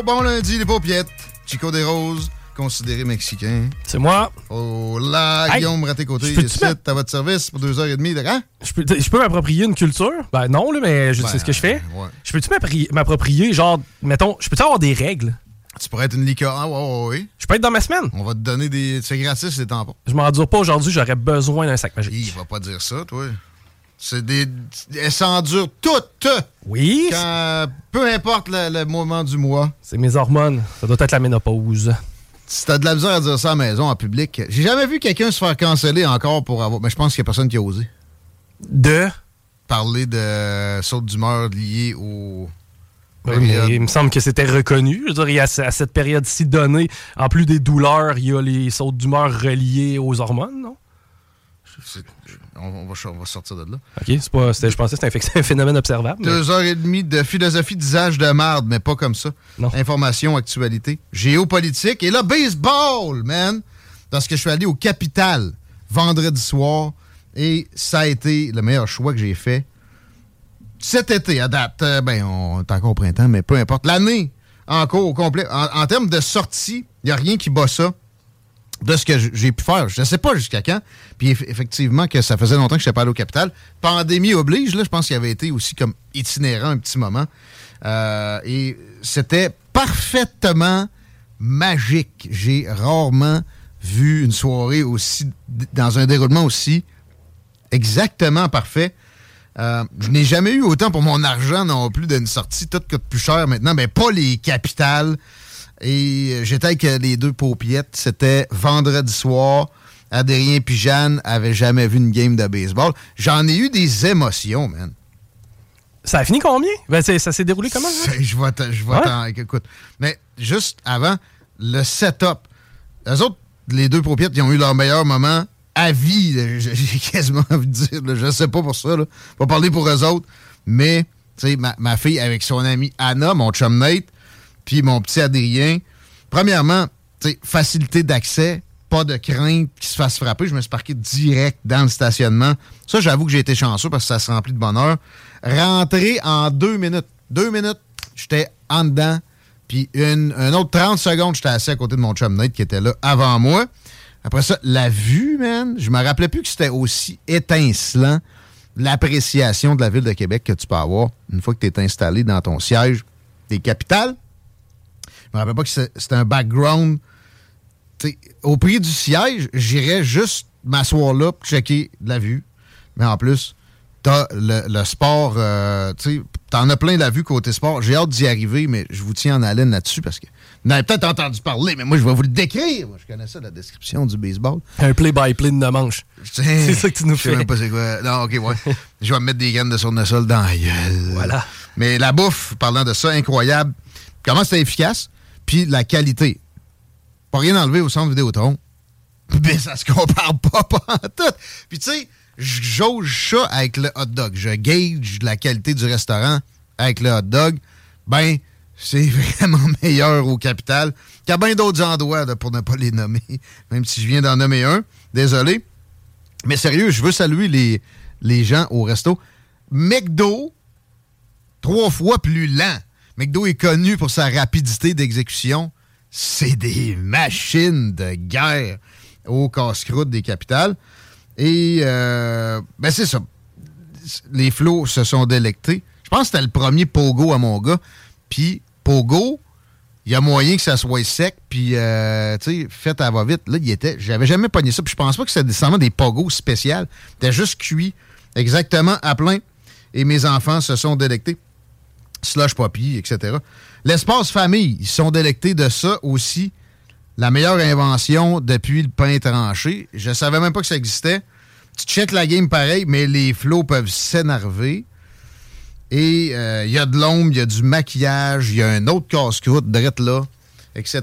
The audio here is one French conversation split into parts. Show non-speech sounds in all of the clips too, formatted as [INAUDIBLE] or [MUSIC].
Hello! Bon lundi, les paupiettes. Chico des Roses, considéré mexicain. C'est moi. Oh là, Hey, Guillaume peux-tu ici, à votre service pour deux heures et demie de hein? Je peux, je peux m'approprier une culture? Ben non, là, mais je Ben, sais ce que je fais. ouais. Je peux-tu m'approprier, genre, mettons, je peux-tu avoir des règles? Tu pourrais être une licorne. Ah, ouais, ouais, ouais. Je peux être dans ma semaine. On va te donner des. C'est gratis, les tampons. Je m'endure pas aujourd'hui, j'aurais besoin d'un sac magique. Il va pas dire ça, toi. C'est des. Elles s'endurent toutes! Oui? Quand, peu importe le, le moment du mois. C'est mes hormones. Ça doit être la ménopause. Si t'as de la misère à dire ça à la maison, en public, j'ai jamais vu quelqu'un se faire canceller encore pour avoir. Mais je pense qu'il y a personne qui a osé. De? Parler de saute d'humeur liée au. Oui, mais il me semble que c'était reconnu. Je veux dire, il y a, à cette période-ci donnée, en plus des douleurs, il y a les sautes d'humeur reliées aux hormones, non? On, on va, on va sortir de là. OK, pas, je pensais que c'était [LAUGHS] un, phénomène observable. mais- Deux heures et demie de philosophie d'usage de marde, mais pas comme ça. Information, actualité, géopolitique. Et là, baseball, man! Parce que je suis allé au Capital vendredi soir et ça a été le meilleur choix que j'ai fait. Cet été, à date, euh, ben, on est encore au printemps, mais peu importe. L'année, encore au complet. En, en termes de sortie, il n'y a rien qui bat ça de ce que j'ai pu faire. Je ne sais pas jusqu'à quand. Puis eff- effectivement que ça faisait longtemps que je n'étais pas allé au capital. Pandémie oblige, là, je pense qu'il avait été aussi comme itinérant un petit moment. Euh, et c'était parfaitement magique. J'ai rarement vu une soirée aussi dans un déroulement aussi exactement parfait. Euh, je n'ai jamais eu autant pour mon argent non plus d'une sortie. Tout coûte plus cher maintenant. Mais pas les capitales. Et euh, j'étais avec euh, les deux paupiettes. C'était vendredi soir. Adrien puis Jeanne avaient jamais vu une game de baseball. J'en ai eu des émotions, man. Ça a fini combien? Ben, ça s'est déroulé comment? hein? Je vais Ouais? t'en- Écoute, mais juste avant, le setup. Les autres, les deux paupiètes, ils ont eu leur meilleur moment à vie. [LAUGHS] j'ai quasiment envie de dire. là. Je sais pas pour ça. Là. Pas parler pour eux autres. Mais, tu sais, ma, ma fille avec son amie Anna, mon chum Nate, puis mon petit Adrien. Premièrement, facilité d'accès, pas de crainte qu'il se fasse frapper. Je me suis parqué direct dans le stationnement. Ça, j'avoue que j'ai été chanceux parce que ça se remplit de bonheur. Rentré en deux minutes. Deux minutes, j'étais en dedans. Puis une, un autre 30 secondes, j'étais assis à côté de mon chum Nate qui était là avant moi. Après ça, la vue, man, je me rappelais plus que c'était aussi étincelant l'appréciation de la ville de Québec que tu peux avoir une fois que tu es installé dans ton siège des capitales. Je me rappelle pas que c'est- c'était un background. T'sais, au prix du siège, j'irais juste m'asseoir là pour checker la vue. Mais en plus, t'as le, le sport, euh, tu sais, t'en as plein la vue côté sport. J'ai hâte d'y arriver, mais je vous tiens en haleine là-dessus parce que Vous en avez peut-être entendu parler, mais moi, je vais vous le décrire. Moi, je connais ça, la description du baseball. Un play-by-play de manche. C'est ça que tu nous fais. Je sais même pas c'est quoi. Non, OK, ouais. [LAUGHS] je vais me mettre des graines de tournesol dans la gueule. Voilà. Mais la bouffe, parlant de ça, incroyable. Comment c'était efficace, puis la qualité. Pas rien enlevé au centre Vidéotron. [LAUGHS] Mais ça se compare pas, pas en tout. Puis tu sais, jauge ça avec le hot dog. Je gauge la qualité du restaurant avec le hot dog. Ben, c'est [LAUGHS] vraiment meilleur au capital qu'à bien d'autres endroits, pour ne pas les nommer. Même si je viens d'en nommer un. Désolé. Mais sérieux, je veux saluer les, les gens au resto. McDo, trois fois plus lent. McDo est connu pour sa rapidité d'exécution. C'est des machines de guerre au casse-croûte des capitales. Et, euh, ben c'est ça. Les flots se sont délectés. Je pense que c'était le premier pogo à mon gars. Puis, pogo, il y a moyen que ça soit sec, puis, euh, tu sais, fait à va-vite. Là, il était. J'avais jamais pogné ça. Puis, je pense pas que c'était nécessairement des pogos spéciales. C'était juste cuit exactement à plein. Et mes enfants se sont délectés. Slush Poppy, etc. L'espace famille, ils sont délectés de ça aussi. La meilleure invention depuis le pain tranché. Je savais même pas que ça existait. Tu checkes la game pareil, mais les flots peuvent s'énerver. Et euh, il y a de l'ombre, il y a du maquillage, il y a un autre casse-croûte drette là, etc.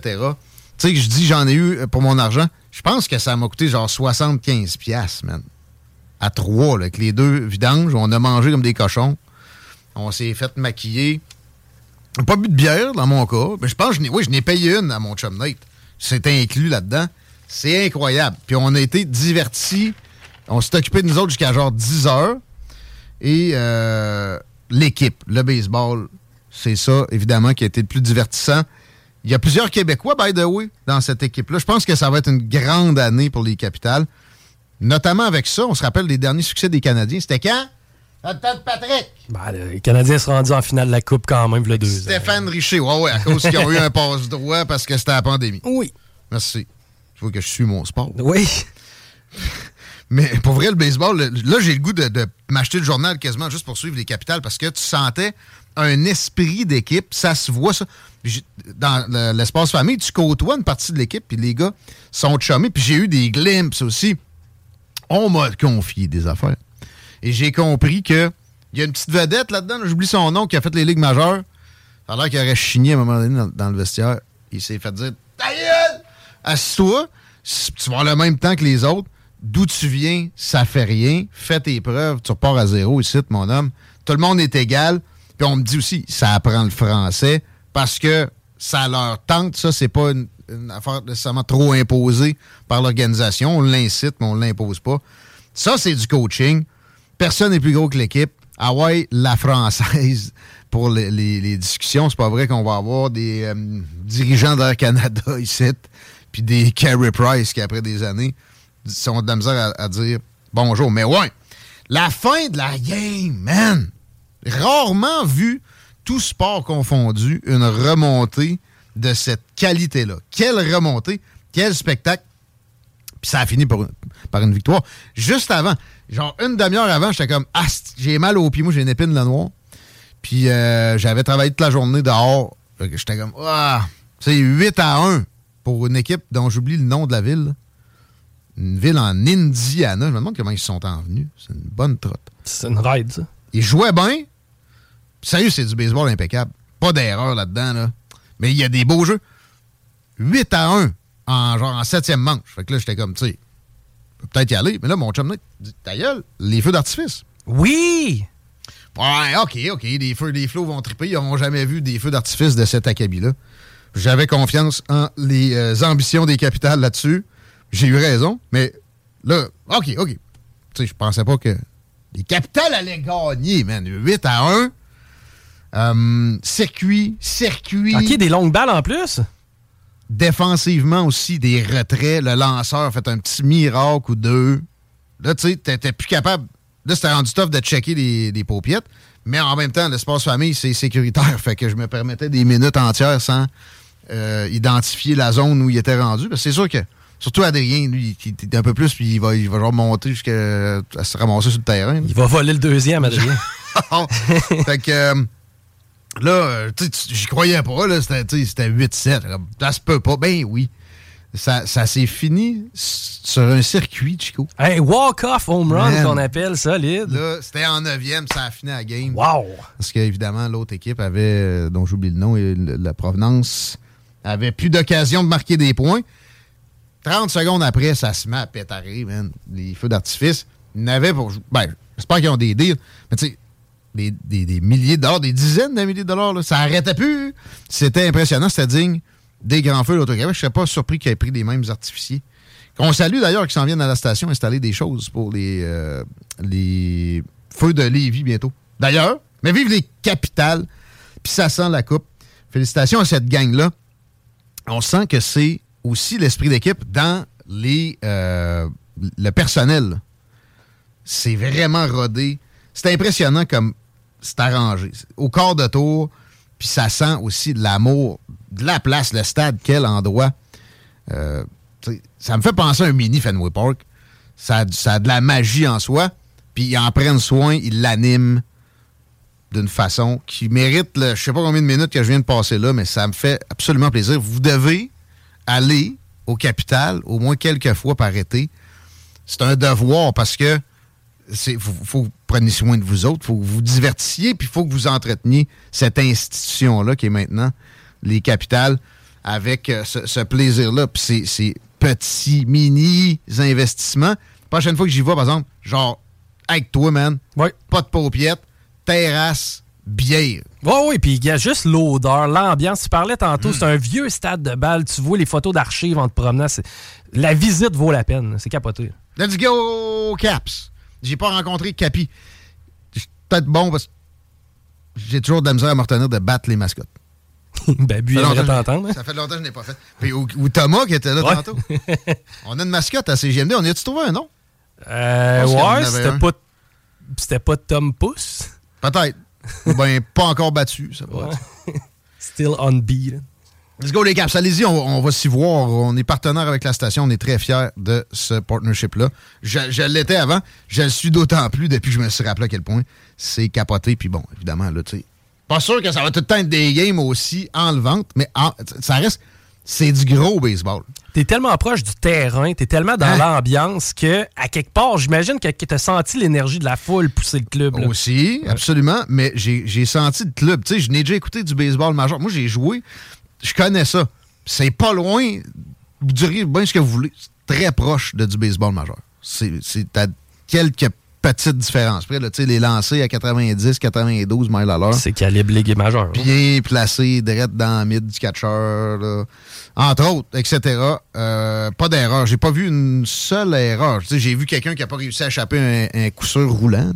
Tu sais je dis j'en ai eu pour mon argent. Je pense que ça m'a coûté genre 75 pièces, man. À trois, là, avec les deux vidanges. On a mangé comme des cochons. On s'est fait maquiller. Pas bu de bière dans mon cas. Mais je pense que oui, je n'ai payé une à mon chum Nate. C'était inclus là-dedans. C'est incroyable. Puis on a été divertis. On s'est occupé de nous autres jusqu'à genre 10 heures. Et euh, l'équipe, le baseball, c'est ça, évidemment, qui a été le plus divertissant. Il y a plusieurs Québécois, by the way, dans cette équipe-là. Je pense que ça va être une grande année pour les capitales. Notamment avec ça, on se rappelle des derniers succès des Canadiens. C'était quand? Patrick. Ben, les Canadiens se rendus en finale de la Coupe quand même, le deux Stéphane Richer, ouais, ouais, à cause qu'ils ont eu un passe droit parce que c'était la pandémie. Oui. Merci. Tu vois que je suis mon sport. Oui. Mais pour vrai, le baseball, là, j'ai le goût de, m'acheter le journal quasiment juste pour suivre les capitales parce que tu sentais un esprit d'équipe. Ça se voit, ça. Dans l'espace famille, tu côtoies une partie de l'équipe, puis les gars sont chummés. Puis j'ai eu des glimpses aussi. On m'a confié des affaires. Et j'ai compris que il y a une petite vedette là-dedans, j'oublie son nom, qui a fait les ligues majeures. Ça a l'air qu'il aurait chigné à un moment donné dans, le vestiaire. Il s'est fait dire Ta gueule! Assis-toi, tu vas le même temps que les autres. D'où tu viens, ça fait rien. Fais tes preuves, tu repars à zéro ici, mon homme. Tout le monde est égal. Puis on me dit aussi, ça apprend le français parce que ça leur tente. Ça, c'est pas une, affaire nécessairement trop imposée par l'organisation. On l'incite, mais on l'impose pas. Ça, c'est du coaching. Personne n'est plus gros que l'équipe. Ah ouais, la française [LAUGHS] pour les, discussions. C'est pas vrai qu'on va avoir des euh, dirigeants d'Air Canada [LAUGHS] ici, puis des Carey Price qui, après des années, sont de la misère à, dire bonjour. Mais ouais, la fin de la game, man! Rarement vu, tout sport confondu, une remontée de cette qualité-là. Quelle remontée! Quel spectacle! Puis ça a fini par une victoire. Juste avant, genre une demi-heure avant, j'étais comme Ah, j'ai mal au pied, moi j'ai une épine de noir. Puis euh, j'avais travaillé toute la journée dehors. J'étais comme Ah, c'est 8 à 1 pour une équipe dont j'oublie le nom de la ville. Une ville en Indiana. Je me demande comment ils sont en venus. C'est une bonne trotte. C'est une ride, ça. Ils jouaient bien. Sérieux, c'est du baseball impeccable. Pas d'erreur là-dedans, là. Mais il y a des beaux jeux. 8 à 1 en genre en septième manche. Fait que là, j'étais comme, tu sais, peut-être y aller. Mais là, mon chum dit Ta gueule, les feux d'artifice. Oui! Ouais, OK, OK. Les feux, les flots vont triper. Ils n'auront jamais vu des feux d'artifice de cet acabit-là. J'avais confiance en les euh, ambitions des capitales là-dessus. J'ai eu raison, mais là, OK, OK. Tu sais, je pensais pas que les capitales allaient gagner, man. 8 à 1. Euh, circuit, circuit. OK, des longues balles en plus? Défensivement aussi, des retraits. Le lanceur fait un petit miracle ou deux. Là, tu sais, t'étais plus capable. Là, c'était rendu tough de checker les, les paupiettes. Mais en même temps, l'espace famille, c'est sécuritaire. [LAUGHS] Fait que je me permettais des minutes entières sans euh, identifier la zone où il était rendu. c'est sûr que, surtout Adrien, lui, il est un peu plus, puis il va, il va genre monter jusqu'à se ramasser sur le terrain. Il va voler le deuxième, Adrien. [LAUGHS] fait que, euh, Là, euh, j'y croyais pas, là, c'était 8-7. Ça se peut pas. Ben oui. Ça, ça s'est fini sur un circuit, Chico. Un walk-off home run qu'on appelle solide. Là, c'était en 9e, ça a fini la game. Wow! Parce qu'évidemment, l'autre équipe avait, euh, dont j'oublie le nom et la provenance, avait plus d'occasion de marquer des points. 30 secondes après, ça se met à pétarer, man. Les feux d'artifice. Ils n'avaient pour. Ben, j'espère qu'ils ont des deals. Mais tu sais, des, milliers de dollars, des dizaines de milliers de dollars, ça arrêtait plus. C'était impressionnant, c'était digne des grands feux de Je ne serais pas surpris qu'ils aient pris les mêmes artificiers. On salue d'ailleurs qui s'en viennent à la station installer des choses pour les, euh, les feux de Lévis bientôt. D'ailleurs, mais vive les capitales, puis ça sent la coupe. Félicitations à cette gang-là. On sent que c'est aussi l'esprit d'équipe dans les euh, le personnel. C'est vraiment rodé. C'est impressionnant comme c'est arrangé. Au corps de tour, puis ça sent aussi de l'amour de la place, le stade, quel endroit. Euh, ça me fait penser à un mini Fenway Park. Ça a, de la magie en soi, puis ils en prennent soin, ils l'animent d'une façon qui mérite, je sais pas combien de minutes que je viens de passer là, mais ça me fait absolument plaisir. Vous devez aller au capital au moins quelques fois par été. C'est un devoir parce que il faut, faut, que vous preniez soin de vous autres, il faut que vous divertissiez, puis il faut que vous entreteniez cette institution-là qui est maintenant les capitales avec euh, ce, plaisir-là, puis ces, petits mini-investissements. Prochaine fois que j'y vais, par exemple, genre, avec toi, man, pas de paupiètes, terrasse, bière. Oui, oui, puis il y a juste l'odeur, l'ambiance. Tu parlais tantôt, c'est un vieux stade de balle. Tu vois les photos d'archives en te promenant. La visite vaut la peine. C'est capoté. Let's go, Caps. J'ai pas rencontré Capi. Peut-être bon parce que j'ai toujours de la misère à me retenir de battre les mascottes. [LAUGHS] ben, lui, il t'entendre. Ça fait longtemps que je n'ai pas fait. Puis, ou, Thomas qui était là tantôt. On a une mascotte à CGMD. On a-tu trouvé un nom? Euh, ouais, c'était pas, c'était pas Tom Pouce. Peut-être. Ou bien pas encore battu, ça. [LAUGHS] Still unbeaten. Let's go les Caps, allez-y, on, va s'y voir. On est partenaire avec la station, on est très fiers de ce partnership-là. Je, je l'étais avant, je le suis d'autant plus depuis que je me suis rappelé à quel point c'est capoté. Puis bon, évidemment, là, tu sais, pas sûr que ça va tout le temps être des games aussi enlevantes, mais ça reste. C'est du gros baseball. T'es tellement proche du terrain, t'es tellement dans hein? l'ambiance que, à quelque part, j'imagine que t'as senti l'énergie de la foule pousser le club. Aussi, absolument. Mais j'ai senti le club. Tu sais, je n'ai déjà écouté du baseball majeur. Moi, j'ai joué. Je connais ça. C'est pas loin. Vous diriez bien ce que vous voulez. Très proche de du baseball majeur. C'est à quelques petite différence. Après, là, les lancer à 90, 92 miles à l'heure. C'est calibre ligue majeur. Bien placé, direct dans le mid du catcher, entre autres, etc. Euh, pas d'erreur. J'ai pas vu une seule erreur. J'ai vu quelqu'un qui a pas réussi à échapper un, coup sûr roulant.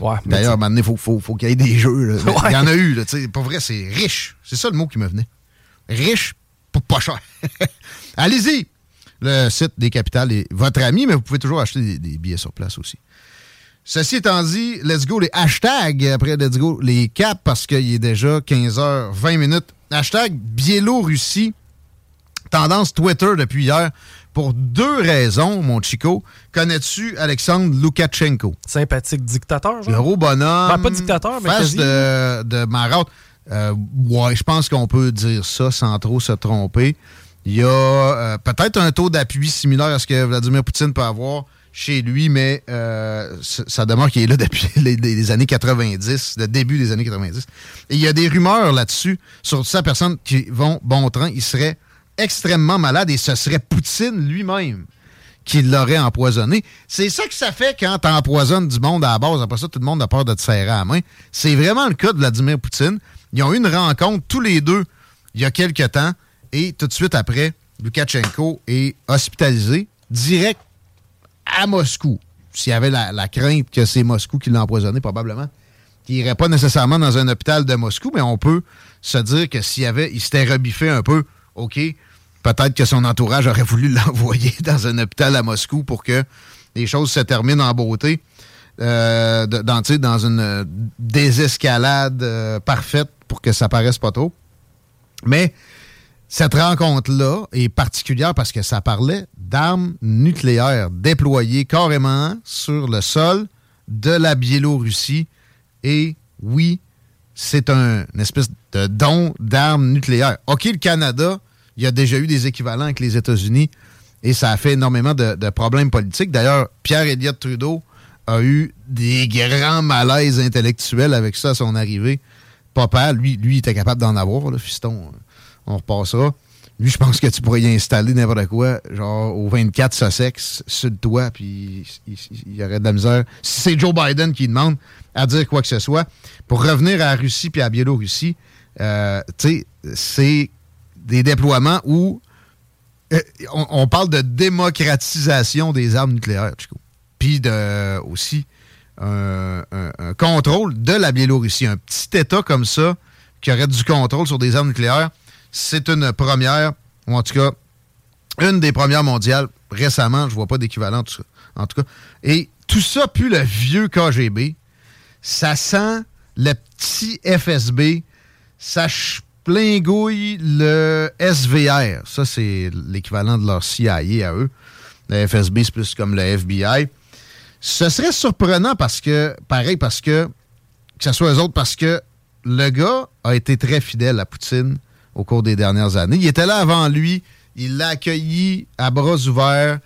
Ouais, D'ailleurs, maintenant, il faut, faut, faut qu'il y ait des jeux. [LAUGHS] Il y en a eu. Là, pour vrai, c'est riche. C'est ça le mot qui me venait. Riche pour pas cher. [LAUGHS] Allez-y! Le site des capitales est votre ami, mais vous pouvez toujours acheter des billets sur place aussi. Ceci étant dit, let's go les hashtags après let's go les caps parce qu'il est déjà 15h20 minutes. Hashtag Biélorussie. Tendance Twitter depuis hier. Pour deux raisons, mon chico. Connais-tu Alexandre Loukachenko? Sympathique dictateur, genre? Gros bonhomme. Ben, pas dictateur, mais face de, de marotte. Euh, ouais, je pense qu'on peut dire ça sans trop se tromper. Il y a euh, peut-être un taux d'appui similaire à ce que Vladimir Poutine peut avoir chez lui, mais euh, ça demeure qu'il est là depuis [LAUGHS] les, années 90, le début des années 90. Et il y a des rumeurs là-dessus sur sa personne qui vont bon train. Il serait extrêmement malade et ce serait Poutine lui-même qui l'aurait empoisonné. C'est ça que ça fait quand tu empoisonnes du monde à la base. Après ça, tout le monde a peur de te serrer à la main. C'est vraiment le cas de Vladimir Poutine. Ils ont eu une rencontre tous les deux il y a quelques temps et tout de suite après, Lukashenko est hospitalisé direct à Moscou. S'il y avait la, crainte que c'est Moscou qui l'a empoisonné, probablement, qu'il n'irait pas nécessairement dans un hôpital de Moscou, mais on peut se dire que s'il avait, il s'était rebiffé un peu, OK, peut-être que son entourage aurait voulu [LAUGHS] l'envoyer dans un hôpital à Moscou pour que les choses se terminent en beauté. Euh, dans, dans une euh, désescalade euh, parfaite pour que ça paraisse pas trop. Mais cette rencontre-là est particulière parce que ça parlait d'armes nucléaires déployées carrément sur le sol de la Biélorussie. Et oui, c'est un, une espèce de don d'armes nucléaires. OK, le Canada, il y a déjà eu des équivalents avec les États-Unis et ça a fait énormément de, problèmes politiques. D'ailleurs, Pierre Elliott Trudeau a eu des grands malaises intellectuels avec ça à son arrivée. Papa, lui, lui, était capable d'en avoir, le fiston. On repassera. Lui, je pense que tu pourrais y installer n'importe quoi, genre au 24 Sussex, sur le toit, puis il, y aurait de la misère. Si c'est Joe Biden qui demande à dire quoi que ce soit, pour revenir à la Russie puis à la Biélorussie, euh, tu sais, c'est des déploiements où euh, on, parle de démocratisation des armes nucléaires, Chico. Puis de, aussi un, contrôle de la Biélorussie. Un petit État comme ça qui aurait du contrôle sur des armes nucléaires, c'est une première, ou en tout cas, une des premières mondiales récemment. Je vois pas d'équivalent, en tout cas. Et tout ça, puis le vieux KGB, ça sent le petit FSB, ça plingouille le SVR. Ça, c'est l'équivalent de leur CIA à eux. Le FSB, c'est plus comme le FBI. Ce serait surprenant parce que, pareil, parce que, que ce soit eux autres, parce que le gars a été très fidèle à Poutine au cours des dernières années. Il était là avant lui, il l'a accueilli à bras ouverts,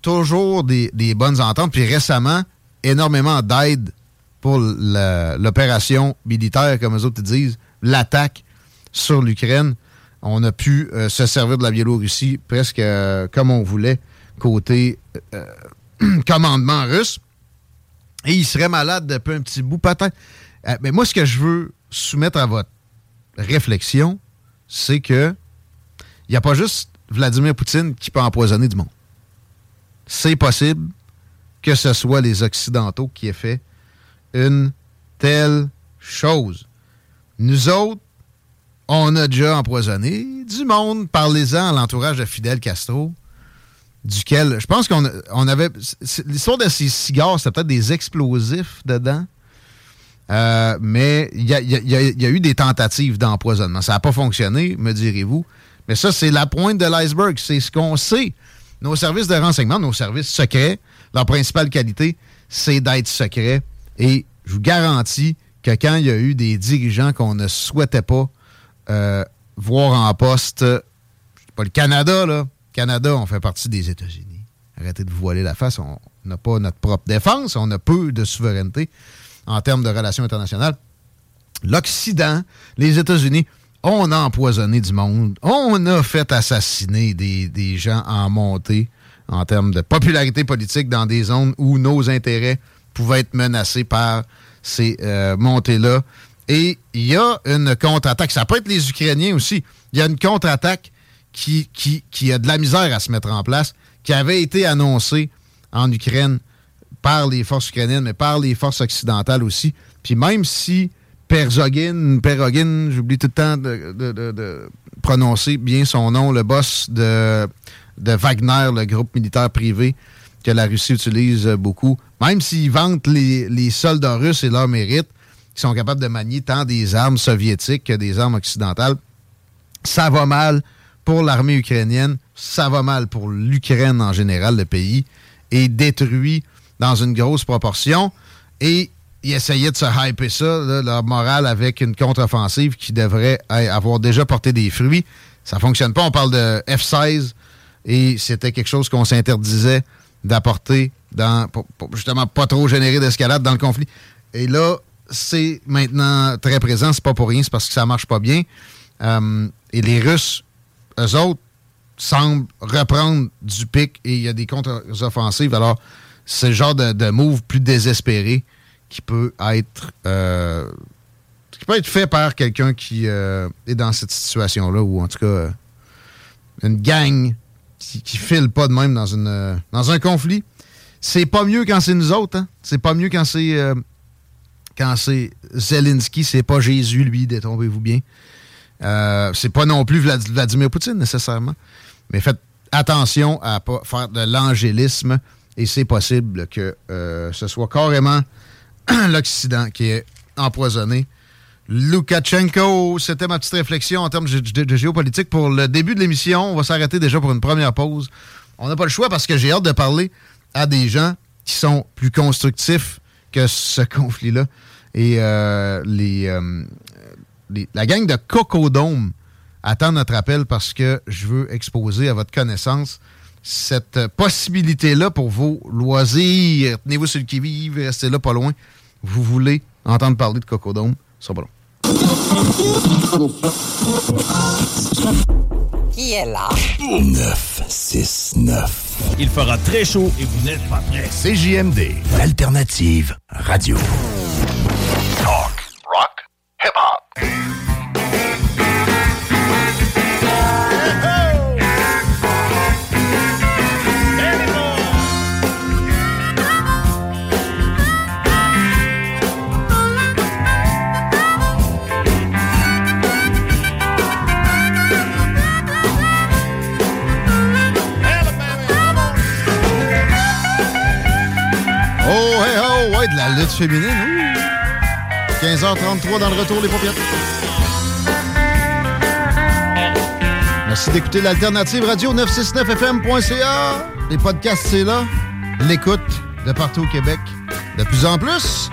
toujours des, bonnes ententes, puis récemment, énormément d'aide pour l'opération militaire, comme eux autres disent, l'attaque sur l'Ukraine. On a pu euh, se servir de la Biélorussie presque euh, comme on voulait côté euh, [CLEARS THROAT] commandement russe. Et il serait malade depuis un petit bout, peut-être. mais moi, ce que je veux soumettre à votre réflexion, c'est que il n'y a pas juste Vladimir Poutine qui peut empoisonner du monde. C'est possible que ce soit les Occidentaux qui aient fait une telle chose. Nous autres, on a déjà empoisonné du monde. Parlez-en à l'entourage de Fidel Castro, duquel je pense qu'on on avait. L'histoire de ces cigares, c'était peut-être des explosifs dedans. Euh, mais il y a, eu des tentatives d'empoisonnement. Ça n'a pas fonctionné, me direz-vous. Mais ça, c'est la pointe de l'iceberg. C'est ce qu'on sait. Nos services de renseignement, nos services secrets, leur principale qualité, c'est d'être secrets. Et je vous garantis que quand il y a eu des dirigeants qu'on ne souhaitait pas euh, voir en poste, pas le Canada, là. Canada, on fait partie des États-Unis. Arrêtez de vous voiler la face. On n'a pas notre propre défense. On a peu de souveraineté en termes de relations internationales. L'Occident, les États-Unis, on a empoisonné du monde. On a fait assassiner des, gens en montée en termes de popularité politique dans des zones où nos intérêts pouvaient être menacés par ces euh, montées-là. Et il y a une contre-attaque. Ça peut être les Ukrainiens aussi. Il y a une contre-attaque qui, qui, a de la misère à se mettre en place, qui avait été annoncée en Ukraine par les forces ukrainiennes, mais par les forces occidentales aussi. Puis même si Perzogin, Perogin, j'oublie tout le temps de, prononcer bien son nom, le boss de, de Wagner, le groupe militaire privé que la Russie utilise beaucoup, même s'ils vantent les, les soldats russes et leur mérite, qui sont capables de manier tant des armes soviétiques que des armes occidentales. Ça va mal pour l'armée ukrainienne, ça va mal pour l'Ukraine en général, le pays, est détruit dans une grosse proportion. Et ils essayaient de se hyper ça, leur morale, avec une contre-offensive qui devrait avoir déjà porté des fruits. Ça fonctionne pas. On parle de F-16 et c'était quelque chose qu'on s'interdisait d'apporter dans, pour, justement pas trop générer d'escalade dans le conflit. Et là, c'est maintenant très présent. C'est pas pour rien, c'est parce que ça marche pas bien. Euh, et les Russes, eux autres, semblent reprendre du pic et il y a des contre-offensives. Alors, c'est le genre de, move plus désespéré qui peut être euh, qui peut être fait par quelqu'un qui euh, est dans cette situation-là, ou en tout cas une gang qui, qui, file pas de même dans une dans un conflit. C'est pas mieux quand c'est nous autres, hein? C'est pas mieux quand c'est quand c'est Zelensky, c'est pas Jésus, lui, détrompez-vous bien. Euh, c'est pas non plus Vladimir Poutine, nécessairement. Mais faites attention à pas faire de l'angélisme et c'est possible que euh, ce soit carrément [CLEARS THROAT] l'Occident qui est empoisonné. Loukachenko, c'était ma petite réflexion en termes de, géopolitique pour le début de l'émission. On va s'arrêter déjà pour une première pause. On n'a pas le choix parce que j'ai hâte de parler à des gens qui sont plus constructifs que ce [LAUGHS] conflit-là Et les, la gang de Cocodome attend notre appel parce que je veux exposer à votre connaissance cette possibilité-là pour vos loisirs. Tenez-vous sur le qui-vive, restez là pas loin. Vous voulez entendre parler de Cocodome, ça va. Qui est là? 969. Il fera très chaud et vous n'êtes pas prêts. CJMD, l'alternative radio. Talk, rock, hip-hop. De la lutte féminine. 15h33 dans le retour, les paupières. Merci d'écouter l'alternative radio 969fm.ca. Les podcasts, c'est là. L'écoute de partout au Québec. De plus en plus.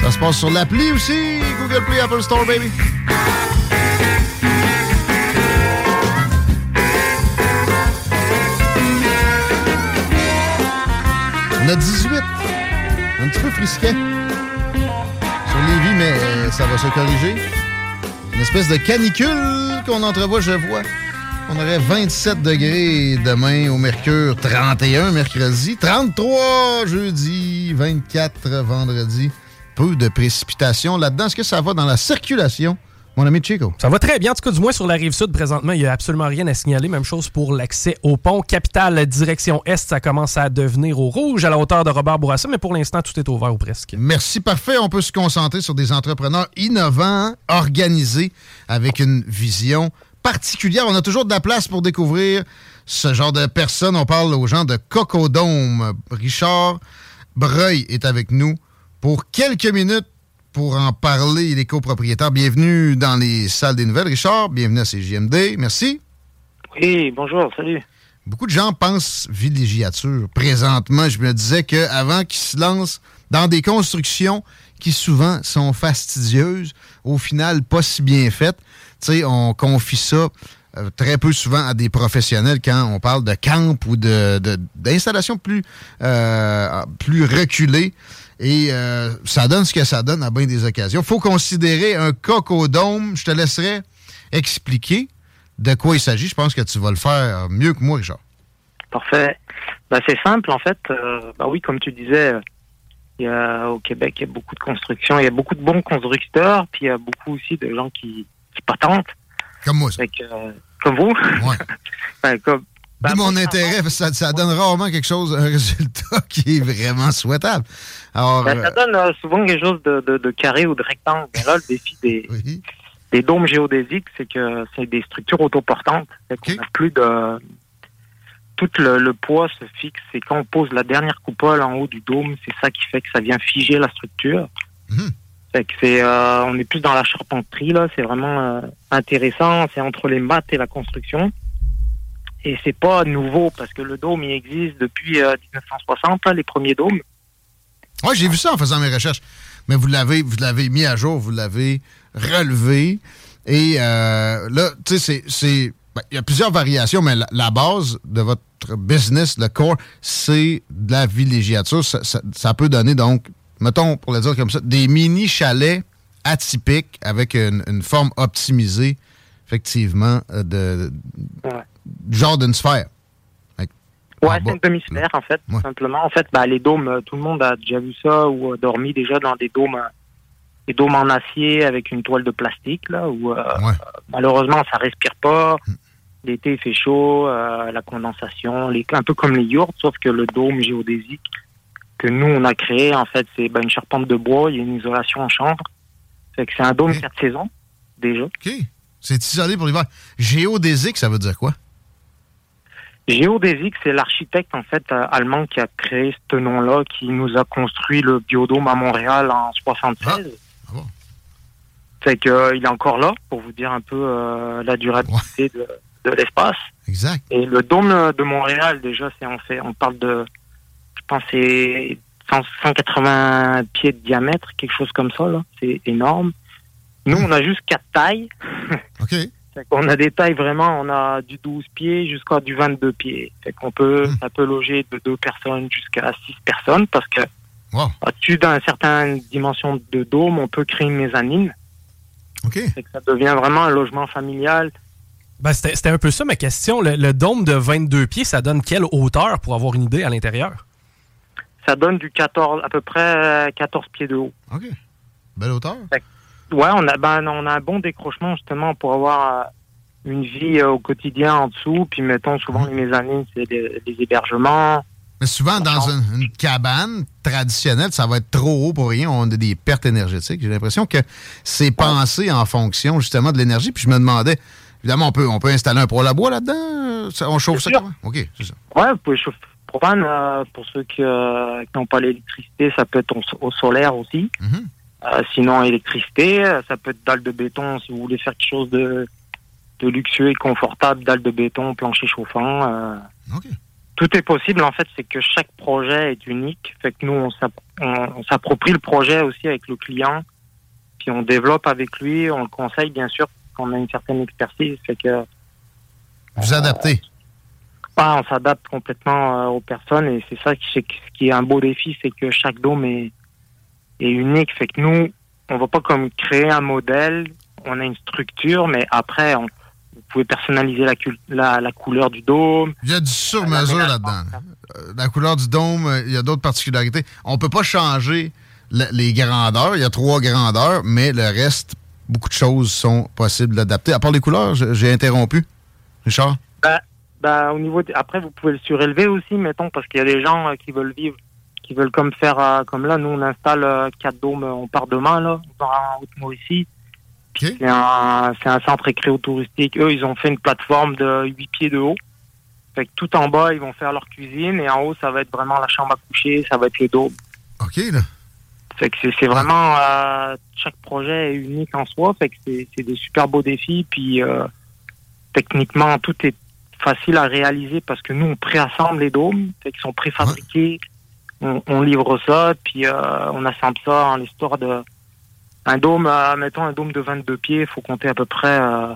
Ça se passe sur l'appli aussi. Google Play, Apple Store, baby. On a 18 un petit peu frisquet sur Lévis, mais ça va se corriger. Une espèce de canicule qu'on entrevoit, je vois. On aurait 27 degrés demain au Mercure, 31 mercredi, 33 jeudi, 24 vendredi. Peu de précipitations là-dedans. Est-ce que ça va dans la circulation? Mon ami Chico. Ça va très bien. En tout cas, du moins sur la rive sud, présentement, il n'y a absolument rien à signaler. Même chose pour l'accès au pont. Capitale, direction est, ça commence à devenir au rouge à la hauteur de Robert Bourassa, mais pour l'instant, tout est ouvert ou presque. Merci, parfait. On peut se concentrer sur des entrepreneurs innovants, organisés, avec une vision particulière. On a toujours de la place pour découvrir ce genre de personnes. On parle aux gens de Cocodome. Richard Breuil est avec nous pour quelques minutes pour en parler. Il est copropriétaire. Bienvenue dans les salles des nouvelles, Richard. Bienvenue à CJMD. Merci. Oui, bonjour, salut. Beaucoup de gens pensent villégiature. Présentement, je me disais qu'avant qu'ils se lancent dans des constructions qui souvent sont fastidieuses, au final pas si bien faites, tu on confie ça euh, très peu souvent à des professionnels quand on parle de camp ou d'installations de, plus, euh, plus reculées. Et euh, ça donne ce que ça donne à bien des occasions. Il faut considérer un cocodome. Je te laisserai expliquer de quoi il s'agit. Je pense que tu vas le faire mieux que moi, Richard. Parfait. Ben, c'est simple, en fait. ben oui, comme tu disais, il y a, au Québec, il y a beaucoup de constructions. Il y a beaucoup de bons constructeurs. Puis il y a beaucoup aussi de gens qui, qui patentent. Comme moi, ça. comme vous. Ouais. [LAUGHS] ben, comme, ben, mon intérêt, ça, ça donne rarement quelque chose, un [LAUGHS] résultat qui est vraiment souhaitable. Alors, ben, ça euh, donne euh, souvent quelque chose de, de, carré ou de rectangle. Mais là, le défi des, [LAUGHS] des dômes géodésiques, c'est que c'est des structures autoportantes. Okay. On plus de... Tout le, poids se fixe. Et quand on pose la dernière coupole en haut du dôme, c'est ça qui fait que ça vient figer la structure. Que c'est, euh, on est plus dans la charpenterie, là. C'est vraiment intéressant. C'est entre les maths et la construction. Et c'est pas nouveau parce que le dôme il existe depuis 1960, euh, les premiers dômes. Oui, j'ai vu ça en faisant mes recherches. Mais vous l'avez, vous l'avez mis à jour, vous l'avez relevé. Et euh, là, tu sais, c'est, ben, il y a plusieurs variations, mais la, base de votre business, le core, c'est de la villégiature. Ça, peut donner donc, mettons, pour le dire comme ça, des mini chalets atypiques avec une, forme optimisée, effectivement, euh, de, genre d'une sphère. Ouais, c'est une demi-sphère, en fait, simplement. En fait, bah, les dômes, euh, tout le monde a déjà vu ça ou a dormi déjà dans des dômes, euh, des dômes en acier avec une toile de plastique, là, où euh, malheureusement, ça respire pas. Hmm. L'été, il fait chaud, la condensation, les, un peu comme les yurts, sauf que le dôme géodésique que nous, on a créé, en fait, c'est bah, une charpente de bois, il y a une isolation en chambre. Fait que c'est un dôme quatre saisons, déjà. OK. C'est isolé pour l'hiver. Géodésique, ça veut dire quoi? Géodésique, c'est l'architecte en fait euh, allemand qui a créé ce nom-là, qui nous a construit le biodôme à Montréal en 76. Ah, ah bon. C'est qu'il euh, est encore là pour vous dire un peu euh, la durabilité de, de l'espace. Exact. Et le dôme de Montréal, déjà, c'est on fait, on parle de, je pense c'est 180 pieds de diamètre, quelque chose comme ça. là. C'est énorme. Nous, on a juste quatre tailles. [LAUGHS] OK. On a des tailles vraiment, on a du 12 pieds jusqu'à du 22 pieds. Fait qu'on peut, ça peut loger de deux personnes jusqu'à six personnes parce que au-dessus d'une certaine dimension de dôme, on peut créer une mezzanine. OK. Fait que ça devient vraiment un logement familial. Ben, C'était c'était un peu ça ma question. Le, le dôme de 22 pieds, ça donne quelle hauteur pour avoir une idée à l'intérieur? Ça donne du 14, à peu près 14 pieds de haut. OK. Belle hauteur. Fait que, Ouais, on a, ben, on a un bon décrochement justement pour avoir euh, une vie euh, au quotidien en dessous. Puis mettons, souvent les mezzanines, c'est des, des hébergements. Mais souvent, dans une, une cabane traditionnelle, ça va être trop haut pour rien. On a des pertes énergétiques. J'ai l'impression que c'est pensé en fonction justement de l'énergie. Puis je me demandais, évidemment, on peut, on peut installer un pro-labois là-dedans? Ça- On chauffe ça comment? OK, c'est ça. Ouais, vous pouvez chauffer propane. euh, pour ceux qui euh, n'ont pas l'électricité, ça peut être au, au solaire aussi. Euh, sinon, électricité, euh, ça peut être dalle de béton si vous voulez faire quelque chose de, de luxueux et confortable, dalle de béton, plancher chauffant. euh. Tout est possible, en fait, c'est que chaque projet est unique. Fait que nous, on s'app- on- on s'approprie le projet aussi avec le client, puis on développe avec lui, on le conseille, bien sûr, qu'on a une certaine expertise. Fait que Vous adaptez. pas, on s'adapte complètement euh, aux personnes et c'est ça qui, qui est un beau défi, c'est que chaque dôme est, est unique. Fait que nous, on va pas comme créer un modèle, on a une structure, mais après, on, vous pouvez personnaliser la, cul- la, la couleur du dôme. Il y a du sur-mesure là-dedans. Euh, La couleur du dôme, euh, il y a d'autres particularités. On peut pas changer le- les grandeurs. Il y a trois grandeurs, mais le reste, beaucoup de choses sont possibles d'adapter. À part les couleurs, j'ai interrompu. Richard? Bah, bah, au niveau de- après, vous pouvez le surélever aussi, mettons, parce qu'il y a des gens euh, qui veulent vivre, qui veulent comme faire, euh, comme là, nous, on installe euh, quatre dômes, euh, on part demain, là, on part en Haute-Mauricie. Puis C'est un, un centre écréo-touristique. Eux, ils ont fait une plateforme de 8 pieds de haut. Fait que tout en bas, ils vont faire leur cuisine, et en haut, ça va être vraiment la chambre à coucher, ça va être le dôme. OK, là. Fait que c'est vraiment euh, chaque projet est unique en soi. Fait que c'est des super beaux défis. Puis euh, techniquement, tout est facile à réaliser parce que nous on préassemble les dômes, fait qu'ils sont préfabriqués. On, on livre ça, puis euh, on assemble ça en l'histoire de un dôme. euh, mettons un dôme de 22 pieds, il faut compter à peu près euh,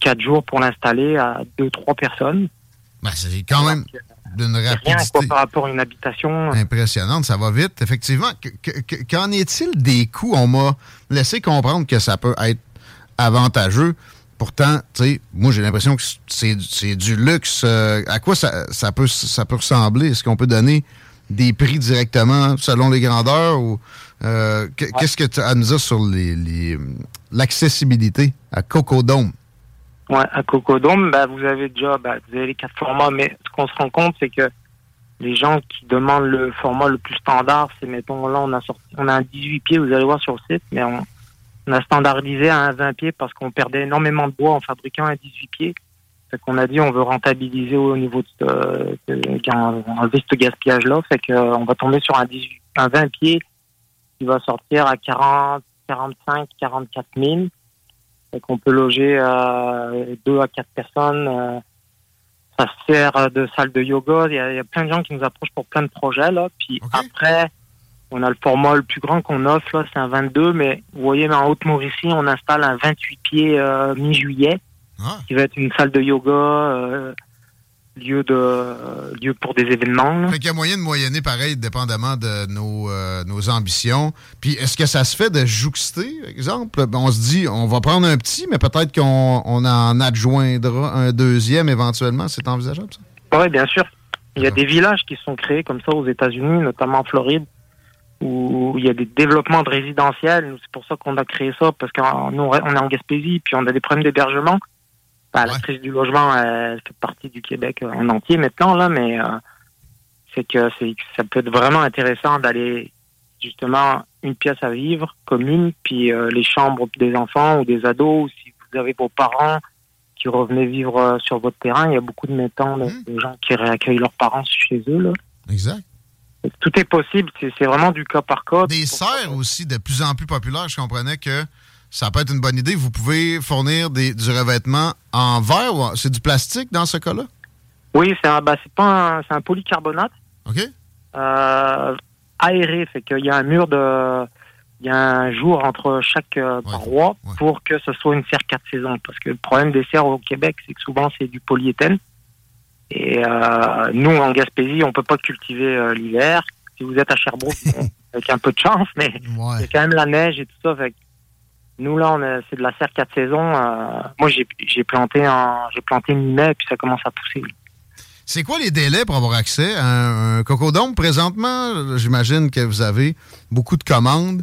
4 jours pour l'installer à 2-3 personnes. Ben, c'est quand même d'une Rien rapidité quoi, par rapport à une habitation. impressionnante. Ça va vite, effectivement. Que- que- que- Qu'en est-il des coûts? On m'a laissé comprendre que ça peut être avantageux. Pourtant, tu sais, moi, j'ai l'impression que c'est c'est du luxe. Euh, à quoi ça, ça peut, ça peut ressembler? Est-ce qu'on peut donner des prix directement selon les grandeurs? ou euh, que- Qu'est-ce que tu as à nous dire sur les- les, l'accessibilité à Cocodome? Ouais, à Cocodome, bah, vous avez déjà bah, vous avez les quatre formats, mais ce qu'on se rend compte, c'est que les gens qui demandent le format le plus standard, c'est mettons là on a sorti on a un 18 pieds, vous allez voir sur le site, mais on, on a standardisé à un 20 pieds parce qu'on perdait énormément de bois en fabriquant un 18 pieds. Fait qu'on a dit on veut rentabiliser au niveau de ce, de- enlever ce gaspillage là, fait que euh, on va tomber sur un 18 un 20 pieds qui va sortir à 40 45 44 000. Fait qu'on peut loger euh, deux à quatre personnes. euh, ça sert de salle de yoga. Il y, a, il y a plein de gens qui nous approchent pour plein de projets. Là. Puis après, on a le format le plus grand qu'on offre, là, c'est un 22. Mais vous voyez, en Haute-Mauricie, on installe un 28 pieds euh, mi-juillet, qui va être une salle de yoga, euh, lieu, de, lieu pour des événements. là. Fait qu'il y a moyen de moyenner pareil, dépendamment de nos, euh, nos ambitions. Puis est-ce que ça se fait de jouxter, par exemple? Ben, On se dit, on va prendre un petit, mais peut-être qu'on on en adjoindra un deuxième éventuellement. C'est envisageable, ça? Oui, bien sûr. Il y a des villages qui sont créés comme ça aux États-Unis, notamment en Floride, où il y a des développements de résidentiels. C'est pour ça qu'on a créé ça, parce qu'on nous, on est en Gaspésie, puis on a des problèmes d'hébergement. Bah, La crise du logement, elle fait partie du Québec en entier maintenant, là, mais euh, c'est que c'est ça peut être vraiment intéressant d'aller justement une pièce à vivre commune, puis euh, les chambres des enfants ou des ados, ou si vous avez vos parents qui revenaient vivre euh, sur votre terrain, il y a beaucoup de mettants, là, de gens qui réaccueillent leurs parents chez eux. Là. Exact. Tout est possible, c'est c'est vraiment du cas par cas. Des serres aussi, de plus en plus populaires. Je comprenais que ça peut être une bonne idée. Vous pouvez fournir des, du revêtement en verre ou en- c'est du plastique dans ce cas-là? Oui, c'est un, bah, pas un, c'est un polycarbonate. OK. Euh, aéré, fait qu'il y a un mur de, il y a un jour entre chaque euh, paroi pour que ce soit une serre quatre saisons. Parce que le problème des serres au Québec, c'est que souvent c'est du polyéthène. Et euh, nous, en Gaspésie, on peut pas cultiver l'hiver. Si vous êtes à Sherbrooke, [LAUGHS] avec un peu de chance, mais il y a quand même la neige et tout ça. Fait nous là, on c'est de la serre quatre saisons. moi, j'ai planté en, j'ai planté mi-mai, puis ça commence à pousser. C'est quoi les délais pour avoir accès à un, un cocodome présentement? J'imagine que vous avez beaucoup de commandes.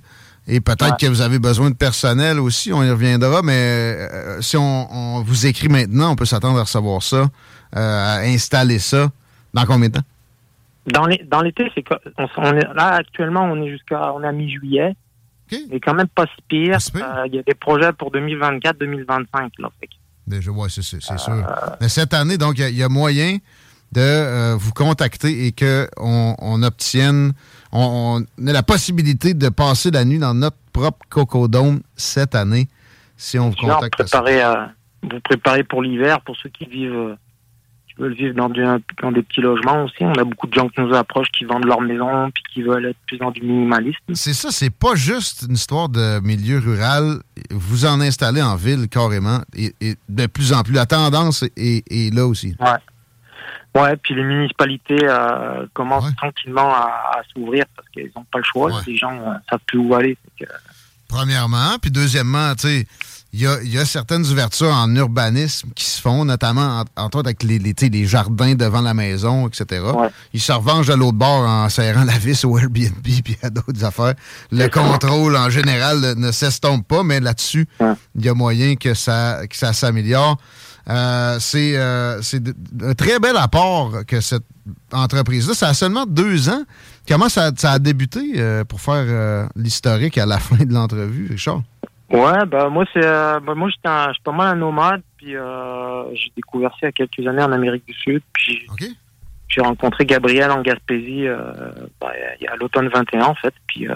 Et peut-être que vous avez besoin de personnel aussi, on y reviendra, mais euh, si on, vous écrit maintenant, on peut s'attendre à recevoir ça, euh, à installer ça. Dans combien de temps? Dans l'été, c'est on, est là actuellement, on est jusqu'à on est Mais quand même pas si pire. Euh, il y a des projets pour 2024-2025 là. Déjà, ouais, c'est sûr. Mais cette année, donc, il y, a moyen de vous contacter et qu'on on obtienne on, a la possibilité de passer la nuit dans notre propre cocodome cette année si on vous contacte. Euh, vous préparez pour l'hiver, pour ceux qui vivent euh, veulent vivre dans, des petits logements aussi. On a beaucoup de gens qui nous approchent, qui vendent leur maison, puis qui veulent être plus dans du minimalisme. C'est ça, c'est pas juste une histoire de milieu rural. Vous en installez en ville carrément, et, de plus en plus. La tendance est, là aussi. Ouais. Ouais, puis les municipalités euh, commencent tranquillement à, s'ouvrir parce qu'ils n'ont pas le choix. Les gens ne euh, savent plus où aller. Premièrement, puis deuxièmement, tu sais, il y a, certaines ouvertures en urbanisme qui se font, notamment entre autres avec les, les, jardins devant la maison, etc. Ils se revengent de l'autre bord en serrant la vis au Airbnb [LAUGHS] puis à d'autres affaires. Le contrôle en général ne s'estompe pas, mais là-dessus, il y a moyen que ça, que ça s'améliore. Euh, euh, c'est un très bel apport que cette entreprise-là. Ça a seulement deux ans. Comment ça, a débuté euh, pour faire l'historique à la [LAUGHS] fin de l'entrevue, Richard? Ouais, ben moi c'est ben, moi j'étais pas mal un nomade, puis j'ai découvert ça il y a quelques années en Amérique du Sud, puis j'ai rencontré Gabriel en Gaspésie ben, il y a l'automne 21 en fait, puis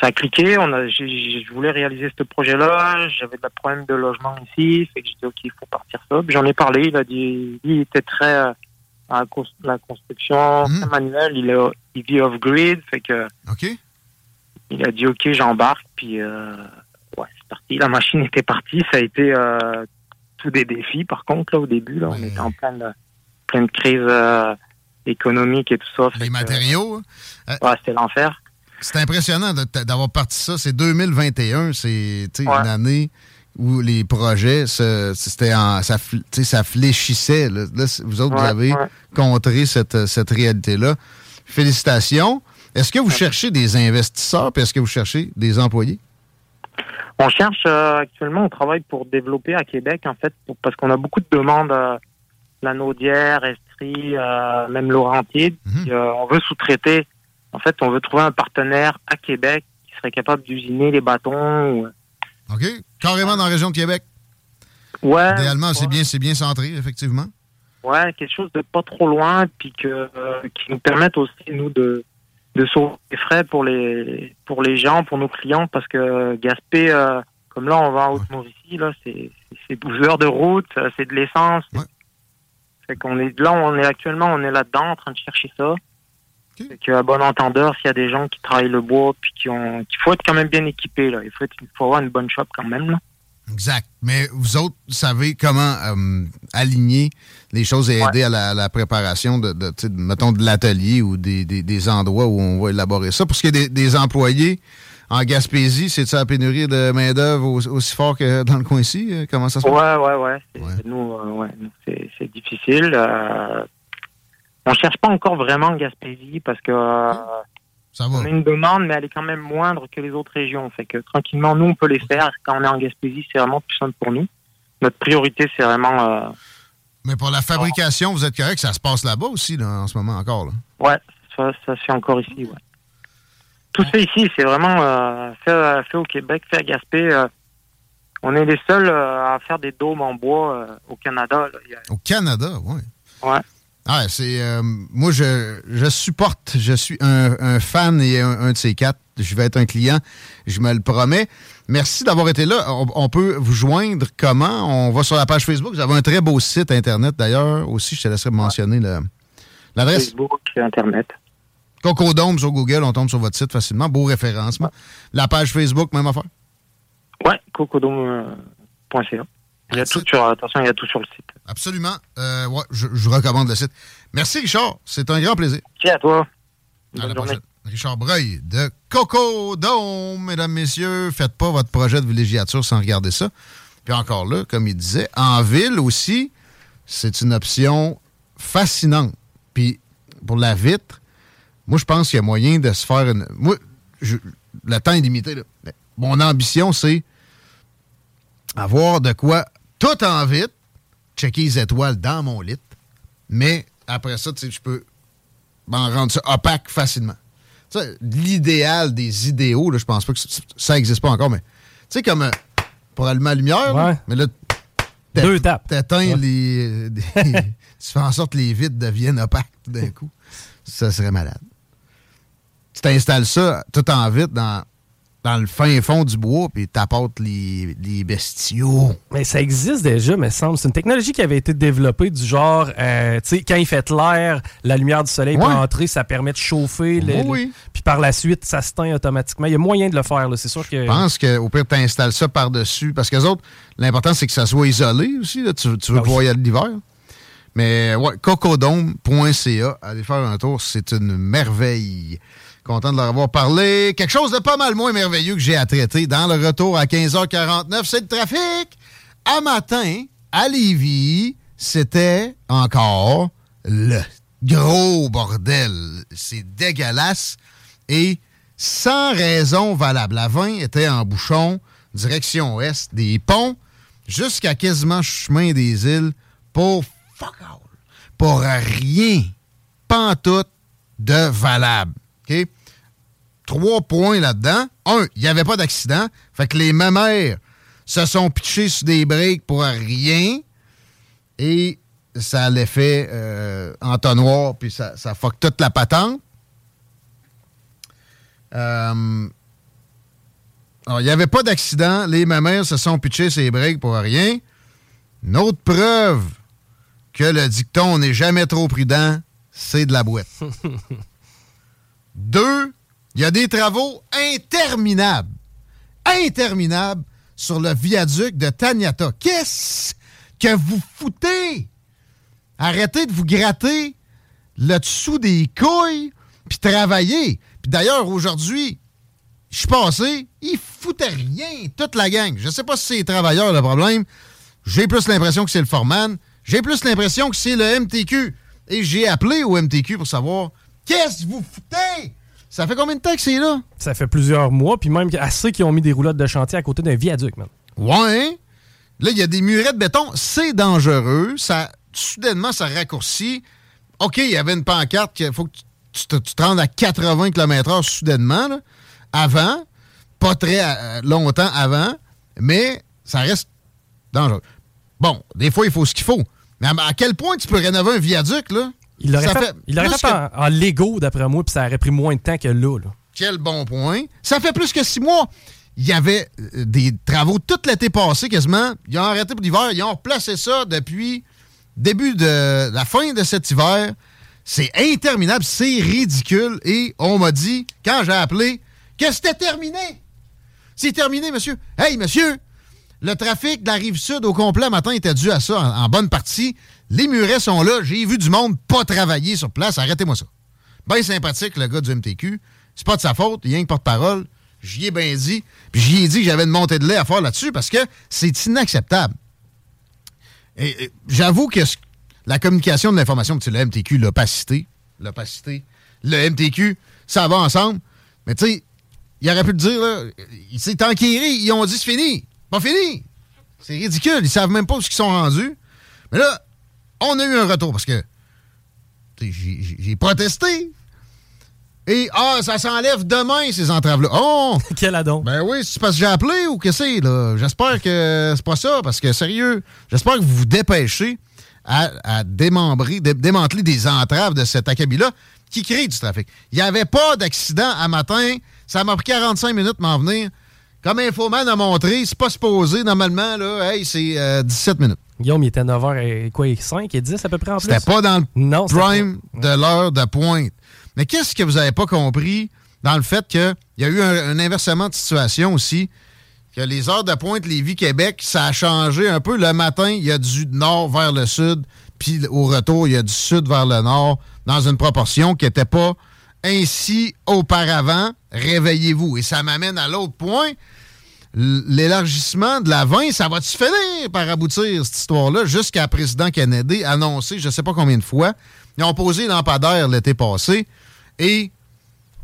ça a cliqué. On a, je voulais réaliser ce projet-là. J'avais de problème de logement ici. Fait que j'ai dit, OK, il faut partir ça. J'en ai parlé. Il a dit, il était très, euh, à la construction, mmh. manuel. Il, est, il vit off-grid. Fait que. Il a dit, OK, j'embarque. Puis, euh, ouais, c'est parti. La machine était partie. Ça a été, euh, tout des défis, par contre, là, au début, là. On était en pleine, pleine crise, euh, économique et tout ça. Les matériaux? Hein? ouais, c'était l'enfer. C'est impressionnant d'avoir parti ça. C'est 2021, c'est une année où les projets, c'était ça, ça fléchissait. Là. vous autres, vous avez contré cette, cette réalité-là. Félicitations. Est-ce que vous cherchez des investisseurs, puis est-ce que vous cherchez des employés? On cherche euh, actuellement, on travaille pour développer à Québec, en fait, parce qu'on a beaucoup de demandes, euh, la Naudière, Estrie, euh, même Laurentier. Mhm. on veut sous-traiter en fait, on veut trouver un partenaire à Québec qui serait capable d'usiner les bâtons. OK. Carrément dans la région de Québec. Ouais. Idéalement, c'est bien, bien centré, effectivement. Ouais, quelque chose de pas trop loin, puis que euh, qui nous permette aussi nous de de sauver les frais pour les pour les gens, pour nos clients, parce que Gaspé, euh, comme là, on va en Haute-Mauricie, là, c'est c'est 12 heures de route, c'est de l'essence. Ouais. Fait qu'on est là, on est actuellement, on est là-dedans, en train de chercher ça. Okay. qu'à bon entendeur, s'il y a des gens qui travaillent le bois, puis qui ont, qu'il faut être quand même bien équipé, là. Il faut, être, il faut avoir une bonne shop quand même, là. Exact. Mais vous autres, savez comment euh, aligner les choses et aider à la, préparation de, de, mettons, de l'atelier ou des, des, endroits où on va élaborer ça. Pour ce qui est des, des employés en Gaspésie, c'est ça la pénurie de main-d'œuvre aussi fort que dans le coin ici? Euh, comment ça se passe? Ouais, ouais, ouais. Nous, euh, ouais, c'est difficile. On cherche pas encore vraiment en Gaspésie parce que euh, on a une demande, mais elle est quand même moindre que les autres régions. Fait que tranquillement, nous, on peut les faire. Quand on est en Gaspésie, c'est vraiment plus simple pour nous. Notre priorité, c'est vraiment. Euh, mais pour la fabrication, vous êtes correct, ça se passe là-bas aussi, là, en ce moment encore. Là. Ouais, ça, ça se fait encore ici, ouais. Tout ça ici, c'est vraiment euh, fait, fait, au Québec, fait à Gaspé. on est les seuls à faire des dômes en bois au Canada. Au Canada, oui. Ouais. Ah, c'est. Euh, moi, je, je, supporte. Je suis un, fan et un, de ces quatre. Je vais être un client. Je me le promets. Merci d'avoir été là. On, peut vous joindre comment? On va sur la page Facebook. Vous avez un très beau site Internet, d'ailleurs. Aussi, je te laisserai mentionner l'adresse. Facebook et Internet. Cocodome sur Google, on tombe sur votre site facilement. Beau référencement. La page Facebook, même affaire? Ouais, cocodome.ca. Il y a tout sur, attention, il y a tout sur le site. Absolument. Euh, ouais, je, je, recommande le site. Merci, Richard. C'est un grand plaisir. Merci à toi. À la prochaine. Richard Breuil de Cocodome, mesdames, messieurs. Faites pas votre projet de villégiature sans regarder ça. Puis encore là, comme il disait, en ville aussi, c'est une option fascinante. Puis pour la vitre, moi, je pense qu'il y a moyen de se faire une. Moi, le temps est limité. Mon ambition, c'est avoir de quoi tout en vitre, checker les étoiles dans mon lit, mais après ça, je peux m'en rendre ça opaque facilement. L'idéal des idéaux, je pense pas que ça n'existe pas encore, mais tu sais, comme euh, pour allumer la lumière, mais là, deux tapes. Les, [LAUGHS] tu fais en sorte que les vitres deviennent opaques d'un coup. Ça serait malade. Tu t'installes ça tout en vitre dans dans le fin fond du bois, puis t'apportes les, les bestiaux. Mais ça existe déjà, me semble. C'est une technologie qui avait été développée du genre, euh, tu sais, quand il fait l'air, la lumière du soleil peut entrer, ça permet de chauffer. oui. Puis par la suite, ça se teint automatiquement. Il y a moyen de le faire, c'est sûr que... Je pense qu'au pire, tu installes ça par-dessus. Parce que les autres, l'important, c'est que ça soit isolé aussi. Tu, veux ah pouvoir y aller l'hiver. Mais ouais, cocodome.ca, allez faire un tour, c'est une merveille. Content de leur avoir parlé. Quelque chose de pas mal moins merveilleux que j'ai à traiter dans le retour à 15h49, c'est le trafic. À matin, à Lévis, c'était encore le gros bordel. C'est dégueulasse et sans raison valable. La 20 était en bouchon, direction ouest des ponts, jusqu'à quasiment chemin des îles pour fuck all. Pour rien. Pantoute de valable. Trois points là-dedans. Un, il n'y avait pas d'accident. Fait que les mamères se sont pitchés sur des breaks pour rien. Et ça l'effet euh, entonnoir, puis ça, fuck toute la patente. Euh, alors, il n'y avait pas d'accident. Les mamères se sont pitchés sur les breaks pour rien. Une autre preuve que le dicton n'est jamais trop prudent, c'est de la boîte. [LAUGHS] Deux, il y a des travaux interminables, interminables sur le viaduc de Taniata. Qu'est-ce que vous foutez? Arrêtez de vous gratter le dessous des couilles, puis travailler. Puis d'ailleurs, aujourd'hui, je suis passé, ils foutaient rien, toute la gang. Je sais pas si c'est les travailleurs le problème. J'ai plus l'impression que c'est le foreman. J'ai plus l'impression que c'est le MTQ. Et j'ai appelé au MTQ pour savoir qu'est-ce que vous foutez? Ça fait combien de temps que c'est là? Ça fait plusieurs mois, puis même assez qui ont mis des roulottes de chantier à côté d'un viaduc, man. Ouais. Là, il y a des murets de béton. C'est dangereux. Ça, soudainement, ça raccourcit. OK, il y avait une pancarte qu'il faut que tu te, rendes à 80 km/h soudainement, là, avant. Pas très euh, longtemps avant, mais ça reste dangereux. Bon, des fois, il faut ce qu'il faut. Mais à, quel point tu peux rénover un viaduc, là? Il l'aurait fait, il fait en, Lego, d'après moi, puis ça aurait pris moins de temps que là, Quel bon point. Ça fait plus que six mois. Il y avait euh, des travaux tout l'été passé, quasiment. Ils ont arrêté pour l'hiver. Ils ont replacé ça depuis début de la fin de cet hiver. C'est interminable, c'est ridicule. Et on m'a dit, quand j'ai appelé, que c'était terminé. C'est terminé, monsieur. Hey, monsieur, le trafic de la rive sud au complet matin était dû à ça, en bonne partie. Les murets sont là. J'ai vu du monde pas travailler sur place. Arrêtez-moi ça. Bien sympathique, le gars du MTQ. C'est pas de sa faute. Il y a une porte-parole. J'y ai bien dit. Puis j'y ai dit que j'avais une montée de lait à faire là-dessus parce que c'est inacceptable. J'avoue que la communication de l'information, c'est le MTQ, l'opacité, l'opacité, le MTQ, ça va ensemble. Mais tu sais, il aurait pu le dire, là, il s'est ils ont dit c'est fini. Pas fini. C'est ridicule, ils savent même pas où ils sont rendus. Mais là, on a eu un retour parce que j'ai protesté. Et ah, ça s'enlève demain, ces entraves-là. Oh! [LAUGHS] Quel adon. Ben oui, c'est parce que j'ai appelé ou que c'est, là? J'espère que c'est pas ça, parce que sérieux, j'espère que vous vous dépêchez à, démembrer, démanteler des entraves de cet acabit-là qui crée du trafic. Il n'y avait pas d'accident à matin. Ça m'a pris 45 minutes de m'en venir. Comme Infoman a montré, c'est pas supposé, normalement, là, hey, c'est 17 euh, minutes. Guillaume, il était à 9h et quoi, 5 et 10 à peu près en plus? C'était pas dans le prime de l'heure de pointe. Mais qu'est-ce que vous n'avez pas compris dans le fait qu'il y a eu un, inversement de situation aussi? Que les heures de pointe Lévis-Québec, ça a changé un peu. Le matin, il y a du nord vers le sud, puis au retour, il y a du sud vers le nord, dans une proportion qui n'était pas ainsi auparavant. Réveillez-vous. Et ça m'amène à l'autre point l'élargissement de la 20, ça va-tu finir par aboutir, cette histoire-là, jusqu'à président Kennedy annoncé, je ne sais pas combien de fois. Ils ont posé lampadaire l'été passé et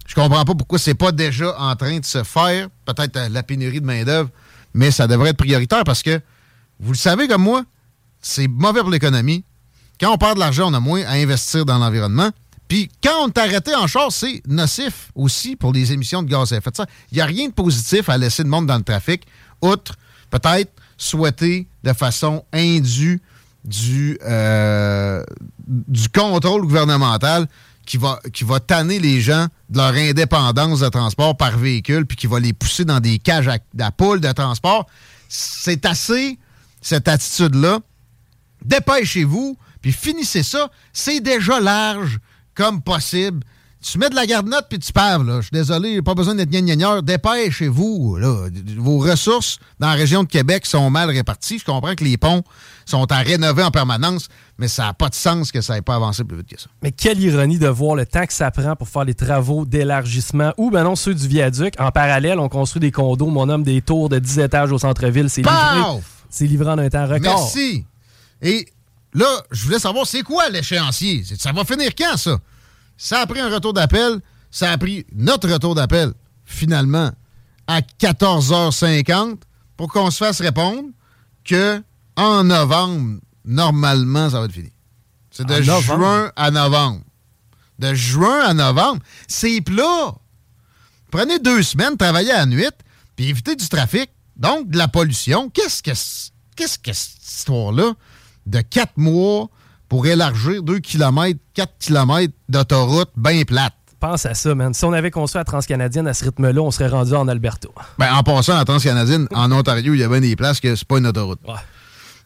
je comprends pas pourquoi c'est pas déjà en train de se faire. Peut-être la pénurie de main-d'œuvre, mais ça devrait être prioritaire parce que, vous le savez comme moi, c'est mauvais pour l'économie. Quand on perd de l'argent, on a moins à investir dans l'environnement. Puis quand on est arrêté en char, c'est nocif aussi pour les émissions de gaz à effet de serre. Il n'y a rien de positif à laisser le monde dans le trafic, outre peut-être souhaiter de façon indue du, euh, du contrôle gouvernemental qui va, qui va tanner les gens de leur indépendance de transport par véhicule puis qui va les pousser dans des cages à, à de transport. C'est assez, cette attitude-là. Dépêchez-vous, puis finissez ça. C'est déjà large comme possible. Tu mets de la garde-note puis tu paves, là. Je suis désolé, pas besoin d'être gnagneur. Dépêchez-vous, là. Vos ressources dans la région de Québec sont mal réparties. Je comprends que les ponts sont à rénover en permanence, mais ça n'a pas de sens que ça n'ait pas avancé plus vite que ça. Mais quelle ironie de voir le temps que ça prend pour faire les travaux d'élargissement ou, ben non, ceux du viaduc. En parallèle, on construit des condos, mon homme, des tours de 10 étages au centre-ville. C'est livré, c'est livré en un temps record. Merci. Et Là, je voulais savoir, c'est quoi l'échéancier? Ça va finir quand, ça? Ça a pris un retour d'appel. Ça a pris notre retour d'appel, finalement, à 14h50 pour qu'on se fasse répondre que en novembre, normalement, ça va être fini. C'est de juin à novembre. De juin à novembre, c'est plat. Prenez deux semaines, travaillez à la nuit, puis évitez du trafic, donc de la pollution. Qu'est-ce que qu'est-ce que cette histoire-là? de quatre mois pour élargir 2 km, 4 km d'autoroute bien plate. Pense à ça, man. Si on avait construit la Transcanadienne à ce rythme-là, on serait rendu en Alberta. Ben, en passant à la Transcanadienne, en Ontario, il y avait des places que c'est pas une autoroute.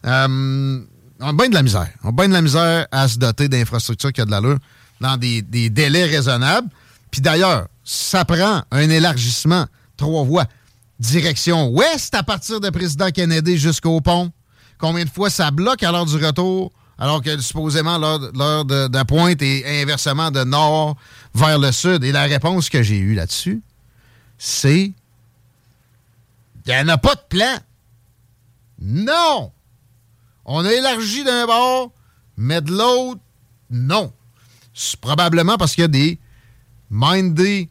Euh, on a bien de la misère. On a bien de la misère à se doter d'infrastructures qui a de l'allure dans des, des délais raisonnables. Puis d'ailleurs, ça prend un élargissement, trois voies, direction ouest à partir de Président Kennedy jusqu'au pont combien de fois ça bloque à l'heure du retour, alors que supposément l'heure de, pointe est inversement de nord vers le sud. Et la réponse que j'ai eue là-dessus, c'est il n'y en a pas de plan. Non! On a élargi d'un bord, mais de l'autre, non. C'est probablement parce qu'il y a des mindés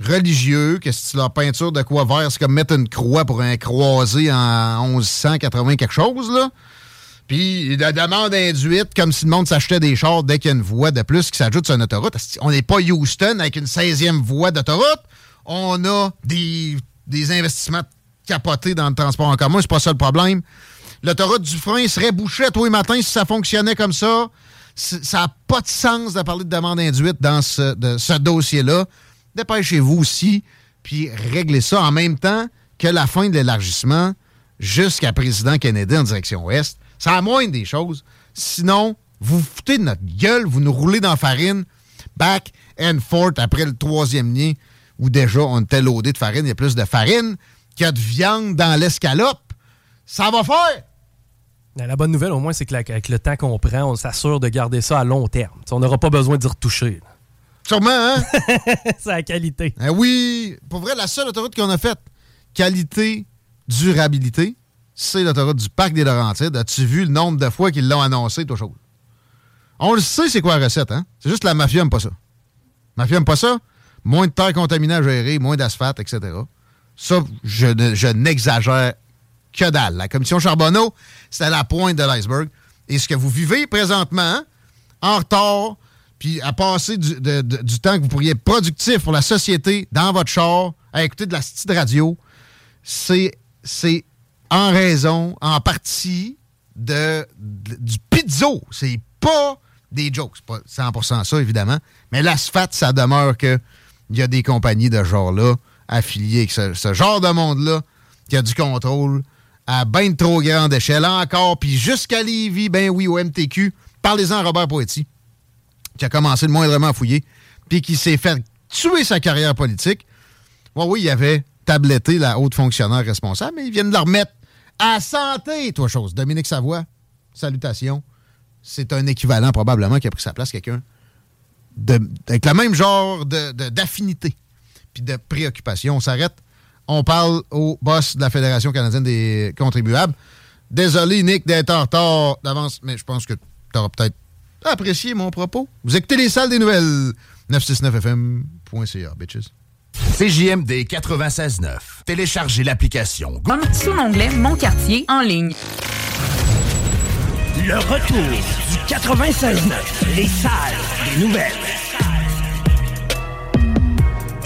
religieux, que si leur peinture de quoi vert, c'est comme mettre une croix pour un croisé en 1180 quelque chose, là. Puis la demande induite, comme si le monde s'achetait des chars dès qu'il y a une voie de plus qui s'ajoute sur une autoroute. On n'est pas Houston avec une 16e voie d'autoroute. On a des, investissements capotés dans le transport en commun. C'est pas ça le problème. L'autoroute du frein serait bouchée tous les matins si ça fonctionnait comme ça. Ça n'a pas de sens de parler de demande induite dans ce, ce dossier-là dépêchez-vous aussi, puis réglez ça en même temps que la fin de l'élargissement jusqu'à président Kennedy en direction ouest. Ça a moins des choses. Sinon, vous vous foutez de notre gueule, vous nous roulez dans la farine, back and forth après le troisième lien, où déjà on était loadé de farine. Il y a plus de farine qu'il y a de viande dans l'escalope. Ça va faire! La bonne nouvelle, au moins, c'est qu'avec le temps qu'on prend, on s'assure de garder ça à long terme. on n'aura pas besoin d'y retoucher. Sûrement, hein? [LAUGHS] c'est la qualité. Eh oui, pour vrai, la seule autoroute qu'on a faite, qualité, durabilité, c'est l'autoroute du Parc des Laurentides. As-tu vu le nombre de fois qu'ils l'ont annoncé, toi? On le sait, c'est quoi la recette, hein? C'est juste la mafia n'aime pas ça. Mafia n'aime pas ça? Moins de terre contaminée à gérer, moins d'asphalte, etc. Ça, je, n'exagère que dalle. La commission Charbonneau, c'est à la pointe de l'iceberg. Et ce que vous vivez présentement, en retard, puis à passer du, temps que vous pourriez être productif pour la société dans votre char, à écouter de la petite radio, c'est en raison, en partie, de, du pizzo. C'est pas des jokes. C'est pas 100% ça, évidemment. Mais l'asphalte, ça demeure qu'il y a des compagnies de genre-là affiliées ce, genre de monde-là qui a du contrôle à bien trop grande échelle encore. Puis jusqu'à Lévis, ben oui, au MTQ. Parlez-en à Robert Poetti qui a commencé le moindrement à fouiller. puis qui s'est fait tuer sa carrière politique. Bon, oui, il avait tabletté la haute fonctionnaire responsable, mais ils viennent de la remettre à santé, toi, chose. Dominique Savoie, salutations. C'est un équivalent, probablement, qui a pris sa place, quelqu'un avec le même genre d'affinité de, puis de préoccupation. On s'arrête. On parle au boss de la Fédération canadienne des contribuables. Désolé, Nick, d'être en retard d'avance, mais je pense que tu auras peut-être apprécié mon propos. Vous écoutez les salles des nouvelles. 969fm.ca, bitches. CJMD 96.9. Téléchargez l'application. Sous l'onglet Mon quartier en ligne. Le retour du 96.9. Les salles des nouvelles.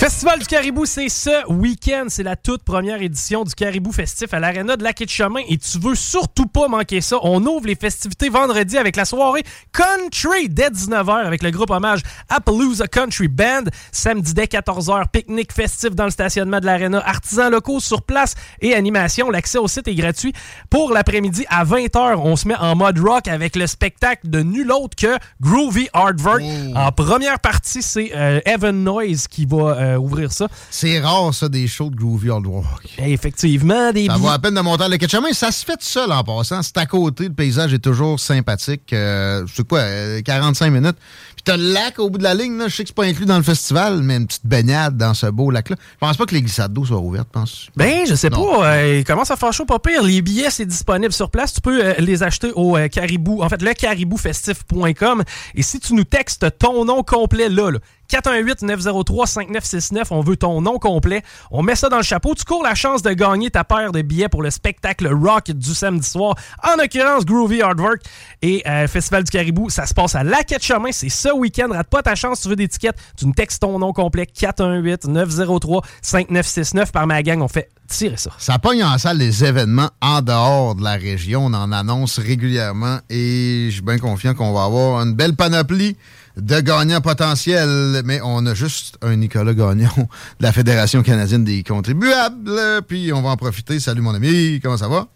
Festival du Caribou, c'est ce week-end. C'est la toute première édition du Caribou Festif à l'Arena de la Quai Chemin et tu veux surtout pas manquer ça. On ouvre les festivités vendredi avec la soirée Country dès 19h avec le groupe hommage Appaloosa Country Band. Samedi dès 14h, pique-nique festif dans le stationnement de l'Arena. Artisans locaux sur place et animation. L'accès au site est gratuit. Pour l'après-midi à 20h, on se met en mode rock avec le spectacle de nul autre que Groovy Hardwork. En première partie, c'est euh, Evan Noise qui va euh, ouvrir ça. C'est rare, ça, des shows de Groovy Old Rock. Effectivement, des Ça vaut la peine de monter à le chemin. Ça se fait tout seul en passant. C'est à côté, le paysage est toujours sympathique. Euh, c'est quoi, 45 euh, minutes. Puis t'as le lac au bout de la ligne, là. Je sais que c'est pas inclus dans le festival, mais une petite baignade dans ce beau lac-là. Je pense pas que les glissades d'eau soient ouvertes, pense. Ben, je sais pas. Euh, il commence à faire chaud, pas pire. Les billets, c'est disponible sur place. Tu peux les acheter au Caribou. En fait, le cariboufestif.com. Et si tu nous textes ton nom complet là, là 418-903-5969. On veut ton nom complet. On met ça dans le chapeau. Tu cours la chance de gagner ta paire de billets pour le spectacle rock du samedi soir. En l'occurrence, Groovy Hardwork et euh, Festival du Caribou. Ça se passe à La Quête Chemin. C'est ce week-end. Rate pas ta chance. Tu veux des tickets. Tu nous textes ton nom complet. 418-903-5969. Par ma gang, on fait tirer ça. Ça pogne en salle les événements en dehors de la région. On en annonce régulièrement et je suis bien confiant qu'on va avoir une belle panoplie de gagnants potentiels, mais on a juste un Nicolas Gagnon de la Fédération canadienne des contribuables. Puis on va en profiter. Salut mon ami, comment ça va?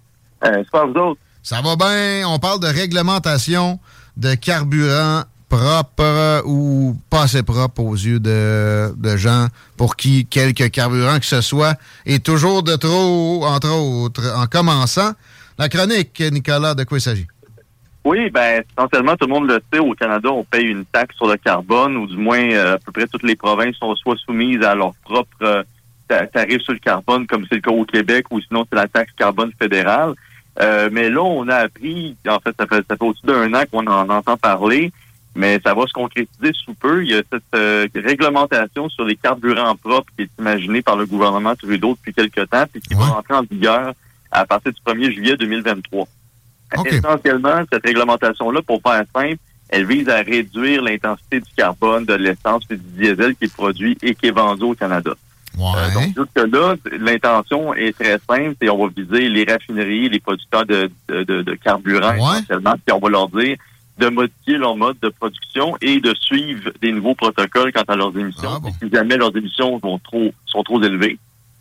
Euh, vous autres? Ça va bien. On parle de réglementation de carburant propre ou pas assez propre aux yeux de, de gens pour qui quelque carburant que ce soit est toujours de trop, entre autres. En commençant, la chronique, Nicolas, de quoi il s'agit? Oui, ben essentiellement, tout le monde le sait, au Canada, on paye une taxe sur le carbone, ou du moins euh, à peu près toutes les provinces sont soit soumises à leur propre euh, tarif sur le carbone, comme c'est le cas au Québec, ou sinon c'est la taxe carbone fédérale. Euh, mais là, on a appris, en fait, ça fait, ça fait au-dessus d'un an qu'on en entend parler, mais ça va se concrétiser sous peu. Il y a cette réglementation sur les carburants propres qui est imaginée par le gouvernement Trudeau depuis quelque temps, puis qui va entrer en vigueur à partir du 1er juillet 2023. Essentiellement, cette réglementation-là, pour faire simple, elle vise à réduire l'intensité du carbone de l'essence et du diesel qui est produit et qui est vendu au Canada. Euh, donc, jusque-là, l'intention est très simple et on va viser les raffineries, les producteurs de, de, carburant essentiellement, puis on va leur dire de modifier leur mode de production et de suivre des nouveaux protocoles quant à leurs émissions. Ah, si jamais leurs émissions vont trop, sont trop élevées,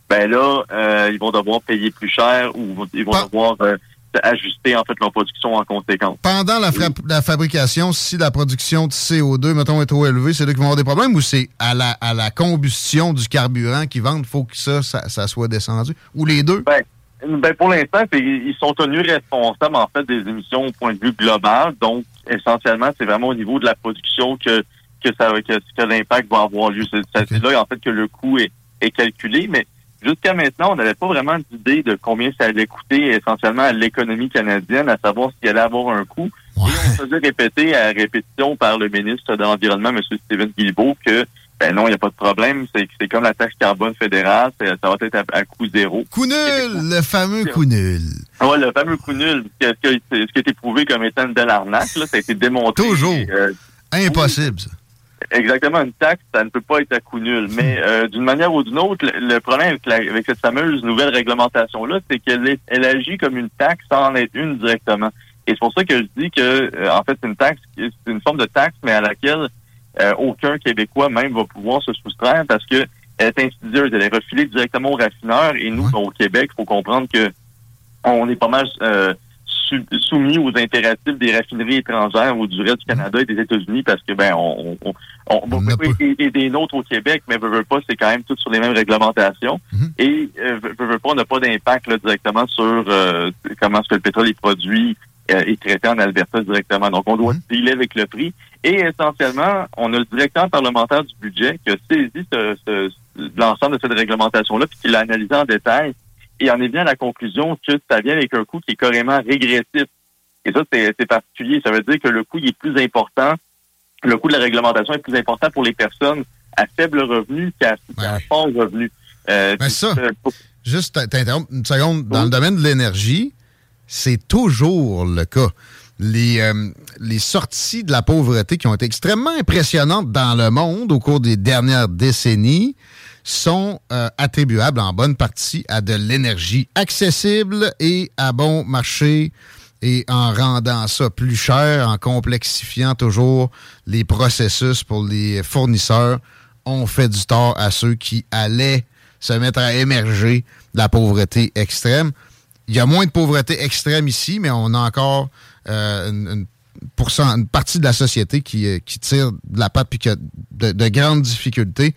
ben là, euh, ils vont devoir payer plus cher ou ils vont devoir euh, ajuster en fait leur production en conséquence. Pendant la, la, fabrication, si la production de CO2, mettons, est trop élevée, c'est là qu'ils vont avoir des problèmes ou c'est à la, à la combustion du carburant qu'ils vendent, il faut que ça, ça, soit descendu? Ou les deux? Ben, ben pour l'instant, ils sont tenus responsables en fait des émissions au point de vue global. Donc, essentiellement, c'est vraiment au niveau de la production que que ça que, l'impact va avoir lieu. C'est là en fait que le coût est, est calculé, mais Jusqu'à maintenant, on n'avait pas vraiment d'idée de combien ça allait coûter essentiellement à l'économie canadienne, à savoir s'il allait avoir un coût. Et on faisait répéter à répétition par le ministre de l'Environnement, M. Steven Guilbeault, que ben non, il n'y a pas de problème. C'est comme la taxe carbone fédérale, ça va être à, coût zéro. Coût nul, le fameux coût nul. Oui, le fameux coût nul, ce qui, a, été prouvé comme étant une belle arnaque, là, ça a été démontré. Toujours. Euh, Impossible, ça. Exactement, une taxe, ça ne peut pas être à coût nul. Mais [LAUGHS] euh, d'une manière ou d'une autre, le, problème avec, cette fameuse nouvelle réglementation-là, c'est qu'elle elle agit comme une taxe sans en être une directement. Et c'est pour ça que je dis que, euh, en fait, c'est une taxe, c'est une forme de taxe, mais à laquelle euh, aucun Québécois même va pouvoir se soustraire parce que elle est insidieuse, elle est refilée directement aux raffineurs. Et nous, au Québec, il faut comprendre que on est pas mal soumis aux impératifs des raffineries étrangères ou du reste du Canada et des États-Unis parce que ben on, on, on, on peut pas des nôtres au Québec, mais veut, veut pas, c'est quand même tout sur les mêmes réglementations. Mm-hmm. Et euh, veut, veut pas, on n'a pas d'impact directement sur euh, comment est-ce que le pétrole est produit euh, et traité en Alberta directement. Donc on doit mm -hmm. avec le prix. Et essentiellement, on a le directeur parlementaire du budget qui a saisi ce, ce, l'ensemble de cette réglementation-là, puis qui l'a analysé en détail et on est bien à la conclusion que ça vient avec un coût qui est carrément régressif. Et ça, c'est particulier. Ça veut dire que le coût est plus important, le coût de la réglementation est plus important pour les personnes à faible revenu qu'à fort revenu. Euh, Mais ça, juste t'interrompre une seconde. Dans le domaine de l'énergie, c'est toujours le cas. Les, euh, les sorties de la pauvreté qui ont été extrêmement impressionnantes dans le monde au cours des dernières décennies, sont euh, attribuables en bonne partie à de l'énergie accessible et à bon marché et en rendant ça plus cher, en complexifiant toujours les processus pour les fournisseurs, on fait du tort à ceux qui allaient se mettre à émerger de la pauvreté extrême. Il y a moins de pauvreté extrême ici, mais on a encore euh, une, partie de la société qui, euh, qui tire de la patte et qui a de grandes difficultés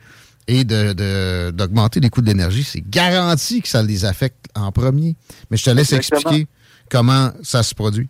et d'augmenter de, les coûts de l'énergie, c'est garanti que ça les affecte en premier. Mais je te laisse expliquer comment ça se produit.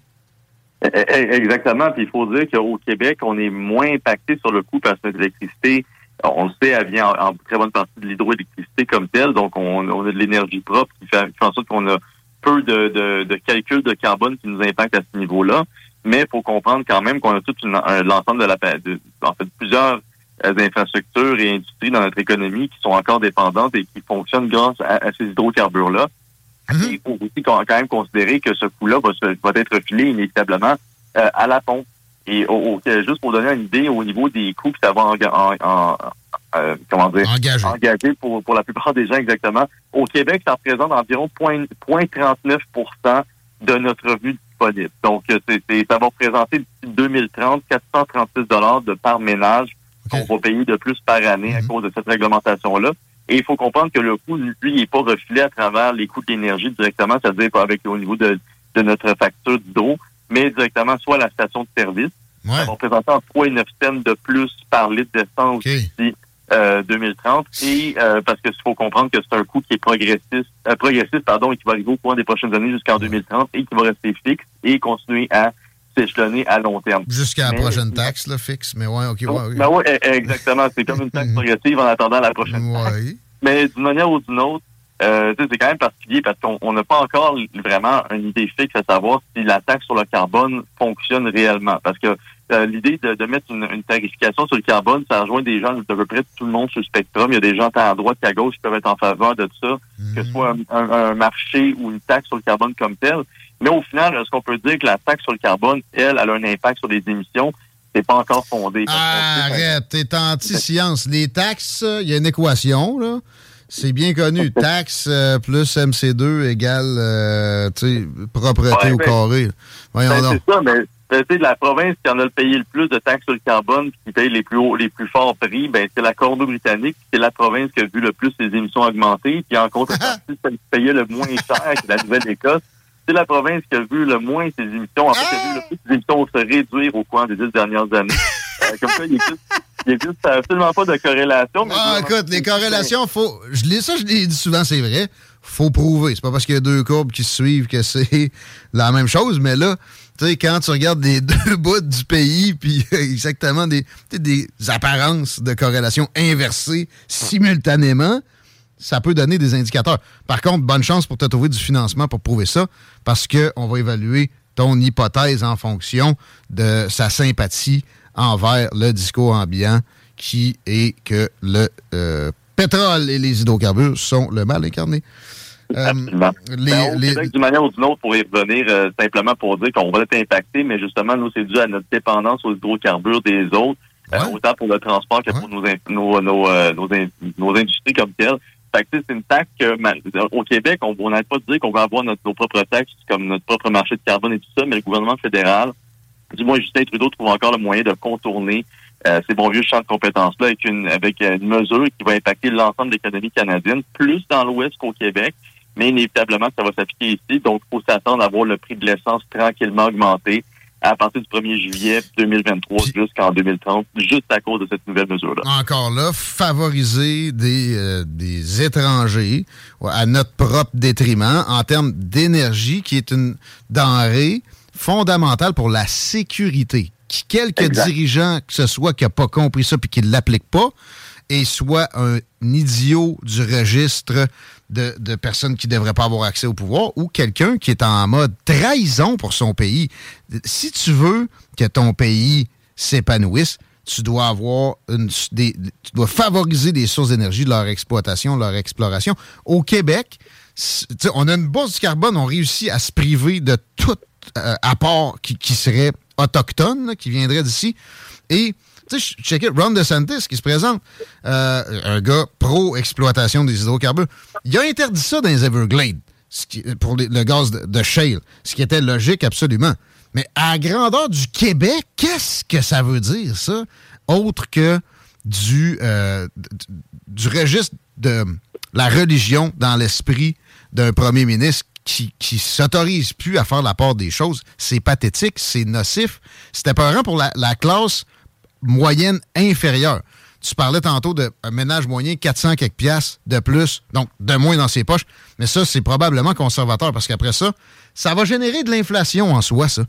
E, e, exactement. Puis il faut dire qu'au Québec, on est moins impacté sur le coût parce que l'électricité, on le sait, elle vient en, très bonne partie de l'hydroélectricité comme telle. Donc, on, a de l'énergie propre qui fait, en sorte qu'on a peu de, de, de calculs de carbone qui nous impactent à ce niveau-là. Mais il faut comprendre quand même qu'on a tout l'ensemble de la de, en fait plusieurs infrastructures et industries dans notre économie qui sont encore dépendantes et qui fonctionnent grâce à, ces hydrocarbures-là. Mhm. Il faut aussi quand même considérer que ce coût-là va, va, être filé inévitablement euh, à la pompe. Et au, juste pour donner une idée au niveau des coûts que ça va en, en, euh, comment dire, engager, pour, pour la plupart des gens exactement. Au Québec, ça représente environ 0,39% de notre revenu disponible. Donc, c'est, ça va représenter d'ici 2030 436 dollars de par ménage qu'on va payer de plus par année à mhm. cause de cette réglementation-là. Et il faut comprendre que le coût, lui, n'est pas refilé à travers les coûts de l'énergie directement, c'est-à-dire pas avec au niveau de, de notre facture d'eau, mais directement soit la station de service. Ouais. Ça va représenter 3,9 cents de plus par litre d'essence d'ici euh, 2030. Et euh, parce qu'il faut comprendre que c'est un coût qui est progressif, euh, progressif pardon, et qui va arriver au cours des prochaines années jusqu'en 2030 et qui va rester fixe et continuer à s'échelonner à long terme. Jusqu'à la prochaine taxe, là, fixe, mais ouais, ok, ouais, Ben ouais, e, exactement. C'est comme une taxe progressive en attendant la prochaine taxe. Mais d'une manière ou d'une autre, euh, c'est quand même particulier parce qu'on n'a pas encore vraiment une idée fixe à savoir si la taxe sur le carbone fonctionne réellement. Parce que euh, l'idée de, de, mettre une, une, tarification sur le carbone, ça rejoint des gens de peu près tout le monde sur le spectrum. Il y a des gens tant à droite qu'à gauche qui peuvent être en faveur de ça, que ce soit un, un, marché ou une taxe sur le carbone comme tel. Mais au final, est-ce qu'on peut dire que la taxe sur le carbone, elle, elle a un impact sur les émissions? C'est pas encore fondé. Ah, arrête, t'es anti-science. Les taxes, il y a une équation, là. C'est bien connu. Taxe euh, plus MC2 égale euh, propreté au carré. Voyons ben, C'est ça, mais ben, la province qui en a payé le plus de taxes sur le carbone, qui paye les plus hauts, les plus forts prix, ben c'est la Colombie-Britannique, c'est la province qui a vu le plus ses émissions augmenter, puis en [LAUGHS] contrepartie, celle qui payait le moins cher, c'est la Nouvelle-Écosse c'est la province qui a vu le moins ses émissions. En fait, qui a vu le plus ses émissions se réduire au cours des dix dernières années. Euh, comme ça, il n'existe absolument pas de corrélation. ah, écoute, les corrélations, faut. Je l'ai ça, je l'ai dit souvent, c'est vrai. Faut prouver. C'est pas parce qu'il y a deux courbes qui se suivent que c'est [LAUGHS] la même chose, mais là, tu sais, quand tu regardes les [LAUGHS] deux bouts du pays, puis exactement des, des apparences de corrélation inversées simultanément, ça peut donner des indicateurs. Par contre, bonne chance pour te trouver du financement pour prouver ça, parce qu'on va évaluer ton hypothèse en fonction de sa sympathie envers le discours ambiant, qui est que le euh, pétrole et les hydrocarbures sont le mal incarné. Euh, ben, d'une manière ou d'une autre, pour y revenir, euh, simplement pour dire qu'on va être impacté, mais justement, nous, c'est dû à notre dépendance aux hydrocarbures des autres, autant pour le transport que pour nos, nos, nos, nos, industries comme telles. C'est une taxe que, au Québec, on n'arrête pas de dire qu'on va avoir notre, nos propres taxes, comme notre propre marché de carbone et tout ça, mais le gouvernement fédéral, du moins Justin Trudeau, trouve encore le moyen de contourner euh, ces bons vieux champs de compétences-là avec une avec une mesure qui va impacter l'ensemble de l'économie canadienne, plus dans l'Ouest qu'au Québec. mais inévitablement, ça va s'appliquer ici. Donc, il faut s'attendre à voir le prix de l'essence tranquillement augmenter à partir du 1er juillet 2023 jusqu'en 2030, juste à cause de cette nouvelle mesure-là. Encore là, favoriser des, euh, des étrangers à notre propre détriment en termes d'énergie, qui est une denrée fondamentale pour la sécurité. Quelques dirigeants que ce soit qui n'a pas compris ça puis qui ne l'applique pas, et soit un idiot du registre de, personnes qui ne devraient pas avoir accès au pouvoir ou quelqu'un qui est en mode trahison pour son pays. Si tu veux que ton pays s'épanouisse, tu dois avoir une, des, tu dois favoriser des sources d'énergie, leur exploitation, leur exploration. Au Québec, on a une bourse du carbone, on réussit à se priver de tout euh, apport qui, serait autochtone, qui viendrait d'ici. Et tu sais, check it, Ron DeSantis qui se présente, euh, un gars pro-exploitation des hydrocarbures. Il a interdit ça dans les Everglades pour le gaz de, shale, ce qui était logique absolument. Mais à grandeur du Québec, qu'est-ce que ça veut dire, ça, autre que du, euh, du registre de la religion dans l'esprit d'un premier ministre qui, qui s'autorise plus à faire la part des choses? C'est pathétique, c'est nocif. C'était peurant pour la, la classe moyenne inférieure. Tu parlais tantôt d'un ménage moyen 400 quelques piastres de plus, donc de moins dans ses poches. Mais ça, c'est probablement conservateur parce qu'après ça, ça va générer de l'inflation en soi, ça.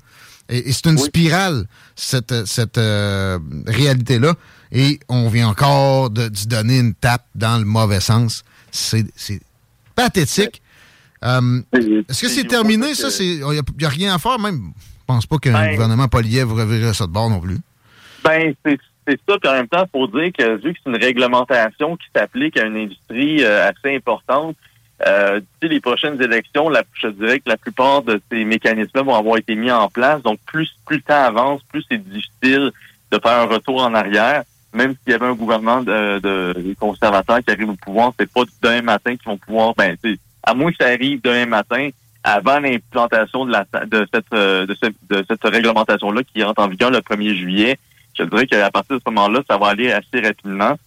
Et, c'est une spirale, cette, cette euh, réalité-là. Et on vient encore de, donner une tape dans le mauvais sens. C'est pathétique. Euh, est-ce que c'est terminé, ça? Il n'y a, rien à faire, même. Je pense pas qu'un ben, gouvernement Poliev reverrait ça de bord non plus. Ben, c'est c'est ça. Puis en même temps, il faut dire que vu que c'est une réglementation qui s'applique à une industrie euh, assez importante, euh, les prochaines élections, la, je dirais que la plupart de ces mécanismes vont avoir été mis en place. Donc, plus, plus le temps avance, plus c'est difficile de faire un retour en arrière. Même s'il y avait un gouvernement de, de conservateurs qui arrive au pouvoir, c'est pas d'un matin qu'ils vont pouvoir. Ben, à moins que ça arrive d'un matin, avant l'implantation de, la, de cette, euh, de, cette, de cette réglementation-là qui rentre en vigueur le 1er juillet, je dirais qu'à partir de ce moment-là, ça va aller assez rapidement.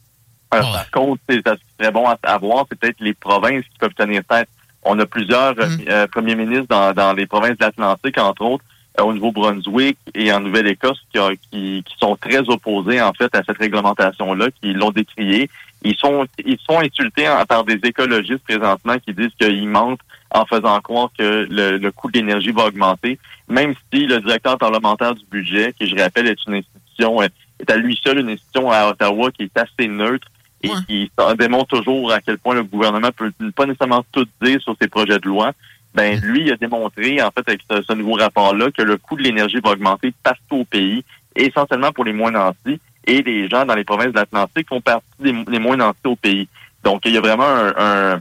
Euh, par contre, c'est très bon à, voir, c'est peut-être les provinces qui peuvent tenir tête. On a plusieurs euh, mm. euh, premiers ministres dans, dans les provinces de l'Atlantique, entre autres, au Nouveau-Brunswick et en Nouvelle-Écosse, qui, qui, qui, sont très opposés en fait à cette réglementation-là, qui l'ont décriée. Ils sont ils sont insultés par des écologistes présentement qui disent qu'ils mentent en faisant croire que le, le coût de l'énergie va augmenter, même si le directeur parlementaire du budget, qui je rappelle est une est à lui seul une institution à Ottawa qui est assez neutre et qui démontre toujours à quel point le gouvernement peut pas nécessairement tout dire sur ses projets de loi. Ben lui, il a démontré, en fait, avec ce, nouveau rapport-là, que le coût de l'énergie va augmenter partout au pays, essentiellement pour les moins nantis, et les gens dans les provinces de l'Atlantique font partie des, moins nantis au pays. Donc, il y a vraiment un, un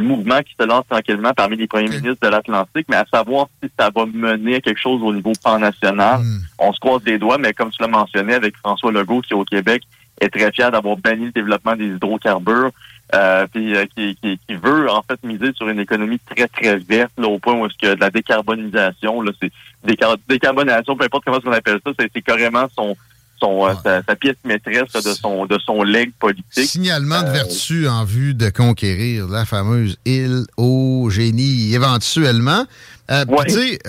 mouvement qui se lance tranquillement parmi les premiers ministres de l'Atlantique, mais à savoir si ça va mener à quelque chose au niveau pan-national. Hmm. On se croise les doigts, mais comme tu l'as mentionné avec François Legault, qui est au Québec, est très fier d'avoir banni le développement des hydrocarbures, euh, puis euh, qui, qui, veut en fait miser sur une économie très, très verte, là, au point où est-ce que de la décarbonisation, là, c'est décarbonation, peu importe comment on appelle ça, c'est carrément son son, euh, sa, pièce maîtresse de son de son leg politique. Signalement de euh, vertu en vue de conquérir la fameuse île au génie éventuellement. Euh,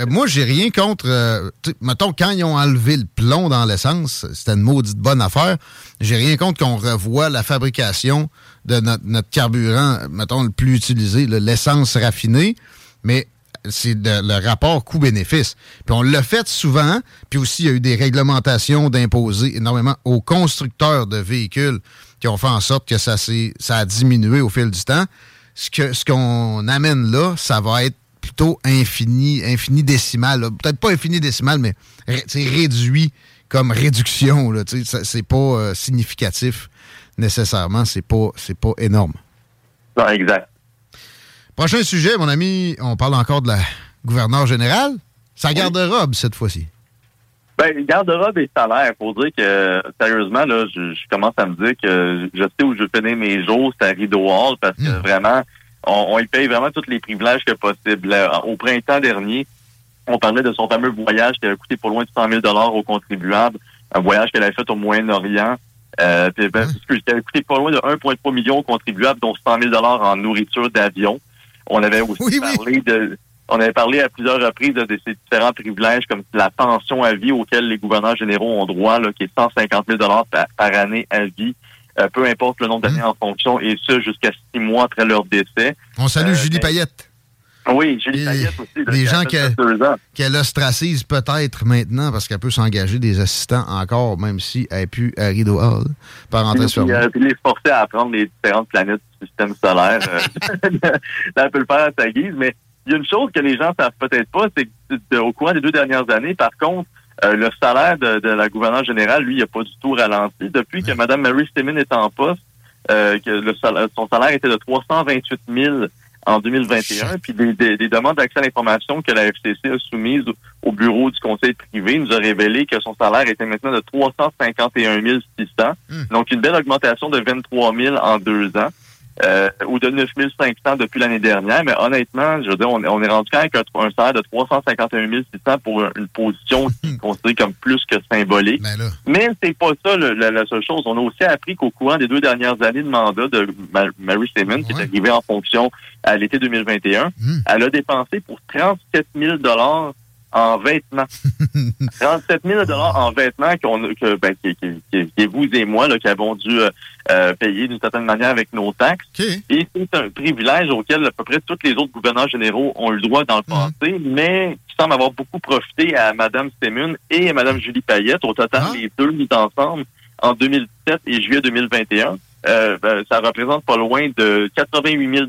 moi, j'ai rien contre. mettons, quand ils ont enlevé le plomb dans l'essence, c'était une maudite bonne affaire. J'ai rien contre qu'on revoie la fabrication de notre, notre carburant, mettons, le plus utilisé, l'essence raffinée. Mais c'est le rapport coût-bénéfice. Puis on l'a fait souvent, puis aussi il y a eu des réglementations d'imposer énormément aux constructeurs de véhicules qui ont fait en sorte que ça, ça a diminué au fil du temps. Ce qu'on ce amène là, ça va être plutôt infini, infini décimal. Peut-être pas infini décimal, mais réduit comme réduction. C'est pas euh, significatif nécessairement. C'est pas, pas énorme. exact. Prochain sujet, mon ami, on parle encore de la gouverneure générale. Sa garde-robe cette fois-ci. Ben, garde-robe et salaire. Pour dire que, sérieusement, là, je, commence à me dire que je sais où je vais mes jours, c'est à Rideau Hall, parce que hmm. vraiment, on, y paye vraiment tous les privilèges que possible. Au printemps dernier, on parlait de son fameux voyage qui a coûté pour loin de 100 000 aux contribuables, un voyage qu'elle a fait au Moyen-Orient. Euh, puis, ben, hmm. a coûté pas loin de 1,3 million aux contribuables, dont 100 000 en nourriture d'avion. On avait aussi parlé de on avait parlé à plusieurs reprises de, ces différents privilèges comme la pension à vie auquel les gouverneurs généraux ont droit, là, qui est 150 000 par, par année à vie. Euh, peu importe le nombre d'années mmh. en fonction, et ce, jusqu'à six mois après leur décès. On salue euh, Julie Payette. Oui, Julie Payette aussi. Les gens qu'elle ostracise peut-être maintenant parce qu'elle peut s'engager des assistants encore, même si elle n'est plus à Rideau Hall. Parenthèse fermée. Euh, puis les forcer à apprendre les différentes planètes du système solaire. [LAUGHS] [LAUGHS] elle peut le faire à sa guise, mais il y a une chose que les gens savent peut-être pas, c'est qu'au cours des deux dernières années, par contre, euh, le salaire de, la gouverneure générale, lui, il n'a pas du tout ralenti. Depuis que Mme Mary Stemin est en poste, euh, que le salaire, son salaire était de 328 000 en 2021, puis des, demandes d'accès à l'information que la FCC a soumises au bureau du conseil privé nous a révélé que son salaire était maintenant de 351 600, hmm. donc une belle augmentation de 23 000 en deux ans. Euh, ou de 9500 depuis l'année dernière. Mais honnêtement, je veux dire, on, est rendu quand même avec un, salaire de 351 600 pour une position qui est [LAUGHS] considérée comme plus que symbolique. Ben Mais c'est pas ça la, seule chose. On a aussi appris qu'au courant des deux dernières années de mandat de Mary Simon, qui est arrivée en fonction à l'été 2021, hmm. elle a dépensé pour 37 000 en vêtements. [LAUGHS] 37 000 en vêtements qu'on, que, ben, qui, qui, qui, vous et moi là, qui avons dû euh, euh, payer d'une certaine manière avec nos taxes. Et c'est un privilège auquel à peu près tous les autres gouverneurs généraux ont eu le droit dans le mhm. passé, mais qui semble avoir beaucoup profité à Mme Semun et à Mme Julie Payette. Au total, ah. les deux mis ensemble en 2017 et juillet 2021. Euh, ben, ça représente pas loin de 88 000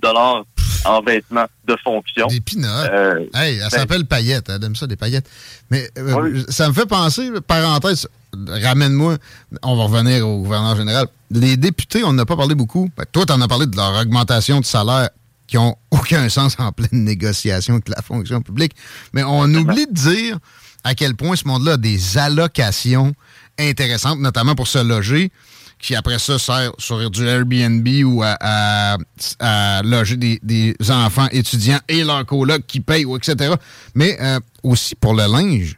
en vêtements de fonction. Des pinottes. Euh, hey, elle ben, s'appelle Paillette. Elle aime ça, des paillettes. Mais euh, ça me fait penser, parenthèse, ramène-moi, on va revenir au gouverneur général. Les députés, on n'a pas parlé beaucoup. Ben, toi, tu en as parlé de leur augmentation de salaire qui n'ont [LAUGHS] aucun sens en pleine négociation avec la fonction publique. Mais on oublie de dire à quel point ce monde-là a des allocations intéressantes, notamment pour se loger qui après ça sert sur du Airbnb ou à, loger des, enfants étudiants et leurs colocs qui payent, etc. Mais euh, aussi pour le linge,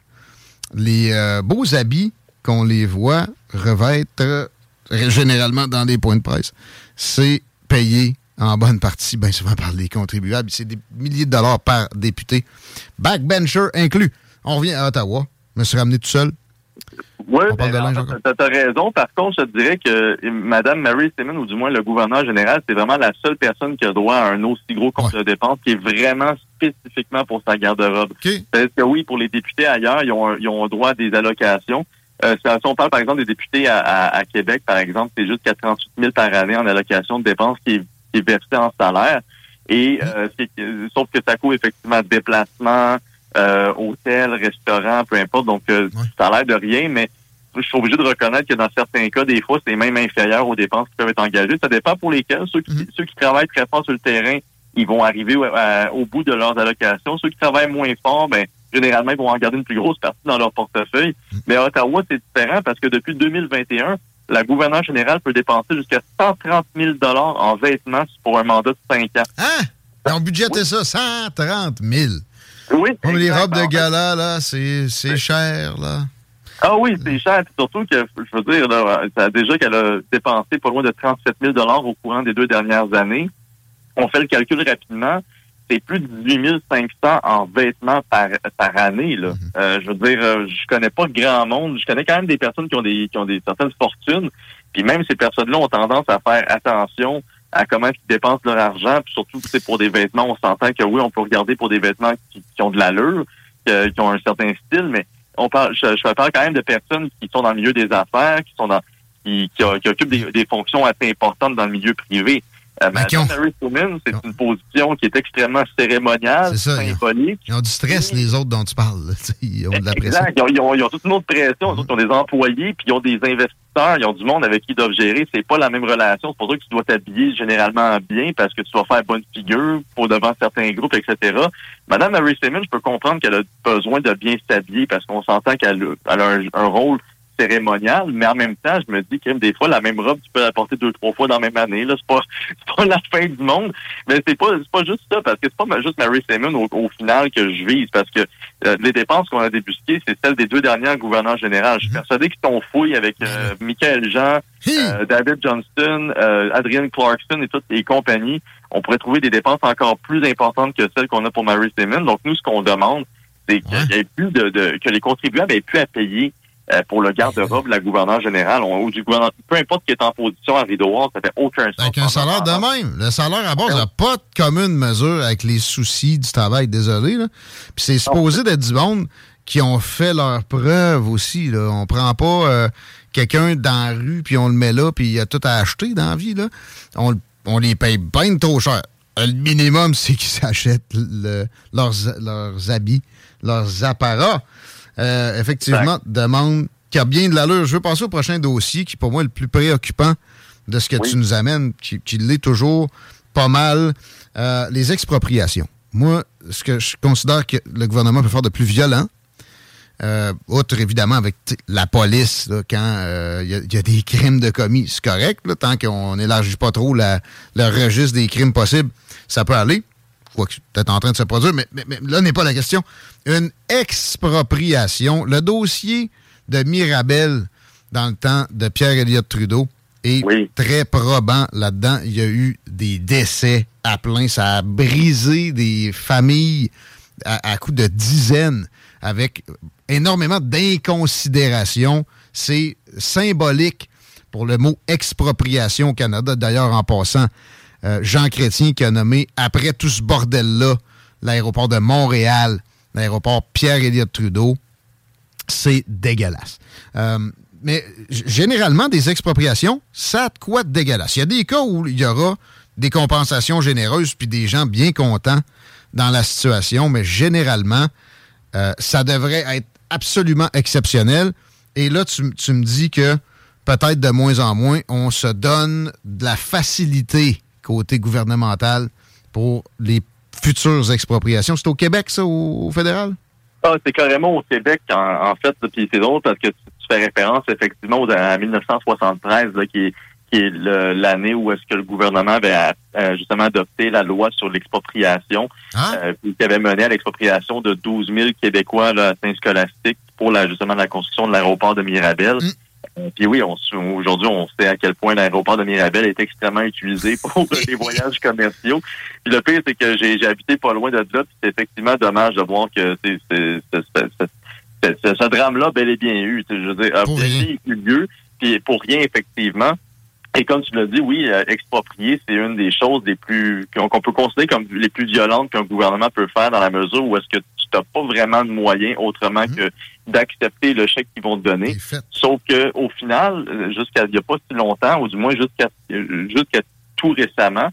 les euh, beaux habits qu'on les voit revêtent euh, généralement dans des points de presse, c'est payé en bonne partie, bien souvent par les contribuables. C'est des milliers de dollars par député. Backbencher inclus. On revient à Ottawa. Je me suis ramené tout seul. Oui, tu as raison. Par contre, je te dirais que Mme Mary Simon, ou du moins le gouverneur général, c'est vraiment la seule personne qui a droit à un aussi gros compte de dépenses qui est vraiment spécifiquement pour sa garde-robe. Parce que oui, pour les députés ailleurs, ils ont, ils ont droit à des allocations. Euh, si on parle, par exemple, des députés à, Québec, par exemple, c'est juste 48 000 par année en allocation de dépenses qui est, qui est versée en salaire. Et euh, sauf que ça coûte effectivement déplacement, euh, hôtel, restaurant, peu importe. Donc, euh, ça a l'air de rien, mais je suis obligé de reconnaître que dans certains cas, des fois, c'est même inférieur aux dépenses qui peuvent être engagées. Ça dépend pour lesquels. Ceux qui, mhm. ceux qui travaillent très fort sur le terrain, ils vont arriver au bout de leurs allocations. Ceux qui travaillent moins fort, ben, généralement, ils vont en garder une plus grosse partie dans leur portefeuille. Mhm. Mais à Ottawa, c'est différent parce que depuis 2021, la gouverneure générale peut dépenser jusqu'à 130 000 en vêtements pour un mandat de 5 ans. Hein? On budgété ça, 130 000 oui. Comme les robes de gala, là, c'est cher, là. Ah oui, c'est cher. Surtout que, je veux dire, a déjà qu'elle a dépensé pas loin de 37 000 au courant des deux dernières années. On fait le calcul rapidement. C'est plus de 18 500 en vêtements par, par année. Là. Mm-hmm. Euh, je veux dire, euh, je connais pas grand monde. Je connais quand même des personnes qui ont des, qui ont des certaines fortunes. Puis même ces personnes-là ont tendance à faire attention à comment ils dépensent leur argent, puis surtout c'est pour des vêtements, on s'entend que oui, on peut regarder pour des vêtements qui, ont de l'allure, qui ont un certain style, mais on parle, je, parle quand même de personnes qui sont dans le milieu des affaires, qui sont dans qui, qui, occupent des, fonctions assez importantes dans le milieu privé. Euh, Madame Harry c'est une position qui est extrêmement cérémoniale, symbolique. Ils ont du stress, les autres dont tu parles. Ils ont de la pression. Ils ont, ils, ont, toute une autre pression. Ils ont des employés, puis ils ont des investisseurs, ils ont du monde avec qui ils doivent gérer. C'est pas la même relation. C'est pour ça que tu dois t'habiller généralement bien parce que tu dois faire bonne figure pour devant certains groupes, etc. Madame Mary Simmons, je peux comprendre qu'elle a besoin de bien s'habiller parce qu'on s'entend qu'elle a, un, rôle cérémonial, mais en même temps, je me dis que des fois, la même robe, tu peux la porter deux, trois fois dans la même année. Là, c'est pas, [LAUGHS] pas la fin du monde. Mais c'est pas, pas juste ça, parce que c'est pas juste Mary Simon au, final que je vise, parce que euh, les dépenses qu'on a débusquées, c'est celles des deux dernières gouverneurs généraux. Je suis persuadé qu'ils sont fouillés avec euh, Michael Jean, euh, David Johnston, euh, Adrian Clarkson et toutes les compagnies. On pourrait trouver des dépenses encore plus importantes que celles qu'on a pour Mary Simon. Donc, nous, ce qu'on demande, c'est qu'il y ait plus de, de, que les contribuables aient plus à payer euh, pour le garde-robe la gouverneure générale ou du gouvernement, peu importe qui est en position à rideau ça fait aucun sens. Avec un salaire de même. Le salaire à base n'a pas de commune mesure avec les soucis du travail, désolé. Là. Puis c'est supposé d'être du monde qui ont fait leurs preuves aussi. Là. On prend pas euh, quelqu'un dans la rue puis on le met là puis il y a tout à acheter dans la vie. Là. On, on les paye bien trop cher. Le minimum, [LAUGHS] c'est qu'ils s'achètent leurs, leurs habits, leurs apparats. Euh, effectivement, demande qui a bien de l'allure. Je veux passer au prochain dossier qui, pour moi, est le plus préoccupant de ce que tu nous amènes, qui, l'est toujours pas mal. Euh, les expropriations. Moi, ce que je considère que le gouvernement peut faire de plus violent, euh, outre évidemment avec la police, quand il y, a des crimes de commis, c'est correct, tant qu'on n'élargit pas trop le registre des crimes possibles, ça peut aller quoi que peut-être en train de se produire, mais, là n'est pas la question. Une expropriation. Le dossier de Mirabel dans le temps de Pierre Elliott Trudeau est très probant là-dedans. Il y a eu des décès à plein. Ça a brisé des familles à, à coup de dizaines avec énormément d'inconsidération. C'est symbolique pour le mot expropriation au Canada. D'ailleurs, en passant, euh, Jean Chrétien qui a nommé, après tout ce bordel-là, l'aéroport de Montréal, l'aéroport Pierre-Éliott Trudeau. C'est dégueulasse. Euh, mais généralement, des expropriations, ça a de quoi de dégueulasse. Il y a des cas où il y aura des compensations généreuses puis des gens bien contents dans la situation, mais généralement, euh, ça devrait être absolument exceptionnel. Et là, tu, tu me dis que peut-être de moins en moins, on se donne de la facilité côté gouvernemental pour les futures expropriations. C'est au Québec, ça, au, fédéral? Ah, c'est carrément au Québec, en, fait. Puis c'est drôle parce que tu, fais référence effectivement à 1973, qui est, qui est l'année où est-ce que le gouvernement avait euh, justement adopté la loi sur l'expropriation, ah. euh, qui avait mené à l'expropriation de 12 000 Québécois à Saint-Scolastique pour la, justement la construction de l'aéroport de Mirabel. Mm. Euh, puis oui, aujourd'hui, on sait à quel point l'aéroport de Mirabel est extrêmement utilisé pour [LAUGHS] les voyages commerciaux. Puis le pire, c'est que j'ai habité pas loin de là, puis c'est effectivement dommage de voir que c'est ce drame-là bel et bien eu. Je veux dire, a bien eu lieu, puis pour rien, effectivement. Et comme tu l'as dit, oui, euh, exproprier, c'est une des choses les plus qu'on peut considérer comme les plus violentes qu'un gouvernement peut faire dans la mesure où est-ce que tu n'as pas vraiment de moyens autrement mhm. que d'accepter le chèque qu'ils vont te donner. Sauf que au final, jusqu'à il n'y a pas si longtemps, ou du moins jusqu'à jusqu'à tout récemment,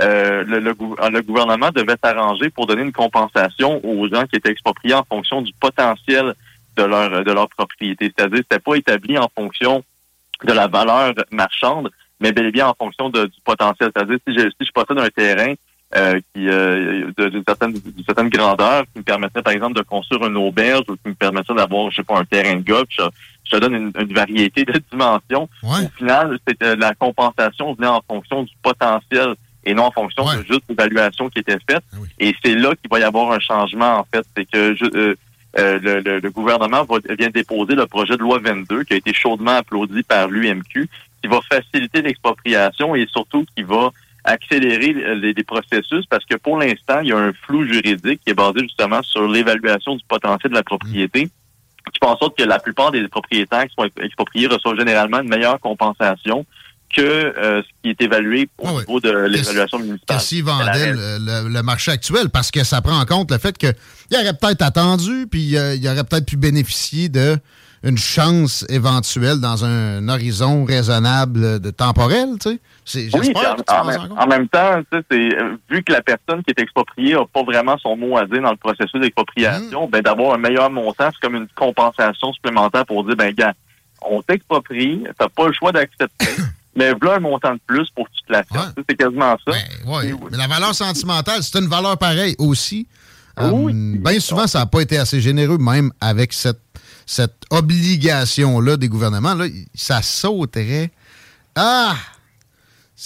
euh, le, le, gouvernement devait s'arranger pour donner une compensation aux gens qui étaient expropriés en fonction du potentiel de leur de leur propriété. C'est-à-dire, c'était pas établi en fonction de la valeur marchande, mais bel et bien en fonction de, du potentiel. C'est-à-dire, si je, si je possède un terrain euh, qui euh, d'une certaine, certaine grandeur qui me permettrait, par exemple, de construire une auberge ou qui me permettrait d'avoir, je sais pas, un terrain de golf, je, te donne une, une, variété de [LAUGHS] dimensions. Au final, c'est euh, la compensation venait en fonction du potentiel et non en fonction de juste l'évaluation qui était faite. Ah et c'est là qu'il va y avoir un changement, en fait. C'est que je, euh, euh, le, le, le, gouvernement va, vient déposer le projet de loi 22 qui a été chaudement applaudi par l'UMQ qui va faciliter l'expropriation et surtout qui va accélérer les, processus parce que pour l'instant, il y a un flou juridique qui est basé justement sur l'évaluation du potentiel de la propriété qui fait en sorte que la plupart des propriétaires qui sont expropriés reçoivent généralement une meilleure compensation que euh, ce qui est évalué au ah niveau de l'évaluation municipale. S'ils vendaient le, marché actuel, parce que ça prend en compte le fait qu'il aurait peut-être attendu, puis euh, il aurait peut-être pu bénéficier de une chance éventuelle dans un horizon raisonnable de temporel, tu sais. J'espère en, même temps, c'est vu que la personne qui est expropriée n'a pas vraiment son mot à dire dans le processus d'expropriation, mmh. ben d'avoir un meilleur montant, c'est comme une compensation supplémentaire pour dire ben gars, on t'exproprie, t'as pas le choix d'accepter. [LAUGHS] mais voilà un montant de plus pour que tu te la fasses. C'est quasiment ça. Ben, mais la valeur sentimentale, c'est une valeur pareille aussi. Oui. Euh, bien souvent, ça n'a pas été assez généreux, même avec cette cette obligation-là des gouvernements, là, ça sauterait. Ah!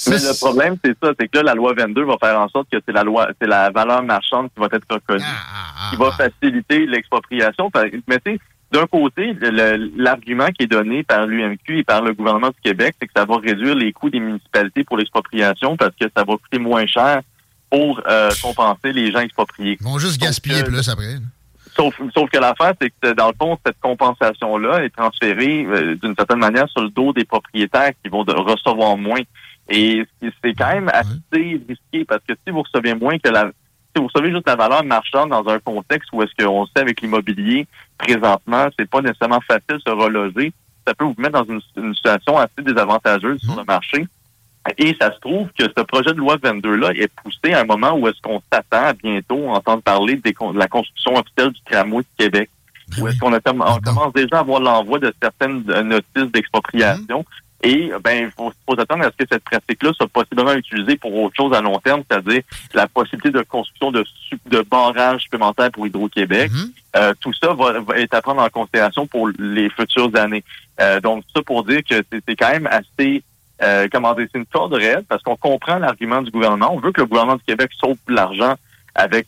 Mais le problème, c'est ça, c'est que là, la loi 22 va faire en sorte que c'est la loi, c'est la valeur marchande qui va être reconnue, ah, ah, qui va faciliter l'expropriation. Mais tu d'un côté, l'argument qui est donné par l'UMQ et par le gouvernement du Québec, c'est que ça va réduire les coûts des municipalités pour l'expropriation parce que ça va coûter moins cher pour euh, compenser les gens expropriés. Ils vont juste gaspiller euh, plus après. Sauf, sauf que l'affaire, c'est que dans le fond, cette compensation-là est transférée euh, d'une certaine manière sur le dos des propriétaires qui vont recevoir moins. Et c'est quand même assez risqué parce que si vous recevez moins que la si vous recevez juste la valeur marchande dans un contexte où est-ce qu'on sait avec l'immobilier présentement, c'est pas nécessairement facile de se reloger, ça peut vous mettre dans une, situation assez désavantageuse sur le marché. Et ça se trouve que ce projet de loi 22-là est poussé à un moment où est-ce qu'on s'attend à bientôt entendre parler de la construction officielle du tramway de Québec. Ben où est-ce qu'on commence déjà à avoir l'envoi de certaines notices d'expropriation. Et ben, il faut, s'attendre à ce que cette pratique-là soit possiblement utilisée pour autre chose à long terme, c'est-à-dire la possibilité de construction de, de barrages supplémentaires pour Hydro-Québec. Mm-hmm. Euh, tout ça va, être à prendre en considération pour les futures années. Euh, donc, ça pour dire que c'est quand même assez euh, comment dire, c'est une corde raide parce qu'on comprend l'argument du gouvernement. On veut que le gouvernement du Québec sauve de l'argent avec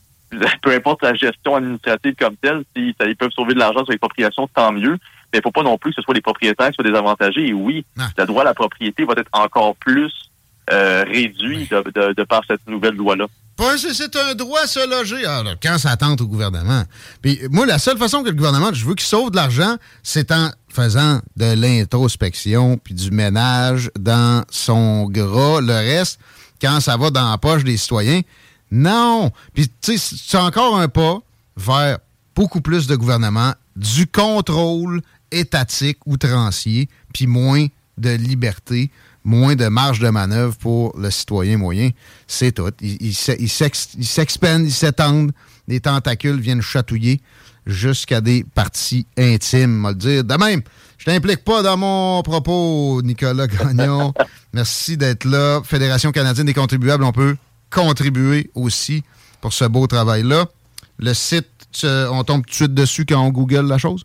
peu importe la gestion administrative comme telle, si ils peuvent sauver de l'argent sur l'expropriation, tant mieux mais il ne faut pas non plus que ce soit les propriétaires qui soient désavantagés. Et oui, ah. le droit à la propriété va être encore plus euh, réduit de, par cette nouvelle loi-là. C'est un droit à se loger. Alors, ah, quand ça tente au gouvernement. Puis moi, la seule façon que le gouvernement, je veux qu'il sauve de l'argent, c'est en faisant de l'introspection puis du ménage dans son gras. Le reste, quand ça va dans la poche des citoyens, non. Puis, tu sais, c'est encore un pas vers beaucoup plus de gouvernement, du contrôle étatique outrancier, puis moins de liberté, moins de marge de manœuvre pour le citoyen moyen. C'est tout. Ils s'expandent, ils s'étendent, les tentacules viennent chatouiller jusqu'à des parties intimes, on le dire. De même, je t'implique pas dans mon propos, Nicolas Gagnon. [LAUGHS] Merci d'être là. Fédération canadienne des contribuables, on peut contribuer aussi pour ce beau travail-là. Le site, on tombe tout de suite dessus quand on Google la chose?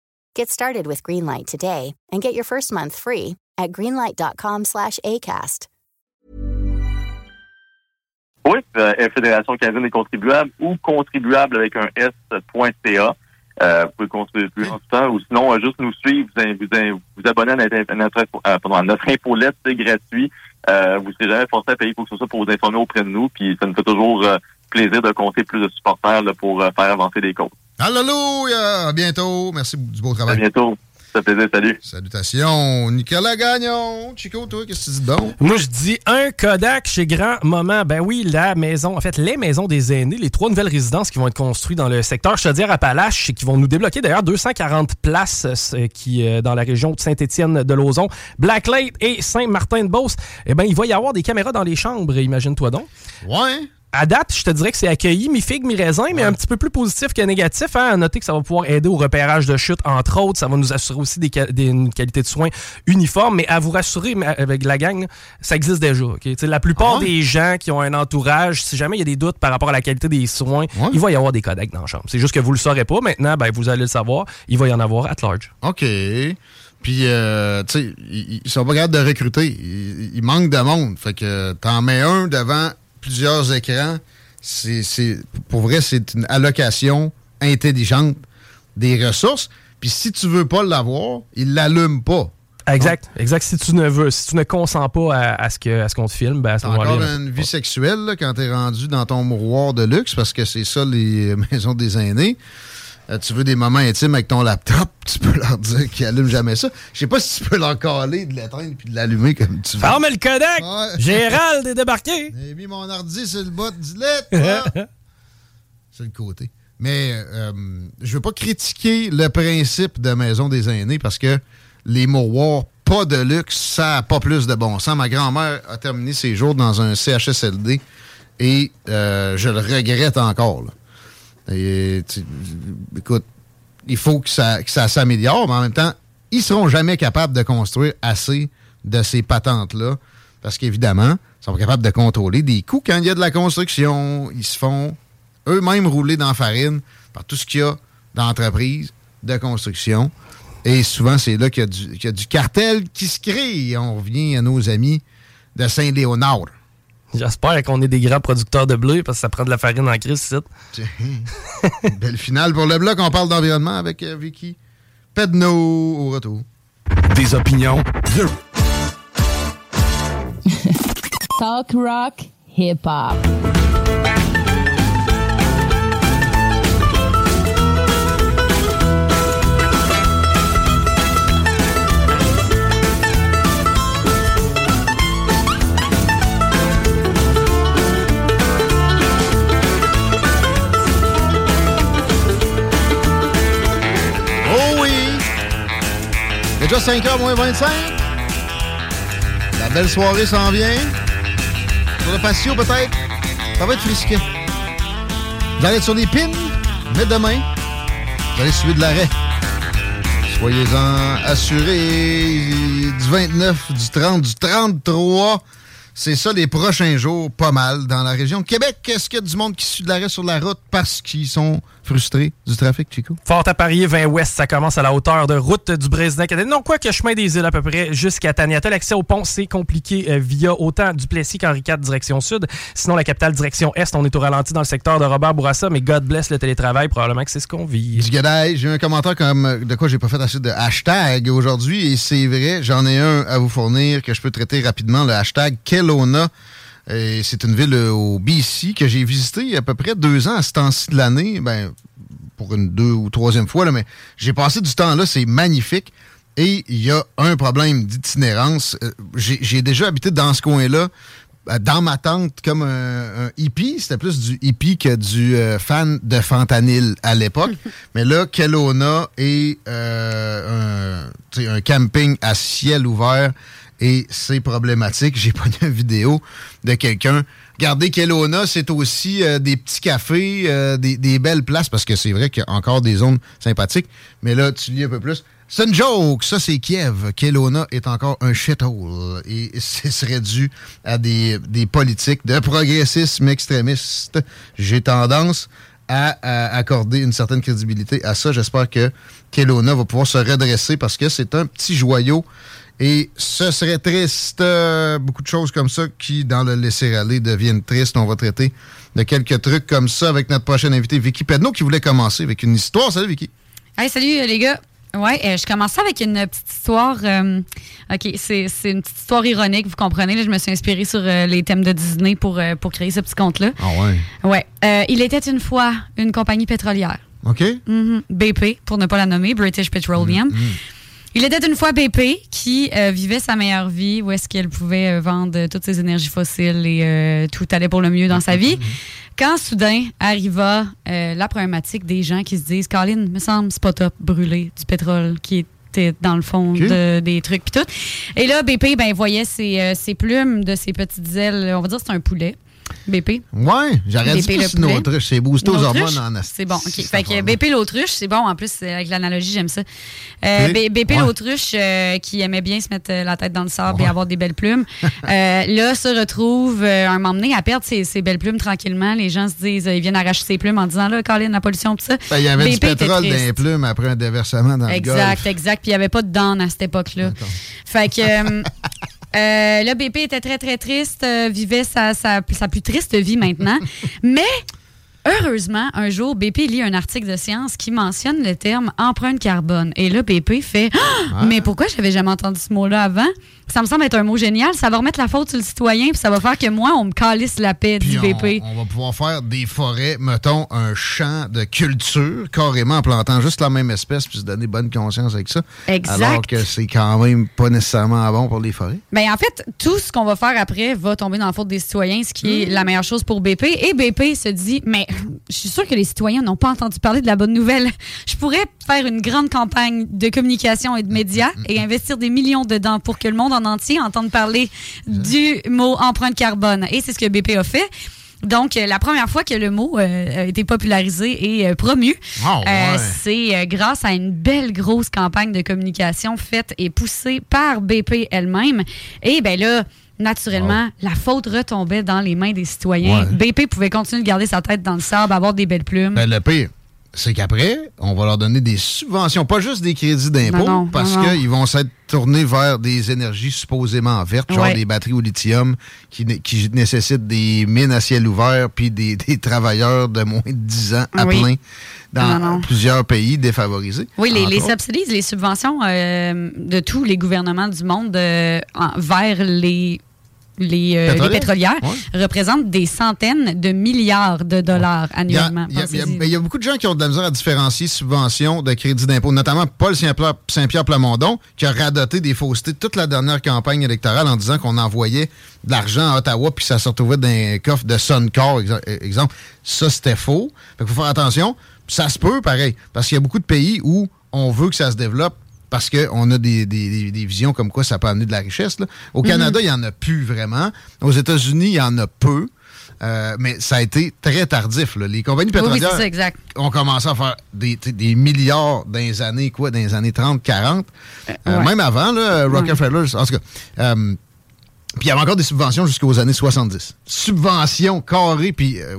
Get started with Greenlight today and get your first month free at greenlight.com/acast. Oui, euh, Fédération canadienne des contribuables ou contribuable avec un s.ca. Euh, vous pouvez contribuer plus longtemps ou sinon euh, juste nous suivre, vous vous, abonner à notre, à notre, c'est gratuit. Vous ne serez jamais forcé à payer pour que ce pour vous informer auprès de nous, puis ça nous fait toujours plaisir de compter plus de supporters pour faire avancer des causes. Alléluia! À bientôt. Merci du beau travail. À bientôt. Ça fait plaisir, salut. Salutations. Nicolas Gagnon. Chico, toi, qu'est-ce que tu dis donc? Moi, je dis un Kodak chez Grand Moment. Ben oui, la maison, en fait, les maisons des aînés, les trois nouvelles résidences qui vont être construites dans le secteur Chaudière-Appalaches et qui vont nous débloquer d'ailleurs 240 places euh, qui, euh, dans la région de Saint-Étienne de Lauzon, Blacklight et Saint-Martin-de-Beauce. Eh bien, il va y avoir des caméras dans les chambres, imagine-toi donc. Ouais à date, je te dirais que c'est accueilli, mi-figue, mi-raisin, mais un petit peu plus positif que négatif. Hein? À noter que ça va pouvoir aider au repérage de chute, entre autres. Ça va nous assurer aussi des, une qualité de soins uniforme. Mais à vous rassurer, avec la gang, ça existe déjà. La plupart ah des gens qui ont un entourage, si jamais il y a des doutes par rapport à la qualité des soins, il va y avoir des codecs dans la chambre. C'est juste que vous le saurez pas. Maintenant, ben, vous allez le savoir. Il va y en avoir at large. OK. Puis, euh, tu sais, ils, sont pas capables de recruter. Il manque de monde. Fait que t'en mets un devant plusieurs écrans, c'est, pour vrai, c'est une allocation intelligente des ressources. Puis si tu veux pas l'avoir, il l'allume pas. Exact, exact. Si tu ne veux, si tu ne consens pas à, ce que ce qu'on te filme, ben à ce moment-là. encore une vie sexuelle là, quand t'es rendu dans ton mouroir de luxe, parce que c'est ça les [LAUGHS] maisons des aînés. Euh, tu veux des moments intimes avec ton laptop, [LAUGHS] tu peux leur dire qu'ils allument jamais ça. Je sais pas si tu peux leur caler, de l'éteindre puis de l'allumer comme tu veux. Ferme le codec! [LAUGHS] Gérald est débarqué! J'ai mis mon ordi sur le bas du lit. c'est le côté. Mais euh, je veux pas critiquer le principe de maison des aînés parce que les mouroirs pas de luxe, ça n'a pas plus de bon sens. Ma grand-mère a terminé ses jours dans un CHSLD et euh, je le regrette encore. Écoute, il faut que ça, ça s'améliore, mais en même temps, ils seront jamais capables de construire assez de ces patentes-là parce qu'évidemment, ils sont capables de contrôler des coûts quand il y a de la construction. Ils se font eux-mêmes rouler dans la farine par tout ce qu'il y a d'entreprise de construction. Et souvent, c'est là qu'il y, a du cartel qui se crée. On revient à nos amis de Saint-Léonard. J'espère qu'on est des grands producteurs de bleu parce que ça prend de la farine en crise, Belle finale pour le bloc. On parle d'environnement avec euh, Vicky Pedno au retour. Des opinions, Talk rock, hip hop. Déjà 5h moins 25. La belle soirée s'en vient. Sur le patio, peut-être. Ça va être frisqué. Vous allez être sur les pins, mais demain, vous allez suivre de l'arrêt. Soyez-en assurés. Du 29, du 30, du 33. C'est ça les prochains jours, pas mal, dans la région. Québec, est-ce qu'il y a du monde qui suit de l'arrêt sur la route parce qu'ils sont frustrés du trafic, Chico? Fort à parier, 20 ouest, ça commence à la hauteur de route du Brésil. Non, quoi que chemin des îles à peu près jusqu'à Taniata. L'accès au pont, c'est compliqué euh, via autant Duplessis qu'Henri IV direction sud. Sinon, la capitale direction est, on est au ralenti dans le secteur de Robert Bourassa, mais God bless le télétravail, probablement que c'est ce qu'on vit. Du j'ai un commentaire comme de quoi j'ai pas fait assez de hashtag aujourd'hui, et c'est vrai, j'en ai un à vous fournir que je peux traiter rapidement, le hashtag Kelowna. C'est une ville euh, au BC que j'ai visité il y a à peu près deux ans à ce temps-ci de l'année. Ben, pour une deux ou troisième fois, là, mais j'ai passé du temps là, c'est magnifique. Et il y a un problème d'itinérance. Euh, j'ai déjà habité dans ce coin-là, euh, dans ma tente, comme un, hippie. C'était plus du hippie que du fan de fentanyl à l'époque. [LAUGHS] mais là, Kelowna est un, un camping à ciel ouvert et c'est problématique. J'ai [LAUGHS] pas une vidéo de quelqu'un. Regardez, Kelowna, c'est aussi euh, des petits cafés, euh, des, belles places, parce que c'est vrai qu'il y a encore des zones sympathiques. Mais là, tu lis un peu plus. C'est une joke, ça c'est Kiev. Kelowna est encore un shithole. Et [LAUGHS] ce serait dû à des, politiques de progressisme extrémiste. J'ai tendance à, accorder une certaine crédibilité à ça. J'espère que Kelowna va pouvoir se redresser parce que c'est un petit joyau et ce serait triste, euh, beaucoup de choses comme ça qui, dans le laisser-aller, deviennent tristes. On va traiter de quelques trucs comme ça avec notre prochaine invité, Vicky Pedno, qui voulait commencer avec une histoire. Salut, Vicky. Hey, salut, euh, les gars. Ouais, euh, je commençais avec une petite histoire. OK, c'est une petite histoire ironique, vous comprenez. je me suis inspirée sur les thèmes de Disney pour, pour créer ce petit conte-là. Ah ouais? Ouais. il était une fois une compagnie pétrolière. OK. Mm-hmm. BP, pour ne pas la nommer, British Petroleum. Mm-hmm. Il était une fois BP qui euh, vivait sa meilleure vie, où est-ce qu'elle pouvait euh, vendre toutes ses énergies fossiles et euh, tout allait pour le mieux dans sa vie. Quand soudain arriva la problématique des gens qui se disent Colin, me semble, c'est pas top, brûler du pétrole qui était dans le fond des trucs puis tout. Et là, BP ben, voyait ses, ses plumes de ses petites ailes, on va dire c'est un poulet. BP. Ouais, j'aurais dit c'est une autruche. C'est boosté aux hormones en C'est bon. Fait que BP l'autruche, c'est bon. En plus, avec l'analogie, j'aime ça. Euh, BP l'autruche, euh, qui aimait bien se mettre euh, la tête dans le sable et avoir des belles plumes, [LAUGHS] là, se retrouve un moment donné à perdre ses, belles plumes tranquillement. Les gens se disent, ils viennent arracher ses plumes en disant, là, Colin, la pollution, tout ça. Ben, il y avait du pétrole dans les plumes après un déversement dans exact, le Exact, exact. Puis il n'y avait pas de dents à cette époque-là. Fait que. [LAUGHS] Euh, le BP était très, très triste, euh, vivait sa, sa, plus triste vie maintenant. [LAUGHS] Mais Heureusement, un jour, BP lit un article de science qui mentionne le terme empreinte carbone. Et là, BP fait Ah! Mais pourquoi j'avais jamais entendu ce mot-là avant? Ça me semble être un mot génial. Ça va remettre la faute sur le citoyen, puis ça va faire que moi, on me calisse la paix du BP. On, va pouvoir faire des forêts, mettons, un champ de culture, carrément en plantant juste la même espèce, puis se donner bonne conscience avec ça. Exact. Alors que c'est quand même pas nécessairement bon pour les forêts. Bien, en fait, tout ce qu'on va faire après va tomber dans la faute des citoyens, ce qui est Mmh. la meilleure chose pour BP. Et BP se dit, mais je suis sûr que les citoyens n'ont pas entendu parler de la bonne nouvelle. Je pourrais faire une grande campagne de communication et de médias Mmh, et investir des millions dedans pour que le monde en entier entende parler du mot empreinte carbone. Et c'est ce que BP a fait. Donc, euh, la première fois que le mot euh, a été popularisé et euh, promu, Ah, euh, c'est grâce à une belle grosse campagne de communication faite et poussée par BP elle-même. Et ben là, naturellement, la faute retombait dans les mains des citoyens. Ouais. BP pouvait continuer de garder sa tête dans le sable, avoir des belles plumes. Ben, le pire, c'est qu'après, on va leur donner des subventions, pas juste des crédits d'impôt, parce qu'ils vont s'être tournés vers des énergies supposément vertes, genre des batteries au lithium qui, né- qui nécessitent des mines à ciel ouvert, puis des, des travailleurs de moins de 10 ans à Oui. plein dans Non, non. plusieurs pays défavorisés. Oui, les, subsidies, les subventions euh, de tous les gouvernements du monde euh, en- vers les, les, euh, les Pétrolières. représentent des centaines de milliards de dollars Il annuellement. il y a- il y a- Pensez-y. il y a beaucoup de gens qui ont de la misère à différencier subventions de crédits d'impôt, notamment Paul Saint-Pierre Plamondon, qui a radoté des faussetés toute la dernière campagne électorale en disant qu'on envoyait de l'argent à Ottawa puis que ça se retrouvait dans un coffre de Suncor, euh, exemple. Ça, c'était faux. Fait qu'il faut faire attention. Ça se peut, pareil, parce qu'il y a beaucoup de pays où on veut que ça se développe parce qu'on a des, des- visions comme quoi ça peut amener de la richesse. là. Au Mhm. Canada, il n'y en a plus vraiment. Aux États-Unis, il y en a peu. Euh, mais ça a été très tardif. là. Les compagnies oui, pétrolières ça, ont commencé à faire des, des milliards dans les années, quoi, dans les années 30, 40. Euh, ouais. Même avant, là, Rockefeller, en tout cas. euh, puis il y avait encore des subventions jusqu'aux années 70. Subventions carrées, puis euh,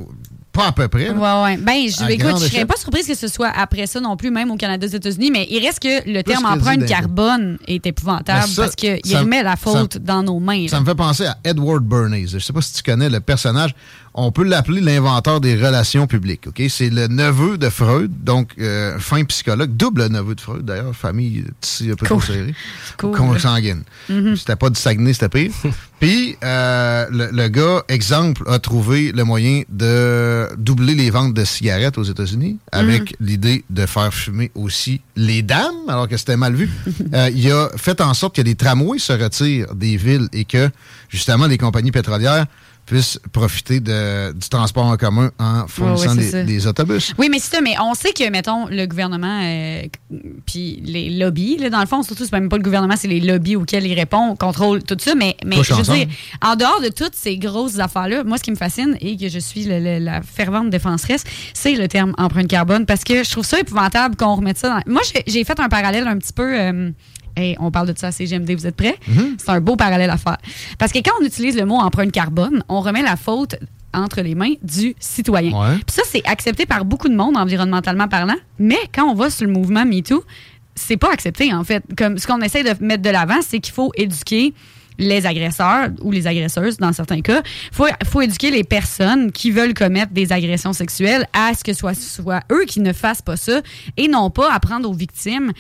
pas à peu près. là. Ouais, ouais. Ben, je, écoute, je serais pas surprise que ce soit après ça non plus, même au Canada, aux États-Unis, mais il reste que le terme empreinte carbone est épouvantable ça, parce qu'il remet la faute ça- dans nos mains. Ça là. me fait penser à Edward Bernays. Je sais pas si tu connais le personnage. On peut l'appeler l'inventeur des relations publiques. Ok, C'est le neveu de Freud, donc euh, fin psychologue, double neveu de Freud d'ailleurs, famille un peu Cool. Cool. consanguine. Mhm. C'était pas du Saguenay, c'était pire. Puis euh, le, le gars, exemple, a trouvé le moyen de doubler les ventes de cigarettes aux États-Unis avec l'idée de faire fumer aussi les dames, alors que c'était mal vu. [LAUGHS] Euh, il a fait en sorte que les tramways se retirent des villes et que justement les compagnies pétrolières puissent profiter de- du transport en commun en fournissant des, autobus. Oui, mais c'est ça, mais on sait que, mettons, le gouvernement, euh, puis les lobbies, là, dans le fond, surtout, c'est même pas le gouvernement, c'est les lobbies auxquels il répond, contrôlent tout ça, mais, je veux ensemble. dire, en dehors de toutes ces grosses affaires-là, moi, ce qui me fascine et que je suis le- le- la fervente défenseresse, c'est le terme empreinte carbone, parce que je trouve ça épouvantable qu'on remette ça dans... Moi, j'ai- j'ai fait un parallèle un petit peu... euh, Hey, on parle de ça à CGMD, vous êtes prêts? C'est un beau parallèle à faire. Parce que quand on utilise le mot empreinte carbone, on remet la faute entre les mains du citoyen. Ouais. Puis ça, c'est accepté par beaucoup de monde, environnementalement parlant. Mais quand on va sur le mouvement MeToo, c'est pas accepté, en fait. Comme ce qu'on essaie de mettre de l'avant, c'est qu'il faut éduquer les agresseurs ou les agresseuses, dans certains cas. Il faut, faut éduquer les personnes qui veulent commettre des agressions sexuelles à ce que ce soit, soit eux qui ne fassent pas ça et non pas apprendre aux victimes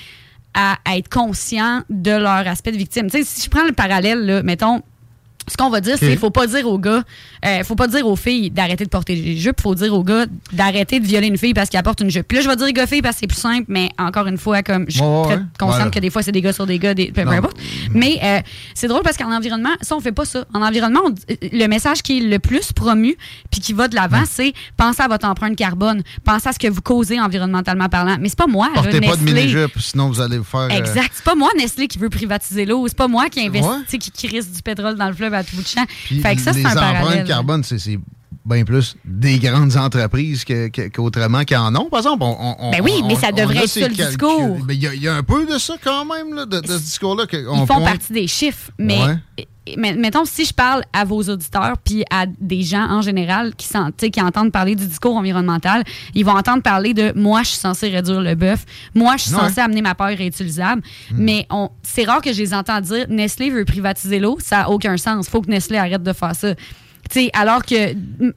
à, être conscients de leur aspect de victime. Tu sais, si je prends le parallèle, là, mettons, ce qu'on va dire, c'est qu'il faut pas dire aux gars, euh, faut pas dire aux filles d'arrêter de porter des jupes, faut dire aux gars d'arrêter de violer une fille parce qu'elle porte une jupe. Puis là, je vais dire gars-filles parce que c'est plus simple, mais encore une fois, comme je suis très ouais. consciente Voilà. que des fois, c'est des gars sur des gars, des, peu, importe. Mais euh, c'est drôle parce qu'en environnement, ça, on fait pas ça. En environnement, on- le message qui est le plus promu puis qui va de l'avant, c'est pensez à votre empreinte carbone, pensez à ce que vous causez environnementalement parlant. Mais c'est pas moi, là, Portez pas de mini-jupe, sinon vous allez vous faire... euh, Exact. C'est pas moi, Nestlé, qui veut privatiser l'eau. C'est pas moi qui investit, Ouais. qui risque du pétrole dans le fleuve à tout bout de champ. Puis fait que ça, c'est un parallèle. carbone, c'est bien plus des grandes entreprises que- que- qu'autrement qui en ont. Par exemple, on, on- Ben oui, on- mais ça devrait être ça, le discours. Ben, Il y, y a un peu de ça quand même, là, de, de ce discours-là. Ils font pointe. partie des chiffres, mais Ouais. Mais- mettons, si je parle à vos auditeurs puis à des gens en général qui, sont- qui entendent parler du discours environnemental, ils vont entendre parler de moi, je suis censé réduire le bœuf, moi, je suis Ouais. Censé amener ma paille réutilisable. Mais on, c'est rare que je les entends dire Nestlé veut privatiser l'eau, ça n'a aucun sens. faut que Nestlé arrête de faire ça. Tu alors que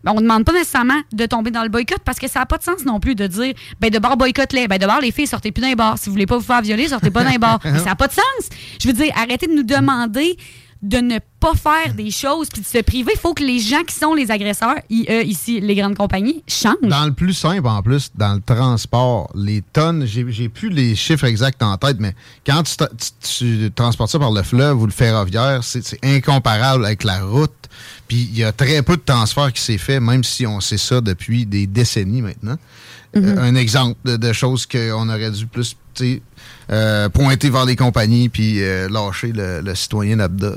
on demande pas nécessairement de tomber dans le boycott parce que ça n'a pas de sens non plus de dire ben de bord boycott-les. Ben de bord les filles, sortez plus d'un bar. Si vous voulez pas vous faire violer, sortez pas d'un bar. [LAUGHS] ça n'a pas de sens. Je veux dire, arrêtez de nous demander de ne pas faire des choses puis de se priver. Il faut que les gens qui sont les agresseurs, ici, les grandes compagnies, changent. Dans le plus simple, en plus, dans le transport, les tonnes, j'ai plus les chiffres exacts en tête, mais quand tu, transportes ça par le fleuve ou le ferroviaire, c'est incomparable avec la route. Puis il y a très peu de transfert qui s'est fait, même si on sait ça depuis des décennies maintenant. Mm-hmm. un exemple de, choses qu'on aurait dû plus euh, pointer vers les compagnies puis euh, lâcher le, citoyen lambda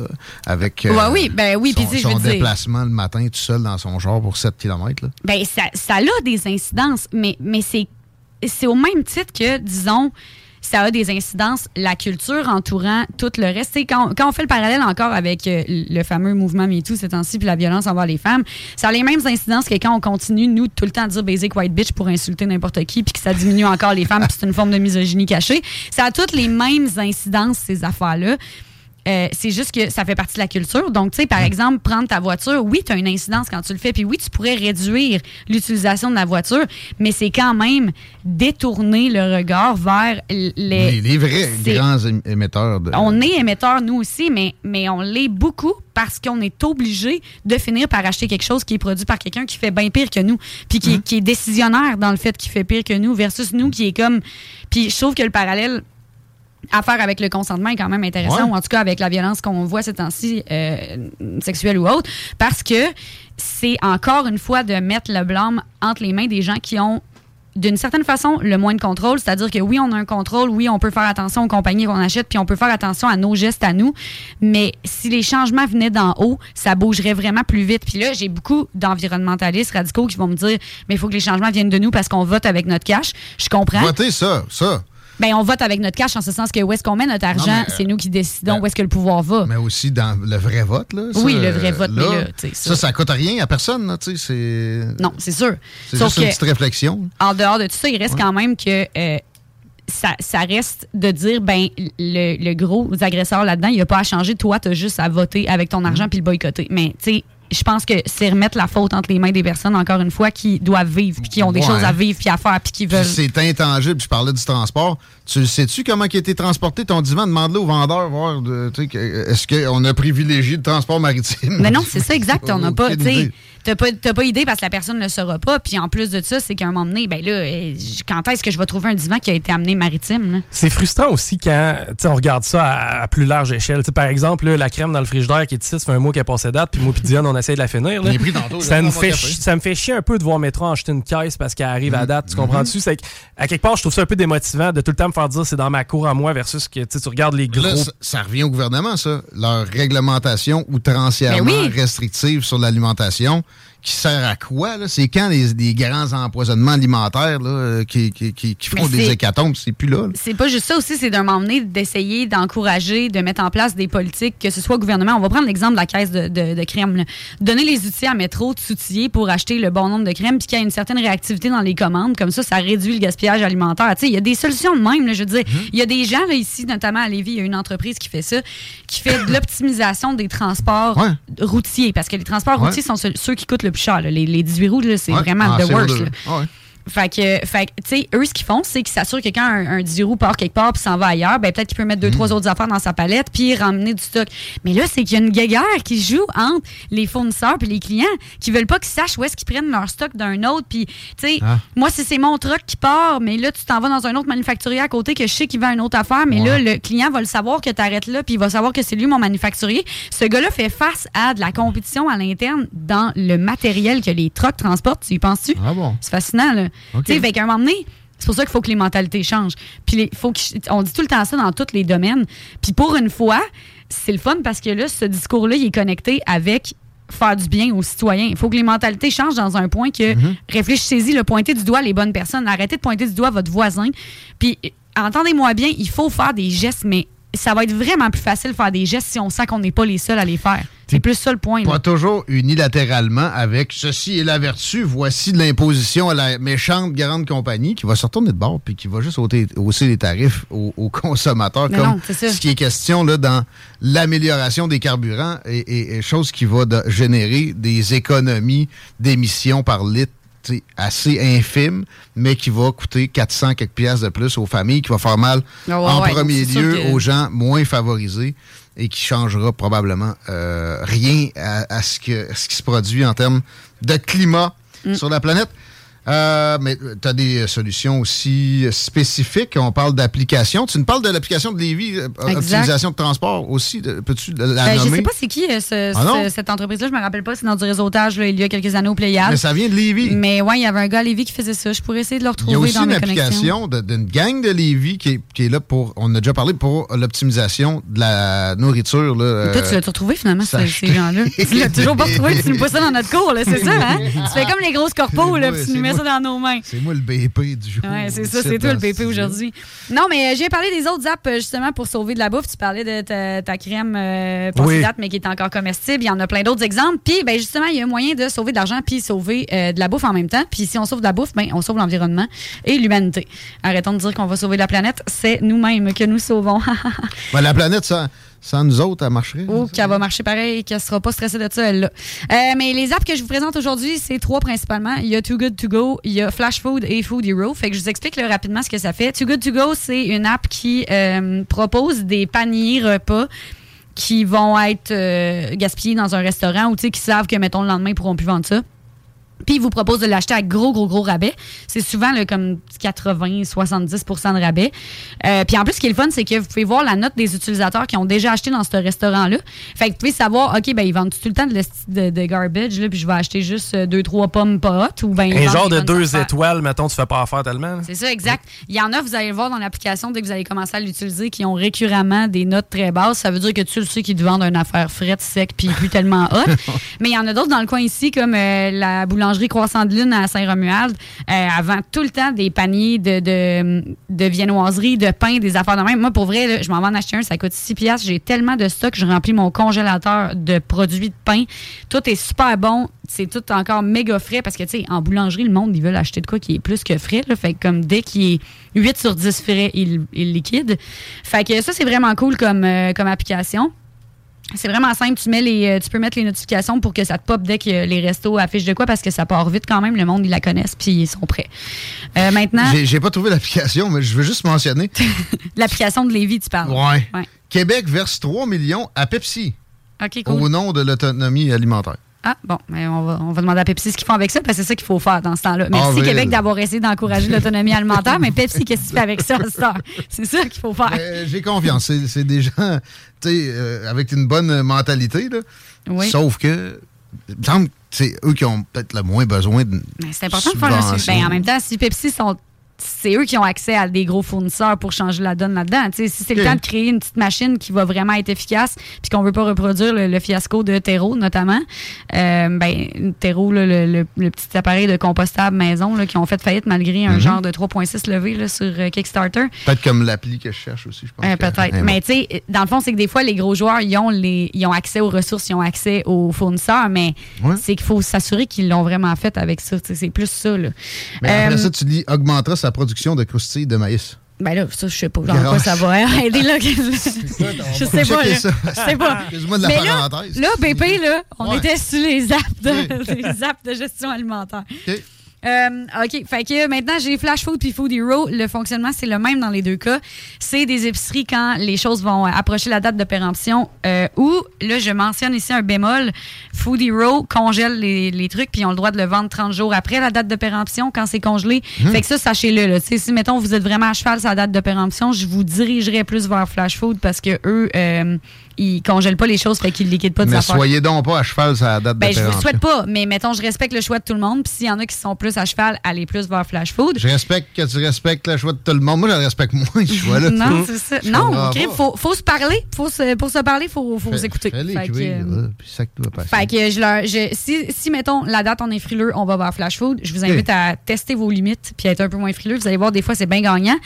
avec euh, oui, ben oui, son, déplacement le matin tout seul dans son genre pour 7 km. Ben, ça, ça a des incidences, mais, mais c'est au même titre que, disons, ça a des incidences, la culture entourant tout le reste. Quand, quand on fait le parallèle encore avec euh, le fameux mouvement MeToo ces temps-ci, puis la violence envers les femmes, ça a les mêmes incidences que quand on continue, nous, tout le temps à dire basic white bitch pour insulter n'importe qui, puis que ça diminue encore les femmes, puis c'est une forme de misogynie cachée. Ça a toutes les mêmes incidences, ces affaires-là. Euh, c'est juste que ça fait partie de la culture. Donc, tu sais, par exemple, prendre ta voiture, oui, tu as une incidence quand tu le fais, puis oui, tu pourrais réduire l'utilisation de la voiture, mais c'est quand même détourner le regard vers les... Les, vrais grands émetteurs. De... On est émetteurs, nous aussi, mais, mais on l'est beaucoup parce qu'on est obligé de finir par acheter quelque chose qui est produit par quelqu'un qui fait bien pire que nous, puis qui, mm. qui est décisionnaire dans le fait qu'il fait pire que nous, versus nous qui est comme... Puis je trouve que le parallèle à faire avec le consentement est quand même intéressant, ou en tout cas avec la violence qu'on voit ces temps-ci, euh, sexuelle ou autre, parce que c'est encore une fois de mettre le blâme entre les mains des gens qui ont d'une certaine façon, le moins de contrôle. C'est-à-dire que oui, on a un contrôle, oui, on peut faire attention aux compagnies qu'on achète, puis on peut faire attention à nos gestes à nous. Mais si les changements venaient d'en haut, ça bougerait vraiment plus vite. Puis là, j'ai beaucoup d'environnementalistes radicaux qui vont me dire, mais il faut que les changements viennent de nous parce qu'on vote avec notre cash. Je comprends. Votez ça, ça. Ben, on vote avec notre cash en ce sens que où est-ce qu'on met notre argent, c'est nous qui décidons ben, où est-ce que le pouvoir va. Mais aussi dans le vrai vote, là. oui, le vrai vote, là, mais là, ça, ça, coûte rien à personne, tu sais. Non, c'est sûr. C'est juste une petite réflexion. En dehors de tout ça, il reste quand même que. Euh, ça, ça, reste de dire, ben, le, le gros agresseur là-dedans, il n'y a pas à changer. Toi, tu as juste à voter avec ton argent mm. puis le boycotter. Mais, tu sais, je pense que c'est remettre la faute entre les mains des personnes, encore une fois, qui doivent vivre, puis qui ont des choses à vivre, puis à faire, puis qui veulent. C'est intangible. Je parlais du transport. Tu sais-tu comment il a été transporté ton divan? Demande-le au vendeur, voir est-ce qu'on a privilégié le transport maritime? Mais non, [LAUGHS] c'est ça, exact. On n'a pas t'as pas, pas idée parce que la personne ne le saura pas. Puis en plus de ça, c'est qu'à un moment donné, ben là, euh, quand est-ce que je vais trouver un divan qui a été amené maritime? C'est frustrant aussi quand on regarde ça à, plus large échelle. par exemple, la crème dans le frigidaire qui est ici, ça fait un mois qu'elle passé date, puis moi puis Diane, on essaie de la finir. ça, me fait ça me fait chier un peu de voir Métro acheter une caisse parce qu'elle arrive à mm-hmm. date. Tu comprends-tu? C'est à quelque part, je trouve ça un peu démotivant de tout le temps me faire dire c'est dans ma cour à moi versus que tu regardes les gros. ça, revient au gouvernement, ça. Leur réglementation outrancièrement ben restrictive sur l'alimentation qui sert à quoi? C'est quand les, grands empoisonnements alimentaires là, euh, qui, qui, qui, font des hécatombes, c'est plus là. C'est pas juste ça aussi, c'est d'un moment donné d'essayer d'encourager, de mettre en place des politiques, que ce soit gouvernement. On va prendre l'exemple de la caisse de, de, crème. Donner les outils à Métro de s'outiller pour acheter le bon nombre de crèmes, puis qu'il y a une certaine réactivité dans les commandes. Comme ça, ça réduit le gaspillage alimentaire. Il y a des solutions de même. Là, je veux dire, mhm. il y a des gens là, ici, notamment à Lévis, il y a une entreprise qui fait ça, qui fait de l'optimisation des transports routiers. Parce que les transports routiers sont ceux qui coûtent le Les, les 18 roues, c'est vraiment ah, the worst. Fait que, fait tu sais, eux, ce qu'ils font, c'est qu'ils s'assurent que quand un, un 10 roues part quelque part puis s'en va ailleurs, ben peut-être qu'il peut mettre deux, mm. trois autres affaires dans sa palette puis ramener du stock. Mais là, c'est qu'il y a une guéguerre qui joue entre les fournisseurs puis les clients qui veulent pas qu'ils sachent où est-ce qu'ils prennent leur stock d'un autre. Puis, tu sais, ah. moi, si c'est mon truck qui part, mais là, tu t'en vas dans un autre manufacturier à côté que je sais qu'il vend une autre affaire, mais là, le client va le savoir que tu arrêtes là puis il va savoir que c'est lui mon manufacturier. Ce gars-là fait face à de la compétition à l'interne dans le matériel que les trucks transportent. Tu y penses-tu? Ah bon? C'est fascinant, là. Tu sais, un moment donné, c'est pour ça qu'il faut que les mentalités changent. Puis faut on dit tout le temps ça dans tous les domaines. Puis pour une fois, c'est le fun parce que là, ce discours-là, il est connecté avec faire du bien aux citoyens. Il faut que les mentalités changent dans un point que mm-hmm. réfléchissez-y, le pointer du doigt les bonnes personnes. Arrêtez de pointer du doigt votre voisin. Puis entendez-moi bien, il faut faire des gestes, mais ça va être vraiment plus facile de faire des gestes si on sent qu'on n'est pas les seuls à les faire. C'est plus ça le point. Pas toujours unilatéralement avec ceci est la vertu, voici de l'imposition à la méchante grande compagnie qui va se retourner de bord puis qui va juste hausser les tarifs aux, consommateurs. comme ce qui est question là, dans l'amélioration des carburants et, chose qui va générer des économies d'émissions par litre assez infime, mais qui va coûter 400 quelques pièces de plus aux familles, qui va faire mal ah en premier lieu aux gens moins favorisés et qui changera probablement euh, rien à, ce, que, ce qui se produit en termes de climat mm. sur la planète. Euh, mais tu as des solutions aussi spécifiques. On parle d'application. Tu nous parles de l'application de Lévis, euh, optimisation de transport aussi. Peux-tu la ben, nommer? Je sais pas c'est qui euh, ah cette entreprise-là. Je me rappelle pas. C'est dans du réseautage il y a quelques années au Pléiade. Mais ça vient de Lévis. Mais ouais, il y avait un gars à Lévis qui faisait ça. Je pourrais essayer de le retrouver dans mes Il y a aussi une application d'une gang de Lévis qui est, là pour, on a déjà parlé, pour l'optimisation de la nourriture. Là, toi, tu l'as retrouvé finalement, ces gens-là? tu l'as toujours pas retrouvé. Tu nous poses ça dans notre cours. C'est ça, hein? Tu fais comme les grosses corpos. Là, tu nous mets dans nos mains. C'est moi le BP du jour. Oui, c'est ça, c'est toi le BP aujourd'hui. Non, mais euh, j'ai parlé des autres apps euh, justement pour sauver de la bouffe. Tu parlais de ta, crème euh, mais qui est encore comestible. Il y en a plein d'autres exemples. Puis, ben, justement, il y a un moyen de sauver de l'argent puis sauver de la bouffe en même temps. Puis, si on sauve de la bouffe, ben, on sauve l'environnement et l'humanité. Arrêtons de dire qu'on va sauver la planète. C'est nous-mêmes que nous sauvons. [LAUGHS] ben, la planète, ça sans nous autres, elle marcherait. Ou qu'elle va marcher pareil, qu'elle ne sera pas stressée de ça, elle-là. Euh, mais les apps que je vous présente aujourd'hui, c'est trois principalement. Il y a Too Good To Go, il y a Flash Food et Food Hero. Fait que je vous explique rapidement ce que ça fait. Too Good To Go, c'est une app qui euh, propose des paniers repas qui vont être euh, gaspillés dans un restaurant ou qui savent que, mettons, le lendemain, ils pourront plus vendre ça. Puis ils vous proposent de l'acheter à gros, gros, gros rabais. C'est souvent comme 80, 70% de rabais. Euh, puis en plus, ce qui est le fun, c'est que vous pouvez voir la note des utilisateurs qui ont déjà acheté dans ce restaurant-là. Fait que vous pouvez savoir, OK, ben ils vendent tout le temps de, de, garbage, là, puis je vais acheter juste euh, deux, trois pommes pas ou ben, Un genre de deux étoiles, mettons, tu fais pas affaire tellement. C'est ça, exact. Il y en a, vous allez le voir dans l'application, dès que vous allez commencer à l'utiliser, qui ont récurremment des notes très basses. Ça veut dire que tu le sais qu'ils te vendent une affaire frette, sec, puis plus tellement hot. [LAUGHS] Mais il y en a d'autres dans le coin ici, comme euh, la boulangerie Croissant de Lune à Saint-Romuald euh, avant tout le temps des paniers de, de, viennoiserie, de pain, des affaires de même. Moi, pour vrai, je m'en vais en acheter un, ça coûte 6 piastres. J'ai tellement de stock, je remplis mon congélateur de produits de pain. Tout est super bon. C'est tout encore méga frais parce que, tu sais, en boulangerie, le monde, ils veulent acheter de quoi qui est plus que frais. Fait que comme dès qu'il est 8 sur 10 frais, il, il liquide. Fait que ça, c'est vraiment cool comme, euh, comme application. C'est vraiment simple. Tu, mets les, euh, tu peux mettre les notifications pour que ça te pop dès que les restos affichent de quoi parce que ça part vite quand même. Le monde, ils la connaissent puis ils sont prêts. Euh, maintenant. J'ai pas trouvé l'application, mais je veux juste mentionner. [LAUGHS] l'application de Lévis, tu parles. Ouais. Québec verse 3 millions à Pepsi. Au nom de l'autonomie alimentaire. Ah, bon, mais on va, on va demander à Pepsi ce qu'ils font avec ça, parce que c'est ça qu'il faut faire dans ce temps-là. Merci Québec d'avoir essayé d'encourager l'autonomie alimentaire, mais Pepsi, qu'est-ce qu'il fait avec ça, [LAUGHS] C'est ça qu'il faut faire. J'ai confiance. C'est des gens euh, avec une bonne mentalité. Là. Oui. Sauf que, il me semble que c'est eux qui ont peut-être le moins besoin de. C'est important de faire le ben, En même temps, si Pepsi sont c'est eux qui ont accès à des gros fournisseurs pour changer la donne là-dedans. si c'est le temps de créer une petite machine qui va vraiment être efficace, puis qu'on veut pas reproduire le, fiasco de Terreau notamment, euh, ben Terreau, le, petit appareil de compostable maison là, qui ont fait faillite malgré un mhm. genre de 3.6 levé là, sur euh, Kickstarter. Peut-être comme l'appli que je cherche aussi, je pense. Euh, peut-être. Mais tu sais, dans le fond, c'est que des fois, les gros joueurs, ils ont, les, ils ont accès aux ressources, ils ont accès aux fournisseurs, mais c'est qu'il faut s'assurer qu'ils l'ont vraiment fait avec ça. C'est plus ça. Là. Mais après ça, tu dis augmentera sa production de croustilles de maïs. Ben là, ça, je sais pas. Genre quoi ça va [LAUGHS] aider [LAUGHS] là. je sais pas. Là. Je sais pas. de la Mais là, là, BP, là, on était sur les apps de, [LAUGHS] les apps de gestion alimentaire. Euh, OK. Fait que maintenant, j'ai Flash Food puis Food Hero. Le fonctionnement, c'est le même dans les deux cas. C'est des épiceries quand les choses vont approcher la date de péremption. Euh, ou, là, je mentionne ici un bémol. Food Hero congèle les, les trucs puis ils ont le droit de le vendre 30 jours après la date de péremption quand c'est congelé. Mmh. Fait que ça, sachez-le. Là. Si, mettons, vous êtes vraiment à cheval sur la date de péremption, je vous dirigerai plus vers Flash Food parce que eux, euh, ils congèlent pas les choses, fait qu'ils liquident pas de Mais soyez donc pas à cheval sur la date ben, de je vous souhaite pas, mais mettons, je respecte le choix de tout le monde. Puis s'il y en a qui sont plus à cheval, allez plus vers Flash Food. Je respecte que tu respectes le choix de tout le monde. Moi, je le respecte moins, ce choix-là. [LAUGHS] non, c'est ça. Non, OK, faut, faut se parler. Faut se, pour se parler, faut, faut s'écouter. Fait, que, puis ça que tu vas passer. Fait que je leur, je, si, si, mettons, la date, on est frileux, on va vers Flash Food. Je vous invite à tester vos limites puis à être un peu moins frileux. Vous allez voir, des fois, c'est bien gagnant.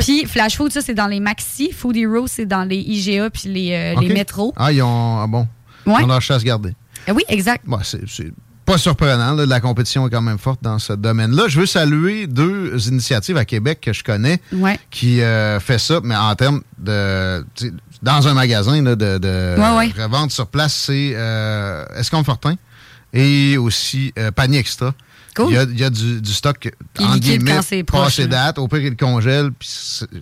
Puis Flash Food, ça, c'est dans les Maxi. Food Hero, c'est dans les IGA puis les, euh, les métros. Ah, ils ont ah bon. dans leur chasse gardée. Eh oui, exact. c'est pas surprenant. la compétition est quand même forte dans ce domaine-là. Je veux saluer deux initiatives à Québec que je connais qui euh, fait ça, mais en termes de dans un magasin de, de revente sur place, c'est euh, Esconfortin et aussi euh, Panier Extra. Il y a, il y a du, du, stock en guillemets passé date. Au pire, il congèle, puis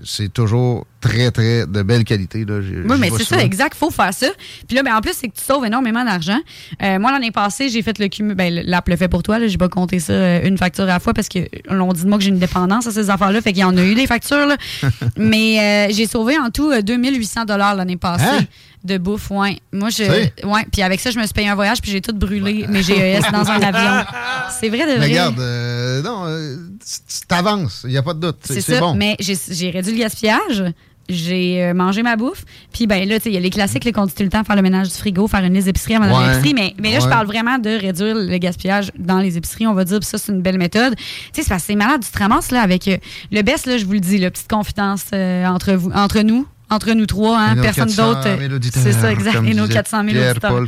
c'est toujours très, très de belle qualité. Là. Oui, mais c'est ça, exact. faut faire ça. Puis là, ben, en plus, c'est que tu sauves énormément d'argent. Euh, moi, l'année passée, j'ai fait le cumul. Ben, l'app le fait pour toi. J'ai pas compté ça euh, une facture à la fois parce qu'on dit de moi que j'ai une dépendance à ces affaires-là. Fait qu'il y en a eu des factures. Là. [LAUGHS] mais euh, j'ai sauvé en tout 2800 l'année passée. Hein? de bouffe, ouais. Moi, je. Ouais. Puis avec ça, je me suis payé un voyage, puis j'ai tout brûlé, mes GES dans un avion. [LAUGHS] C'est vrai de vrai. regarde, euh, non, euh, tu t'avances, il n'y a pas de doute. C'est ça, bon. mais j'ai réduit le gaspillage. J'ai euh, mangé ma bouffe. Puis ben là, tu sais, il y a les classiques qu'on dit tout le temps, faire le ménage du frigo, faire une liste d'épicerie avant ouais. l'épicerie. Mais, mais là, je parle vraiment de réduire le gaspillage dans les épiceries, on va dire. Puis ça, c'est une belle méthode. Tu sais, c'est parce que c'est malade. Tu te ramasses là, avec le best, là, je vous le dis, la petite confidence entre, vous, entre nous, entre nous trois, hein, personne d'autre. C'est ça, exact. Et nos 400 000 Pierre, Paul,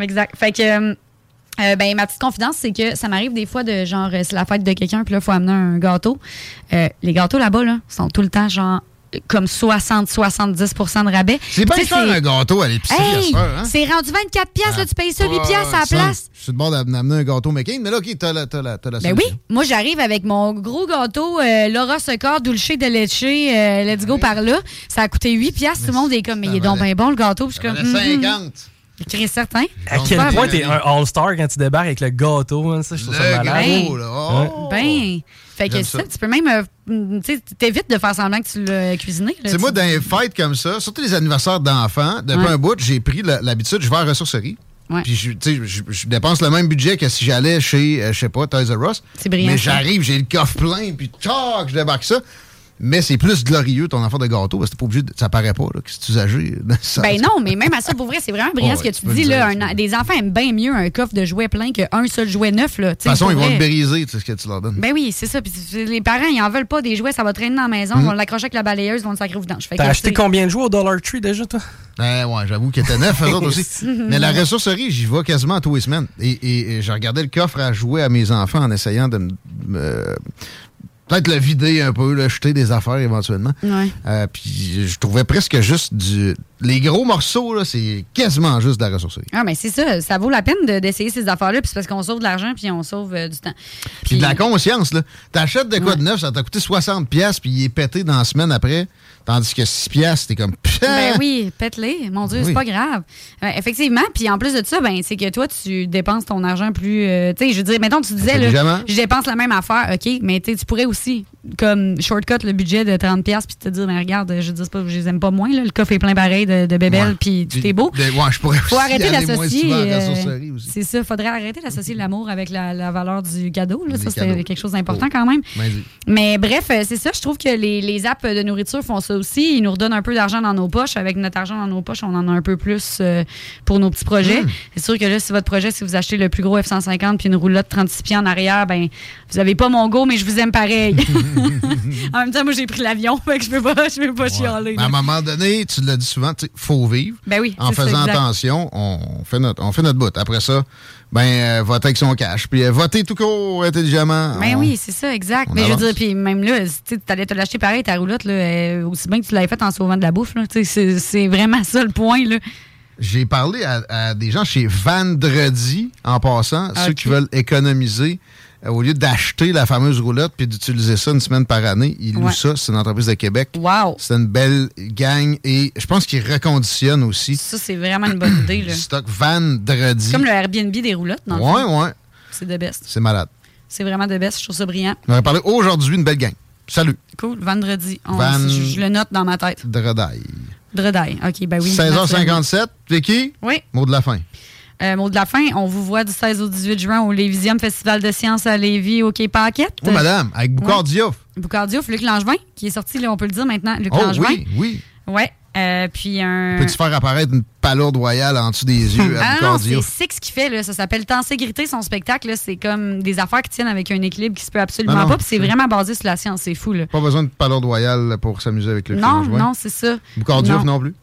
Exact. Fait que. Euh, euh, ben, ma petite confidence, c'est que ça m'arrive des fois de genre, euh, c'est la fête de quelqu'un, puis là, il faut amener un gâteau. les gâteaux là-bas, là, sont tout le temps genre comme 60-70% de rabais. C'est pas cher un gâteau à l'épicerie hey, hein? C'est rendu 24 pièces là, tu payes ça 8 pièces à la place. Je suis de bord d'amener un gâteau McCain, mais là, OK, t'as la, as la, as la Ben oui, moi, j'arrive avec mon gros gâteau euh, Laura Secor Dulce de Leche, euh, let's go par là. Ça a coûté 8 pièces, tout le monde est comme, mais il est donc bien bon le gâteau. Puis je suis comme, 50. Très certain. À quel point t'es un all-star quand tu débarques avec le gâteau, hein, ça, je trouve ça malade. Gros, là. Oh. Ben, fait que ça, tu peux même. Euh, tu t'évites de faire semblant que tu l'as cuisiné. C'est moi, dans les fêtes comme ça, surtout les anniversaires d'enfants, depuis un bout, j'ai pris l'habitude, je vais à la ressourcerie. Puis je, je, je, dépense le même budget que si j'allais chez, euh, je sais pas, Toys R Us. C'est brillant. Mais j'arrive, j'ai le coffre plein, puis tchac, je débarque ça. Mais c'est plus glorieux ton affaire de gâteau parce que pas obligé de, ça paraît pas là, que c'est usagé. [LAUGHS] Ben non, mais même à ça, pour vrai, c'est vraiment [LAUGHS] brillant ce que tu, dis. Là, des enfants aiment bien mieux un coffre de jouets plein qu'un seul jouet neuf. Là, de toute façon, ils vont le briser, ce que tu leur donnes. Ben oui, c'est ça. Puis les parents, ils en veulent pas des jouets, ça va traîner dans la maison, ils mhm. vont l'accrocher avec la balayeuse, ils vont le sacrer au vidange. T'as acheté combien de jouets au Dollar Tree déjà, toi? Ben ouais, j'avoue qu'il était neuf, eux autres aussi. [LAUGHS] mais la ressourcerie, j'y vais quasiment tous les semaines. Et, et, je regardais le coffre à jouer à mes enfants en essayant de me peut-être le vider un peu, le jeter des affaires éventuellement. Euh, puis je trouvais presque juste du. Les gros morceaux, là, c'est quasiment juste de la ressourcerie. Ah, mais c'est ça. Ça vaut la peine d'essayer ces affaires-là, puis c'est parce qu'on sauve de l'argent, puis on sauve euh, du temps. Puis, de la conscience, là. T'achètes de quoi de neuf, ça t'a coûté 60$, puis il est pété dans la semaine après. Tandis que 6 piastres, t'es comme... Ben oui, pète-les. Mon Dieu, c'est pas grave. Euh, effectivement, puis en plus de ça, ben, c'est que toi, tu dépenses ton argent plus... Euh, tu sais, je veux dire, mettons, tu disais, là, je dépense la même affaire, OK, mais tu pourrais aussi, comme, shortcut le budget de 30 piastres puis te dire, mais regarde, je dis pas, je les aime pas moins, là, le coffre est plein pareil de, de bébelles, puis tout est beau. ouais, je pourrais Faut arrêter d'associer... Euh, c'est ça, faudrait arrêter d'associer l'amour avec la, valeur du cadeau, là. ça, c'est quelque chose d'important oh. quand même. Mais bref, c'est ça, je trouve que les, les apps de nourriture font ça aussi. Ils nous redonnent un peu d'argent dans nos poches. Avec notre argent dans nos poches, on en a un peu plus euh, pour nos petits projets. Hmm. C'est sûr que là, si votre projet, si vous achetez le plus gros F-150 puis une roulotte 36 pieds en arrière, ben vous n'avez pas mon go, mais je vous aime pareil. [LAUGHS] en même temps, moi, j'ai pris l'avion, fait que je peux pas, je peux pas chialer. À un moment donné, tu l'as dit souvent, il faut vivre. Ben oui, en faisant attention, on fait notre, on fait notre bout. Après ça, ben, euh, voter avec son cash. Puis euh, voter tout court intelligemment. Ben oui, c'est ça, exact. Mais je veux dire, puis même là, tu allais te l'acheter pareil, ta roulotte, là, euh, aussi bien que tu l'avais faite en sauvant de la bouffe. C'est vraiment ça le point. Là. J'ai parlé à, des gens chez Vendredi, en passant, ceux qui veulent économiser. Au lieu d'acheter la fameuse roulotte puis d'utiliser ça une semaine par année, ils louent ça. C'est une entreprise de Québec. Wow. C'est une belle gang et je pense qu'ils reconditionnent aussi. Ça, c'est vraiment une bonne idée. Là. [CLEARS THROAT] Stock vendredi. Comme le Airbnb des roulottes, non? Ouais, ouais. C'est de best. C'est malade. C'est vraiment de best. Je trouve ça brillant. On va parler aujourd'hui une belle gang. Salut. Cool. Vendredi. je, le note dans ma tête. Dredaille. Dredaille. OK, ben oui. 16h57. Vicky? Oui. Mot de la fin. Euh, mot de la fin, on vous voit du 16 au 18 juin au Lévisium Festival de sciences à Lévis au Quai Paquette. Oui, madame, avec Boucard Diouf. Boucard Diouf, Luc Langevin, qui est sorti, là, on peut le dire maintenant, Luc oh, Langevin. Oui, oui. Ouais. Euh, puis un. Peux-tu faire apparaître une palourde royale en dessous des yeux à [LAUGHS] ah C'est Six qui fait, là. Ça s'appelle Tenségrité, son spectacle. C'est comme des affaires qui tiennent avec un équilibre qui se peut absolument pas. Puis c'est vraiment basé sur la science. C'est fou, là. Pas besoin de palourde royale pour s'amuser avec le Non, non, c'est ça. Boucard Diouf non plus?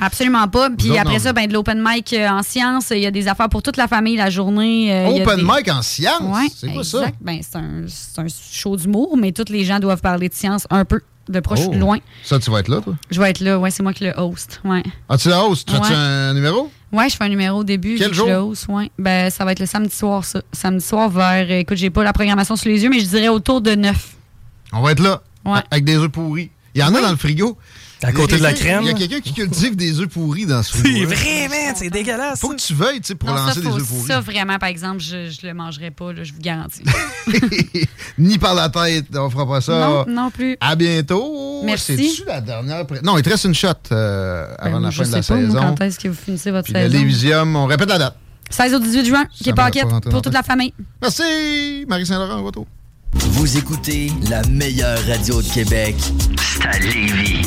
Absolument pas. Puis après ça, ben, de l'open mic euh, en sciences. Il y a des affaires pour toute la famille la journée. Euh, open mic en sciences? Ouais, c'est quoi ça? Ben, c'est un, un show d'humour, mais tous les gens doivent parler de science un peu de proche oh. loin. Ça, tu vas être là, toi? Je vais être là, ouais, c'est moi qui le host. Ouais. Ah, tu le host? Tu fais un numéro? Ouais, je fais un numéro au début. Quel jour? host, ouais. Ben, ça va être le samedi soir, ça. Samedi soir vers. Euh, écoute, j'ai pas la programmation sous les yeux, mais je dirais autour de 9. On va être là. Ouais. Avec des œufs pourris. Il y en a dans le frigo. À côté de la crème. Il y a quelqu'un qui cultive des œufs pourris dans ce. C'est vrai, man, c'est dégueulasse. Faut que tu veuilles, tu sais, pour lancer des œufs pourris. Ça, vraiment, par exemple, je, je le mangerai pas, là, je vous garantis. [LAUGHS] Ni par la tête, on fera pas ça. Non, non plus. À bientôt. Merci. C'est-tu la dernière? Non, il te reste une shot euh, ben, avant la fin de la saison. quand est-ce que vous finissez votre Puis saison? L'Elysium, on répète la date. 16 au 18 juin, qui est paquette pour toute la famille. Merci, Marie Saint-Laurent, au retour. Vous écoutez la meilleure radio de Québec. C'est à Lévis.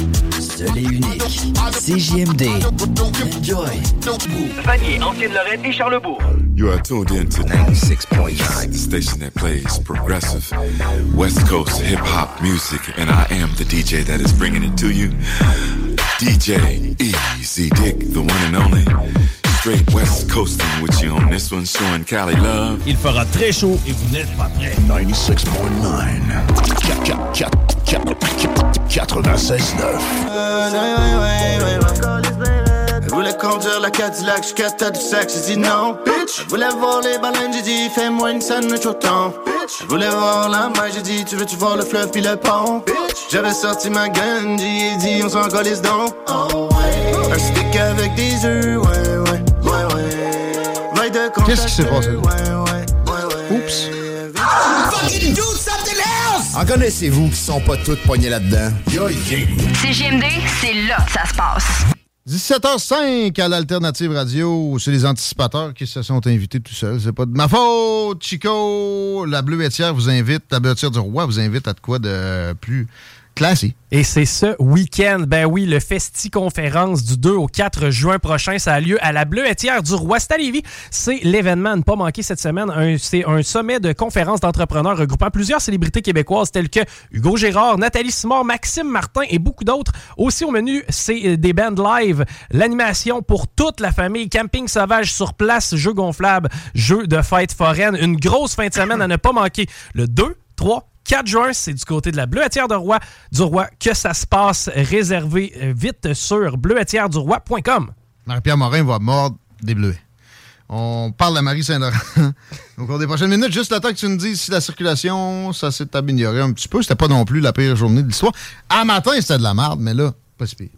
Seul et. CJMD. Enjoy. Vanier, Ancienne-Lorraine et Charlebourg. You are tuned in to 96.9, the station that plays progressive West Coast hip hop music, and I am the DJ that is bringing it to you. DJ Easy Dick, the one and only. Straight West Coasting with you on this one, showing Cali love. Il fera très chaud et vous n'êtes pas prêts. 96.9. Elle voulait conduire la Cadillac jusqu'à tête du sac, j'ai dit non, bitch. Elle voulait voir les baleines, j'ai dit fais-moi une sandwich au bitch. Elle voulait voir la mer, j'ai dit tu veux-tu voir le fleuve puis le pont, bitch? J'avais sorti ma gun, j'ai dit on s'en colisse donc, oh ouais. Un stick avec des œufs, ouais, ouais. Qu'est-ce qui s'est passé? Ouais, ouais, ouais, ouais. Oups. En connaissez-vous qui sont pas toutes poignées là-dedans? CGMD, c'est là que ça se passe. 17h05 à l'Alternative Radio. C'est les anticipateurs qui se sont invités tout seuls. C'est pas de ma faute, Chico. La bleuetière vous invite, la bleuetière du roi vous invite à de quoi de plus Et c'est ce week-end, ben oui, le Festi-conférence du 2 au 4 juin prochain, ça a lieu à la Bleuetière du Roi. C'est. C'est l'événement à ne pas manquer cette semaine. C'est un sommet de conférences d'entrepreneurs regroupant plusieurs célébrités québécoises telles que Hugo Gérard, Nathalie Simard, Maxime Martin et beaucoup d'autres. Aussi au menu, c'est des bands live, l'animation pour toute la famille, camping sauvage sur place, jeux gonflables, jeux de fête foraine. Une grosse fin de semaine à ne pas manquer. Le 2, 3, 4 juin, c'est du côté de la Bleuetière de Roi, du Roi que ça se passe. Réservé euh, vite sur bleuetièreduroi.com. Marie-Pierre Morin va mordre des bleuets. On parle à Marie Saint-Laurent [LAUGHS] au cours des prochaines minutes. Juste le temps que tu nous dises si la circulation, ça s'est amélioré un petit peu. C'était pas non plus la pire journée de l'histoire. À matin, c'était de la merde, mais là,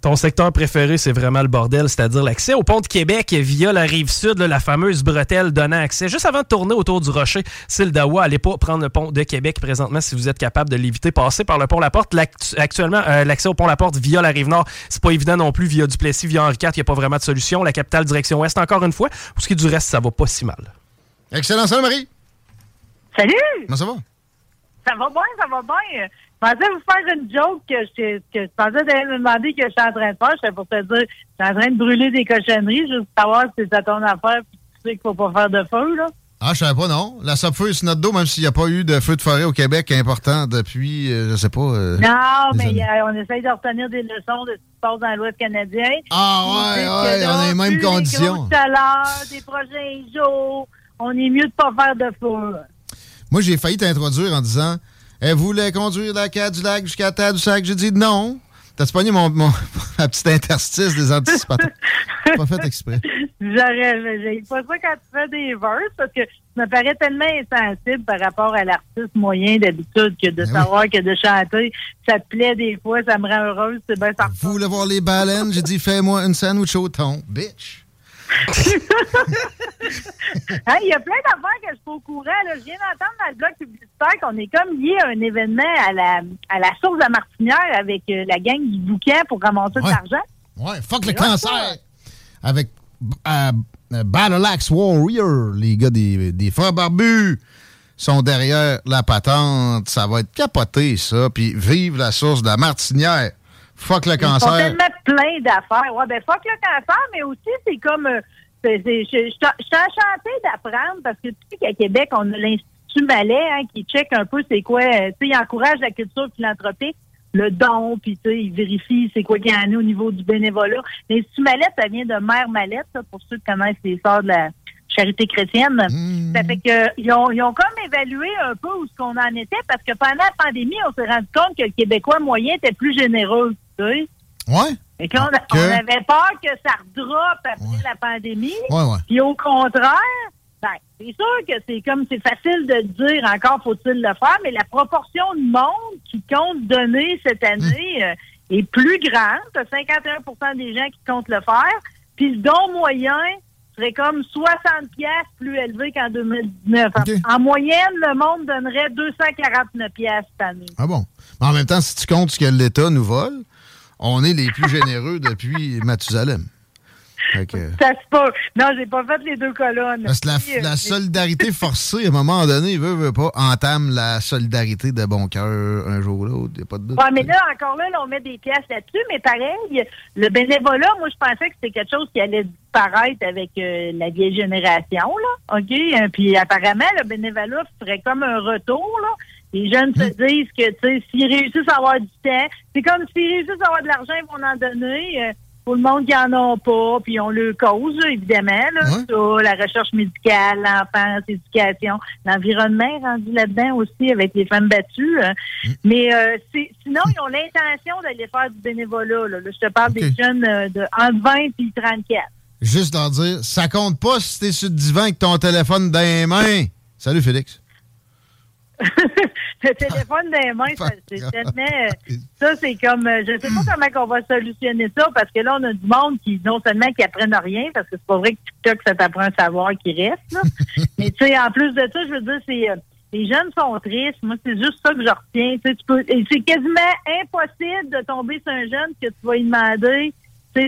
ton secteur préféré, c'est vraiment le bordel, c'est-à-dire l'accès au pont de Québec via la rive sud, la fameuse bretelle donnant accès. Juste avant de tourner autour du rocher, c'est le Dawa. Allez pas prendre le pont de Québec présentement si vous êtes capable de l'éviter. Passez par le pont La Porte. Actuellement, euh, l'accès au pont La Porte via la rive nord, c'est pas évident non plus. Via Duplessis, via Henri IV, il n'y a pas vraiment de solution. La capitale direction ouest, encore une fois. Pour ce qui est du reste, ça va pas si mal. Excellent. Salut Marie. Salut. Comment ça va? Ça va bien, ça va bien. Je pensais vous faire une joke que je, que je pensais me demander que je suis en train de faire. J'étais pour te dire, je suis en train de brûler des cochonneries, juste pour savoir si c'est à ton affaire puis tu sais qu'il faut pas faire de feu, là. Ah, je savais pas, non. La feu sur notre dos, même s'il n'y a pas eu de feu de forêt au Québec important depuis, euh, je sais pas. Euh, non, mais on essaye de retenir des leçons de ce qui se passe dans l'Ouest canadien. Ah, ouais, ouais, on a les mêmes conditions. Des des projets jours, on est mieux de pas faire de feu. Moi, j'ai failli t'introduire en disant elle voulait conduire la du lac jusqu'à terre du sac. J'ai dit non. T'as pogné mon, mon, [LAUGHS] ma petite interstice des anticipateurs? pas fait exprès. J'aurais, j'ai pas ça quand tu fais des verses parce que ça me paraît tellement insensible par rapport à l'artiste moyen d'habitude que de ben savoir que de chanter, ça te plaît des fois, ça me rend heureuse, c'est bien ça. Vous voulez voir les baleines? J'ai dit, fais-moi une sandwich au thon. Bitch. [LAUGHS] Il y a plein d'affaires que je suis pas au courant. Là. Je viens d'entendre dans le blog publicitaire qu'on est comme lié à un événement à la, à la source de Martinière avec euh, la gang du bouquin pour ramasser de l'argent. Ouais, fuck le cancer! Avec euh, euh, Battle Axe Warrior, les gars des, des frères barbus sont derrière la patente. Ça va être capoté, ça. Puis vive la source de la Martinière. Fuck le cancer. Ils tellement plein d'affaires. Ouais, ben fuck le cancer, mais aussi, c'est comme. Euh, je suis enchantée d'apprendre parce que tu sais qu'à Québec, on a l'Institut Malais hein, qui check un peu c'est quoi. Euh, tu sais, il encourage la culture philanthropique. le don, puis tu sais, ils vérifient c'est quoi qu'il y en a au niveau du bénévolat. L'Institut Mallette, ça vient de Mère Mallette, pour ceux qui connaissent les sœurs de la charité chrétienne. Mmh. Ça fait que ils ont, ils ont comme évalué un peu où ce qu'on en était, parce que pendant la pandémie, on s'est rendu compte que le Québécois moyen était plus généreux, tu sais. Ouais. Et qu'on on avait peur que ça redroppe après la pandémie. Ouais, ouais. Puis au contraire, ben, c'est sûr que c'est comme c'est facile de dire encore faut-il le faire, mais la proportion de monde qui compte donner cette année euh, est plus grande. T'as 51% des gens qui comptent le faire. Puis le don moyen serait comme 60 pièces plus élevé qu'en 2019. En- En moyenne, le monde donnerait 249 pièces cette année. Ah bon? Mais en même temps, si tu comptes ce que l'État nous vole, on est les plus généreux depuis Mathusalem. Que- Ça se peut. Non, j'ai pas fait les deux colonnes. Parce que la, la solidarité forcée, à un moment donné, veut, veut pas, entame la solidarité de bon cœur un jour ou l'autre. Il a pas de doute. Ouais, mais là, encore là, là, on met des pièces là-dessus, mais pareil, le bénévolat, moi, je pensais que c'était quelque chose qui allait disparaître avec euh, la vieille génération, là. OK? Euh, Puis apparemment, le bénévolat ferait comme un retour, là. Les jeunes se disent que, tu sais, s'ils réussissent à avoir du temps, c'est comme s'ils réussissent à avoir de l'argent, ils vont en donner. euh, pour le monde qui en a pas, puis on le cause, évidemment, là, la recherche médicale, l'enfance, l'éducation, l'environnement est rendu là-dedans aussi avec les femmes battues. hein. Mais euh, sinon, ils ont l'intention d'aller faire du bénévolat. Là, Là, je te parle des jeunes euh, de entre 20 et 34. Juste leur dire, ça compte pas si t'es sur le divan avec ton téléphone dans les mains. Salut, Félix. [LAUGHS] Le téléphone les mains, ça, c'est tellement... euh, [LAUGHS] Ça, c'est comme... euh, Je sais pas comment on va solutionner ça, parce que là, on a du monde qui, non seulement qui apprennent rien, parce que c'est pas vrai que TikTok, ça t'apprend un savoir qui reste, là. [LAUGHS] Mais tu sais, en plus de ça, je veux dire, c'est... euh, les jeunes sont tristes. Moi, c'est juste ça que je retiens. Tu sais, tu peux, c'est quasiment impossible de tomber sur un jeune que tu vas lui demander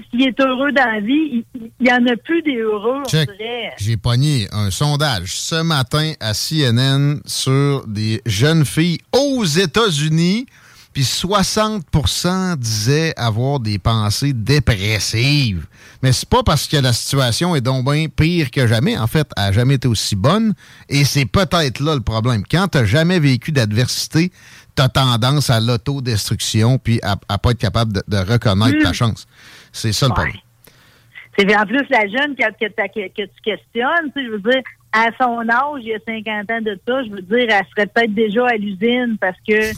s'il est heureux dans la vie. Il n'y en a plus des heureux, on Check. dirait. J'ai pogné un sondage ce matin à CNN sur des jeunes filles aux États-Unis, puis 60% disaient avoir des pensées dépressives. Mais c'est pas parce que la situation est donc bien pire que jamais. En fait, elle n'a jamais été aussi bonne. Et c'est peut-être là le problème. Quand tu jamais vécu d'adversité, tu as tendance à l'autodestruction puis à, à pas être capable de, de reconnaître ta chance. C'est ça le problème. C'est en plus la jeune que, que, t'as- que- que tu questionnes, tu sais, je veux dire, à son âge, il y a 50 ans de ça, je veux dire, elle serait peut-être déjà à l'usine parce que [LAUGHS]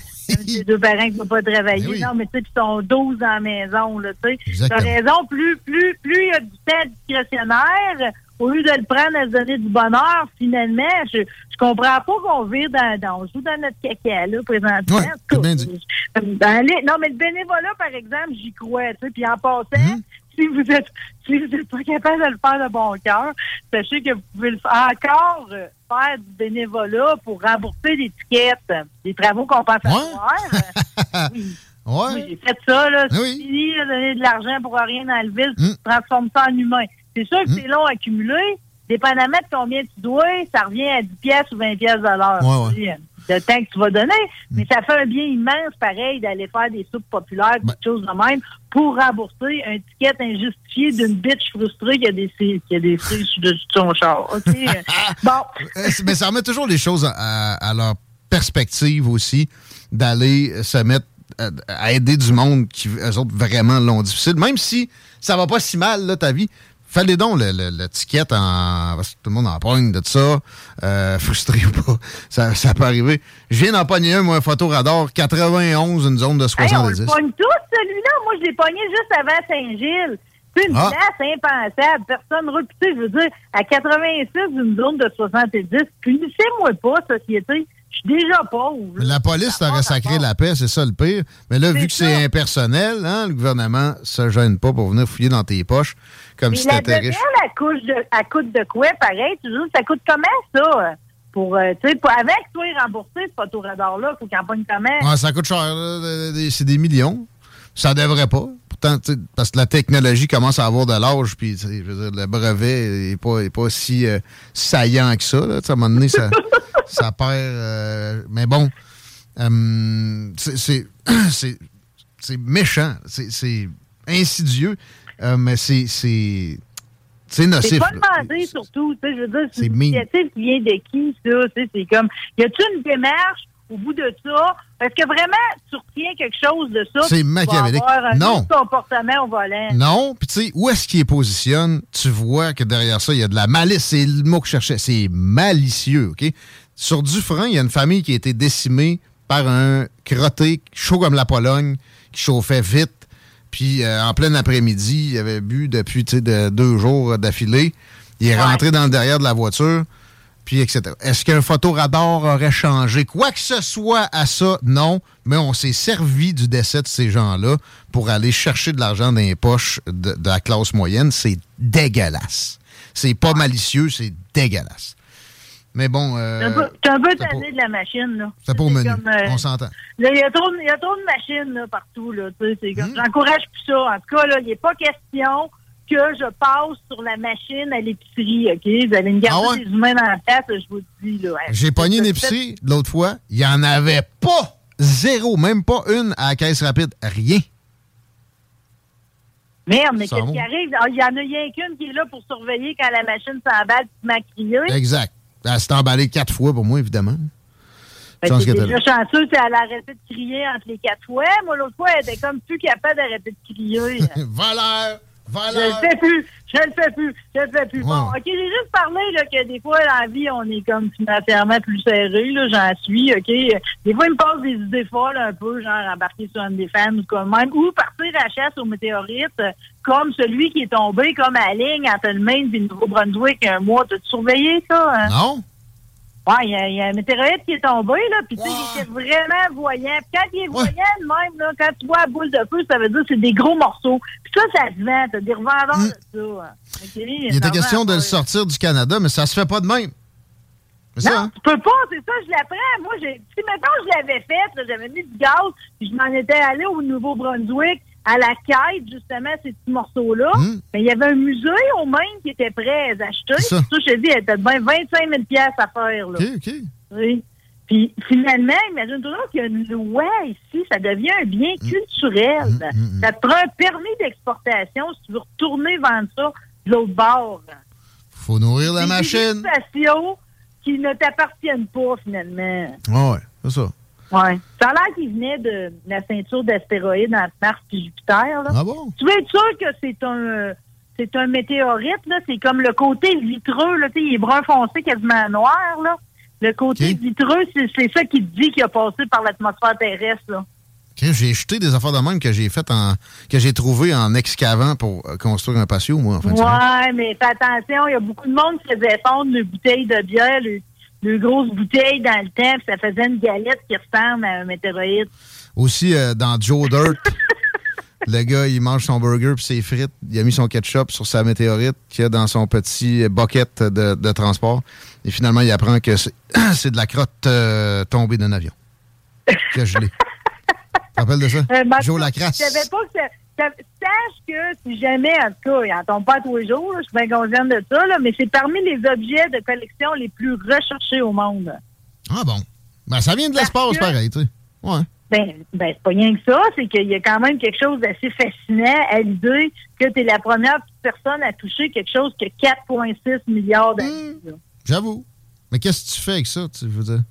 ses deux parents qui ne pas travailler. Non, mais tu sais, ils sont 12 à la maison, là, tu sais. T'as raison, plus, plus, plus il y a du temps discrétionnaire, au lieu de le prendre à se donner du bonheur, finalement, je, je comprends pas qu'on vire dans, dans, on joue dans notre caca, là, présentement. Ouais, En tout cas, dans les- non, mais le bénévolat, par exemple, j'y crois, tu sais, puis en passant, si vous êtes si vous n'êtes pas capable de le faire de bon cœur, sachez que vous pouvez le faire encore euh, faire du bénévolat pour rembourser des euh, des travaux compensatoires. [LAUGHS] Euh, oui. Oui, j'ai fait ça, là. C'est fini, là, donner de l'argent pour rien dans le ville, tu transformes ça en humain. C'est sûr que c'est long à accumuler. Dépendamment de combien tu dois, ça revient à 10 pièces ou 20 pièces de l'heure. Ouais, ouais. tu sais, De temps que tu vas donner. Mais ça fait un bien immense, pareil, d'aller faire des soupes populaires, Ben. des choses de même, pour rembourser un ticket injustifié d'une bitch frustrée qui a des, qui a des de son char. OK? [LAUGHS] bon. Euh, Mais ça remet toujours les choses à, leur perspective aussi, d'aller se mettre à, à aider du monde qui, eux autres, vraiment l'ont difficile. Même si ça va pas si mal, là, ta vie, fallait donc ticket en. Parce que tout le monde en pogne de ça, euh, [LAUGHS] frustré ou pas. Ça, ça peut arriver. Je viens d'en pogner un, moi, un photo radar 91, une zone de Hey, on 70. le pogne tous, celui-là. Moi, je l'ai pogné juste avant Saint-Gilles. C'est une Ah. place impensable. Personne reputée, je veux dire, à 86, une zone de 70. Punissez-moi pas, société. Je suis déjà pauvre. La police t'aurait sacré la paix, c'est ça le pire. Mais là, vu que c'est impersonnel, hein, le gouvernement se gêne pas pour venir fouiller dans tes poches comme si la t'étais riche. deuxième, elle coûte de, elle coûte de quoi, pareil? Tu dis, ça coûte comment, ça? Pour, euh, tu sais, pour- avec toi, rembourser ce photoradar-là, il faut qu'il en pogne comment? Ouais, ça coûte cher, c'est des millions. Ça devrait pas. Pourtant, parce que la technologie commence à avoir de l'âge, puis je veux dire, le brevet n'est pas, est pas si euh, saillant que ça. Là. À un moment donné, ça, [LAUGHS] ça perd. euh, mais bon, euh, c'est- c'est [CLEARS THROAT] c'est- c'est méchant, c'est c'est insidieux, euh, mais c'est c'est c'est C'est nocif. pas demandé, surtout. Je veux dire, c'est C'est une initiative qui vient de qui, ça? C'est comme, y a-tu une démarche au bout de ça, est-ce que vraiment tu retiens quelque chose de ça? C'est machiavélique. un non. comportement au volant. Non. Puis tu sais, où est-ce qu'il est positionne? Tu vois que derrière ça, il y a de la malice. C'est le mot que je cherchais. C'est malicieux, OK? Sur Dufresne, il y a une famille qui a été décimée par un crotté chaud comme la Pologne, qui chauffait vite. Puis euh, en plein après-midi, il avait bu depuis de, deux jours d'affilée. Il est rentré dans le derrière de la voiture puis etc. Est-ce qu'un photoradar aurait changé quoi que ce soit à ça? Non, mais on s'est servi du décès de ces gens-là pour aller chercher de l'argent dans les poches de, la classe moyenne. C'est dégueulasse. C'est pas malicieux, c'est dégueulasse. Mais bon... Euh, T'es un peu tanné de la machine, là. C'est pas au menu, euh, on s'entend. Il y, a trop de machines là, partout, là. Hmm. J'encourage plus ça. En tout cas, là, il n'est pas question que je passe sur la machine à l'épicerie, OK? Vous allez me garder ah des humains dans la tête, je vous dis. là. J'ai pogné une épicerie l'autre fois, il n'y en avait pas! Zéro, même pas une à la caisse rapide, rien. Merde, mais qu'est-ce qui arrive? Ah, il y en a rien qu'une qui est là pour surveiller quand la machine s'emballe et m'a crié. Exact. Elle s'est emballée quatre fois pour moi, évidemment. Ben, c'est déjà chanceux, elle a arrêté de crier entre les quatre fois. Moi, l'autre fois, elle était comme plus capable d'arrêter de crier. [LAUGHS] Je le fais plus, je le fais plus, je le fais plus. Bon, OK, j'ai juste parlé là, que des fois, dans la vie, on est comme financièrement plus serré, là, j'en suis, OK. Des fois, il me passe des idées folles un peu, genre embarquer sur un des ou comme même, ou partir à la chasse aux météorites, comme celui qui est tombé comme à la ligne le Maine le Nouveau-Brunswick un mois. T'as-tu surveillé ça? Hein? Non. Ouais, il y, a un météorite qui est tombé, là, puis tu sais, il était vraiment voyant. Puis quand il est voyant, même, là, quand tu vois la boule de feu, ça veut dire que c'est des gros morceaux. Puis ça, ça se vend, t'as des revendeurs mm. de ça. il était question de le sortir du Canada, mais ça se fait pas de même. Non, ça, hein? tu peux pas, c'est ça, je l'apprends. Moi, j'ai, si maintenant je l'avais fait, j'avais mis du gaz, puis je m'en étais allé au Nouveau-Brunswick, à la quête, justement, ces petits morceaux-là. Hmm. Mais il y avait un musée au Maine qui était prêt à acheter. Ça. ça, je te dis, il était de 25 000 à faire. Là. OK, OK. Oui. Puis finalement, imagine-toi qu'il y a une loi ici, ça devient un bien hmm. culturel. Hmm, ça te prend un permis d'exportation si tu veux retourner vendre ça de l'autre bord. faut nourrir la machine. Des qui ne t'appartiennent pas, finalement. Ah ouais, c'est ça. Oui. Ça a l'air qu'il venait de la ceinture d'astéroïdes entre Mars et Jupiter. Là. Ah bon? Tu veux être sûr que c'est un c'est un météorite, là. C'est comme le côté vitreux, là. il est brun foncé, quasiment noir, là. Le côté vitreux, c'est ça qui te dit qu'il a passé par l'atmosphère terrestre, là. J'ai jeté des affaires de même que j'ai fait en que j'ai trouvé en excavant pour euh, construire un patio, moi, en fait. Ouais, mais fais attention, il y a beaucoup de monde qui faisait fondre une bouteille de bière, deux grosses bouteilles dans le temps, ça faisait une galette qui ressemble à un météorite. Aussi, euh, dans Joe Dirt, [LAUGHS] le gars, il mange son burger puis ses frites. Il a mis son ketchup sur sa météorite qu'il a dans son petit bucket de, transport. Et finalement, il apprend que [COUGHS] c'est de la crotte euh, tombée d'un avion. Que je l'ai. Tu te rappelles de ça? Euh, Joe Lacrasse. Je savais pas que sache que si jamais, en tout cas, il n'en tombe pas tous les jours, je suis bien consciente de ça, là, mais c'est parmi les objets de collection les plus recherchés au monde. Ah bon? Ben, ça vient de l'espace, pareil, tu sais. Ouais. Ben, ben c'est pas rien que ça, c'est qu'il y a quand même quelque chose d'assez fascinant à l'idée que tu es la première personne à toucher quelque chose que 4,6 milliards d'années. Mmh, J'avoue. Mais qu'est-ce que tu fais avec ça, tu veux dire?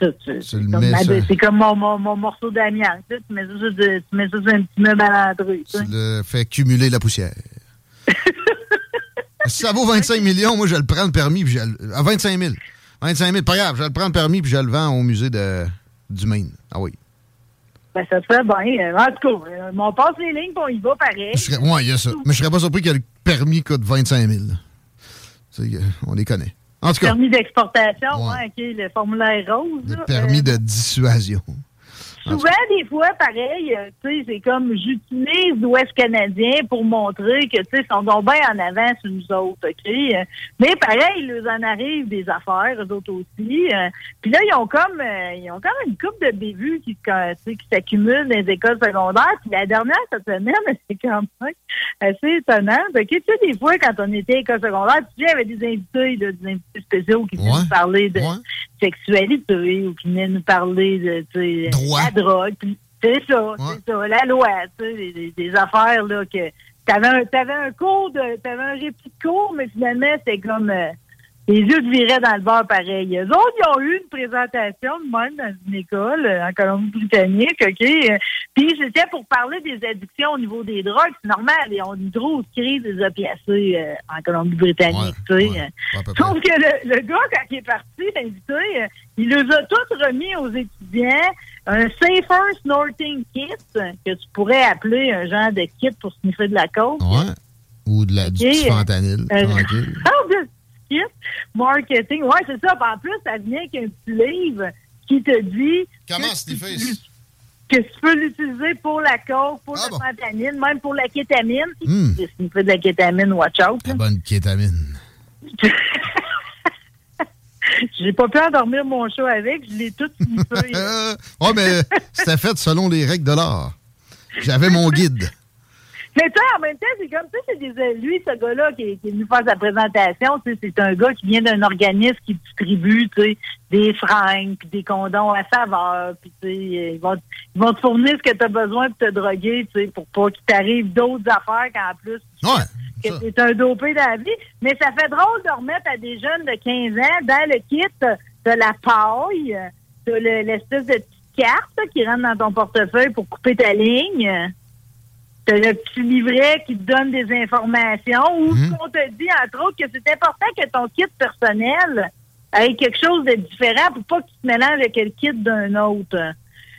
C'est comme, mon, mon, morceau d'amiante. Tu, mets ça, tu mets ça sur un petit meuble à l'entrée. Tu le fais cumuler la poussière. [LAUGHS] si ça vaut 25 millions, moi, je le prends le permis. Puis je, à 25 000. 25 000, pas grave. Je le prends le permis puis je le vends au musée de, du Maine. Ah oui. Ben, ça fait bien. En tout cas, euh, on passe les lignes puis on y va pareil. Oui, il y a ça. Mais je serais pas surpris que le permis coûte 25 000. On les connaît. En tout cas. Permis d'exportation, ouais. OK, le formulaire rose. Le permis de dissuasion. Souvent, des fois, pareil, euh, tu sais, c'est comme j'utilise l'Ouest canadien pour montrer que, tu sais, ils sont donc bien en avance nous autres, OK? Mais pareil, il leur en arrive des affaires, eux autres aussi. Euh. Puis là, ils ont comme euh, ils ont comme une coupe de bévues qui, qui s'accumulent dans les écoles secondaires. Puis la dernière cette semaine, [LAUGHS] c'est quand même assez étonnant. OK, tu sais, des fois, quand on était à l'école secondaire, tu sais, il y avait des invités, des invités spéciaux qui venaient nous parler de sexualité ou qui venaient nous parler de, la drogue. C'est ça, c'est ça, la loi, tu sais, des, affaires, là, que t'avais un, avais un cours de, t'avais un répit de cours, mais finalement, c'était comme, euh, les yeux viraient dans le bar pareil. Eux autres, ils ont eu une présentation de même dans une école euh, en Colombie-Britannique, OK? Euh, Puis c'était pour parler des addictions au niveau des drogues. C'est normal, ils ont une grosse crise des opiacés euh, en Colombie-Britannique, tu sais. Sauf que le, le, gars, quand il est parti, l'invité, il les a tous remis aux étudiants un Safer Snorting Kit, que tu pourrais appeler un genre de kit pour sniffer de la coke. Ouais. Ou de la, du fentanyl, [LAUGHS] marketing. Ouais, c'est ça. En plus, ça vient avec un petit livre qui te dit. Comment? Que tu peux l'utiliser pour la coke, pour ah la bon? même pour la kétamine. Si tu sniffer de la kétamine, watch out. La bonne kétamine. [LAUGHS] J'ai pas pu endormir mon chat avec, je l'ai tout sniffé. [LAUGHS] ouais, mais c'était fait selon les règles de l'art. J'avais mon guide. Mais toi, en même temps, c'est comme ça, c'est des, lui, ce gars-là qui, est venu faire sa présentation, c'est un gars qui vient d'un organisme qui distribue, tu sais, des fringues, puis des condoms à saveur, puis tu sais, ils vont, ils vont te fournir ce que tu as besoin pour te droguer, tu sais, pour pas qu'il t'arrive d'autres affaires qu'en plus. Ouais. Que un dopé dans la vie. Mais ça fait drôle de remettre à des jeunes de 15 ans dans le kit de la paille, de l'espèce de petite carte qui rentre dans ton portefeuille pour couper ta ligne le petit livret qui te donne des informations ou mhm. on te dit, entre autres, que c'est important que ton kit personnel ait quelque chose de différent pour pas qu'il se mélange avec le kit d'un autre.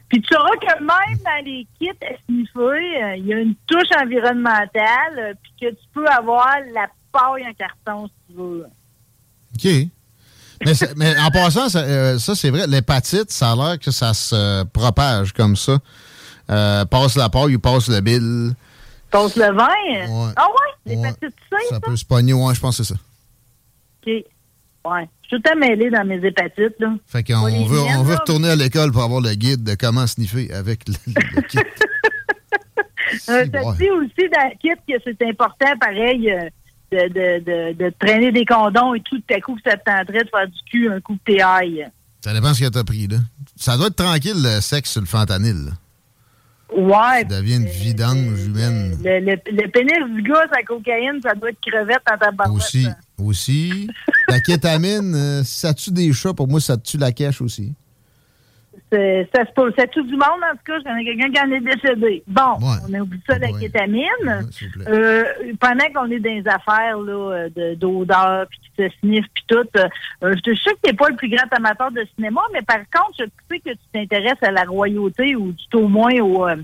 Puis tu sauras que même dans les kits sniffer, euh, il y a une touche environnementale, euh, puis que tu peux avoir la paille en carton si tu veux. OK. Mais, en passant, euh, ça, c'est vrai, l'hépatite, ça a l'air que ça se propage comme ça. Passe la paille ou passe le bill? Passe le vin? Ah ouais? L'hépatite C, ça? Ça? peut se pogner, ouais, je pense que c'est ça. OK. Ouais. Je suis tout mêlé dans mes hépatites, là. Fait qu'on veut, on veut retourner à l'école pour avoir le guide de comment sniffer avec le, kit. [LAUGHS] ça dit aussi dans le kit que c'est important, pareil, euh, de, de, de, de, traîner des condoms et tout, tout à coup, ça te tenterait de faire du cul un coup de théaille. Ça dépend ce que t'as pris, là. Ça doit être tranquille, le sexe sur le fentanyl, là. Ouais. Ça devient une vidange humaine. Le, le, pénis du gars, sa cocaïne, ça doit être crevette dans ta barbe. Aussi. Aussi. la [LAUGHS] kétamine, euh, ça tue des chats. Pour moi, ça tue la cache aussi. Ça, ça tue du monde, en tout cas. Je connais quelqu'un qui en est décédé. Bon, on a oublié ça, la kétamine. euh, pendant qu'on est dans les affaires là, d'odeur, puis qui se sniffe, puis tout, euh, je te sais que tu n'es pas le plus grand amateur de cinéma, mais par contre, je sais que tu t'intéresses à la royauté ou tout au moins au, euh,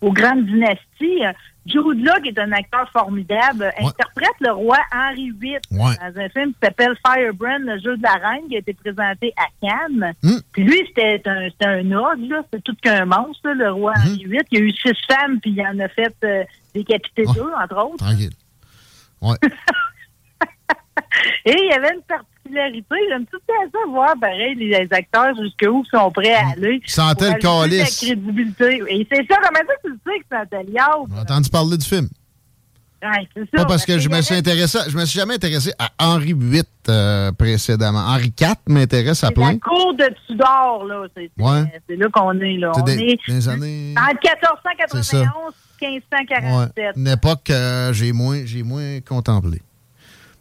aux grandes dynasties. Jude qui est un acteur formidable, interprète le roi Henri VIII dans un film qui s'appelle Firebrand, le jeu de la reine, qui a été présenté à Cannes. Hmm. Puis lui, c'était un, un ogre. C'était tout qu'un monstre, le roi hmm. Henri VIII. Il y a eu six femmes, puis il en a fait euh, décapiter deux, entre autres. Tranquille. Ouais. [LAUGHS] Et il y avait une particularité. J'aime tout ça voir, pareil, les acteurs jusqu'où sont prêts à aller. Ils sentaient le calice. crédibilité. Et c'est ça, comment ça tu le sais que c'est un On a entendu parler du film. Ouais, c'est ça. Pas parce que je me suis intéressé, je me suis jamais intéressé à Henri VIII euh, précédemment. Henri IV m'intéresse à plein. C'est la cour de Tudor, là. C'est ouais. là qu'on est, là. On des, est des années... en 1491, 1547. Ouais. Une époque que euh, j'ai moins, moins contemplé.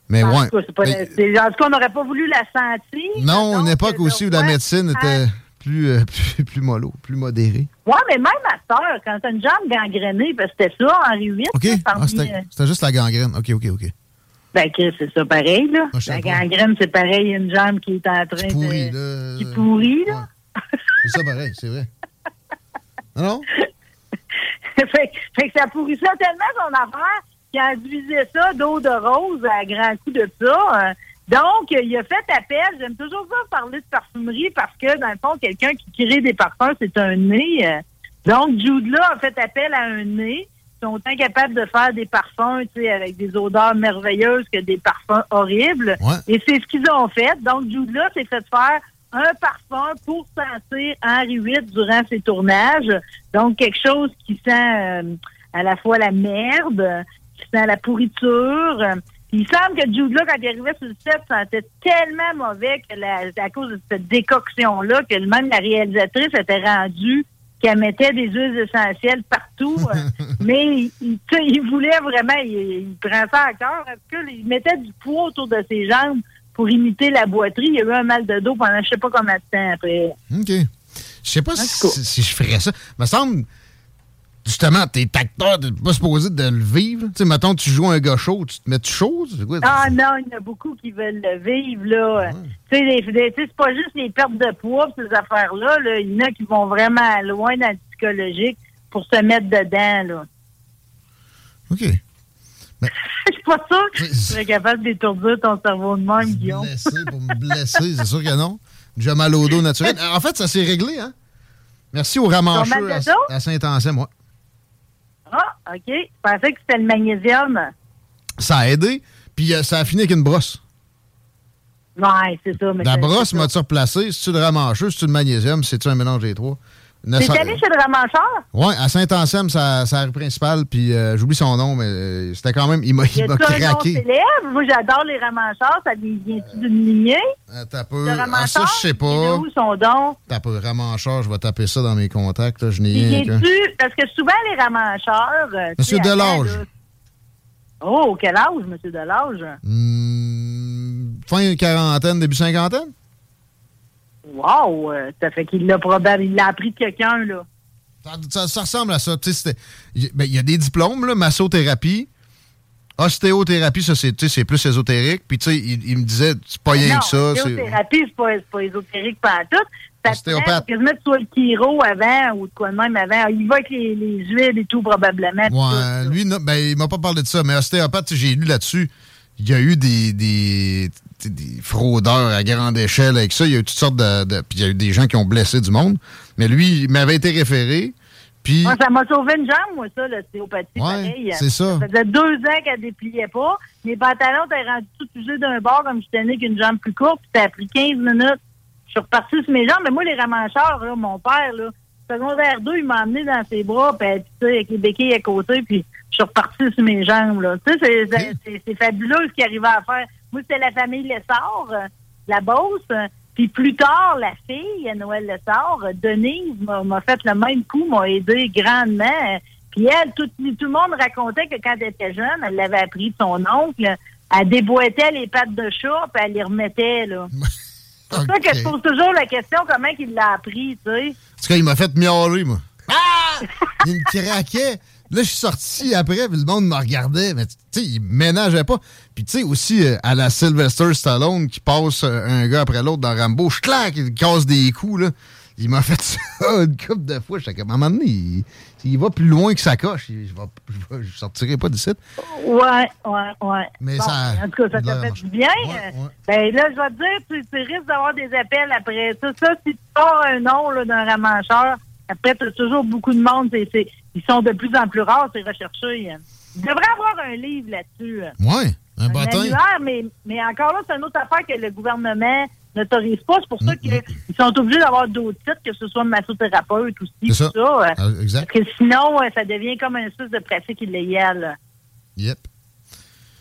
Mais ouais. en tout cas, on n'aurait pas voulu la sentir. Non, une époque aussi où la médecine était plus, euh, [LAUGHS] plus, plus, mollo, plus modérée. Oui, mais même à cette quand t'as une jambe gangrénée, ben c'était ça, Henri VIII. OK. Ah, c'était juste la gangrène. OK, OK, OK. Ben, c'est ça pareil, là. Ah, la gangrène, c'est pareil, une jambe qui est en train qui pourrit, de. Là. Qui pourrit, là. C'est ça pareil, c'est vrai. [LAUGHS] Non? fait, fait que ça pourrit ça tellement son affaire qui a ça d'eau de rose à grand coup de ça. Euh, donc, il a fait appel. J'aime toujours ça parler de parfumerie parce que, dans le fond, quelqu'un qui crée des parfums, c'est un nez. Euh. Donc, Jude là a fait appel à un nez. Ils sont incapables de faire des parfums, tu sais, avec des odeurs merveilleuses que des parfums horribles. Et c'est ce qu'ils ont fait. Donc, Jude là s'est fait faire un parfum pour sentir Henri VIII durant ses tournages. Donc, quelque chose qui sent euh, à la fois la merde, dans la pourriture. Il semble que Jude là, quand il arrivait sur le set, sentait tellement mauvais que la, à cause de cette décoction-là, que même la réalisatrice était rendue qu'elle mettait des huiles essentielles partout. [LAUGHS] mais il, il, voulait vraiment, il, prend ça à cœur. Il mettait du poids autour de ses jambes pour imiter la boiterie. Il y a eu un mal de dos pendant je sais pas combien de temps après. OK. Je sais pas si, je ferais ça. me semble, justement, t'es acteur, t'es pas supposé de le vivre. Tu sais, mettons, tu joues un gars chaud, tu te mets chaud? Ah non, il y en a beaucoup qui veulent le vivre, là. Tu sais, c'est pas juste les pertes de poids, ces affaires-là. Là. Il y en a qui vont vraiment loin dans le psychologique pour se mettre dedans, là. OK. [LAUGHS] Je suis pas sûr que tu serais capable d'étourdir ton cerveau de même, Guillaume. Blessé pour me blesser, c'est sûr que non. J'ai mal au dos naturel. [LAUGHS] En fait, ça s'est réglé, hein? Merci au ramancheux à, à Saint-Anselme, moi. Ah, OK. Je pensais que c'était le magnésium. Ça a aidé, puis euh, ça a fini avec une brosse. Ouais, c'est ça. Mais La brosse m'a-tu replacé? C'est-tu le ramancheux? C'est-tu le magnésium? C'est-tu un mélange des trois? T'es allé chez le ramancheur? Oui, à Saint-Anselme, sa, sa rue principale, puis euh, j'oublie son nom, mais euh, c'était quand même. Il m'a craqué. nom? Moi, j'adore les ramancheurs. Ça vient-tu d'une lignée? Euh, t'as peu. Ah, ça, je sais pas. où son don? T'as peu. Ramancheur, je vais taper ça dans mes contacts. Là. Je n'ai rien. Parce que souvent, les ramancheurs. Monsieur Delage. Oh, quel âge, Monsieur Delage? Hmm, fin quarantaine, début cinquantaine? Wow! Euh, ça fait qu'il l'a probablement. Il l'a appris de quelqu'un, là. Ça, ressemble à ça. Ben, il y a des diplômes, là, massothérapie. Ostéothérapie, ça, c'est plus ésotérique. Puis, tu sais, il, me disait, c'est pas rien que ça. Ostéothérapie, c'est pas, pas ésotérique pas tout. Ça Ostéopathe. que tu le chiro avant ou de quoi de même avant. Il va avec les, les huiles et tout, probablement. Ouais, lui, ben, il m'a pas parlé de ça. Mais ostéopathe, j'ai lu là-dessus. Il y a eu des, des, des fraudeurs à grande échelle avec ça. Il y a eu toutes sortes de. puis il y a eu des gens qui ont blessé du monde. Mais lui, il m'avait été référé. Puis... ça m'a sauvé une jambe, moi, ça, l'ostéopathie, ouais. C'est ça. Ça faisait deux ans qu'elle dépliait pas. Mes pantalons étaient rendus tout usés d'un bord comme je tenais qu'une jambe plus courte. Puis a pris 15 minutes. Je suis reparti sur mes jambes. Mais moi, les ramancheurs, là, mon père, là, secondaire 2, il m'a emmené dans ses bras, puis tu sais, avec les béquilles à côté, puis je suis reparti sur mes jambes, là. Tu sais, c'est fabuleux ce qu'il arrivait à faire. Moi, c'était la famille Lessard, euh, la Beauce. Puis plus tard, la fille, Noël Lessard, Denise, m'a fait le même coup, m'a aidé grandement. Puis elle, tout, tout, le monde racontait que quand elle était jeune, elle l'avait appris de son oncle. Elle déboîtait les pattes de chat, puis elle les remettait, là. [LAUGHS] C'est pour ça que je pose toujours la question comment il l'a appris, tu sais. Parce qu'il m'a fait miauler, moi. Ah! il me craquait. Là, je suis sorti après, puis le monde me regardait, mais tu sais, il ménageait pas. Puis tu sais, aussi, euh, à la Sylvester Stallone qui passe euh, un gars après l'autre dans Rambo, je claque, il casse des coups, là. Il m'a [LAUGHS] fait ça une couple de fois. J'étais comme, à un moment donné, il, va plus loin que sa coche. Je, je, sortirai pas d'ici. Ouais, ouais, ouais. Mais ça. En tout cas, ça t'a fait du bien. Ben là, je vais te dire, tu, tu risques d'avoir des appels après ça. Ça, si tu sors un nom d'un ramancheur, après, tu as toujours beaucoup de monde. C'est ils sont de plus en plus rares, ces recherchés. Il devrait avoir un livre là-dessus. Oui, un, un bâton. mais, mais encore là, c'est une autre affaire que le gouvernement n'autorise pas. C'est pour ça mm, qu'ils mm. sont obligés d'avoir d'autres titres, que ce soit massothérapeute aussi. Ça. ça. Ah, exact. Parce que sinon, ça devient comme une espèce de pratique illégale. Yep.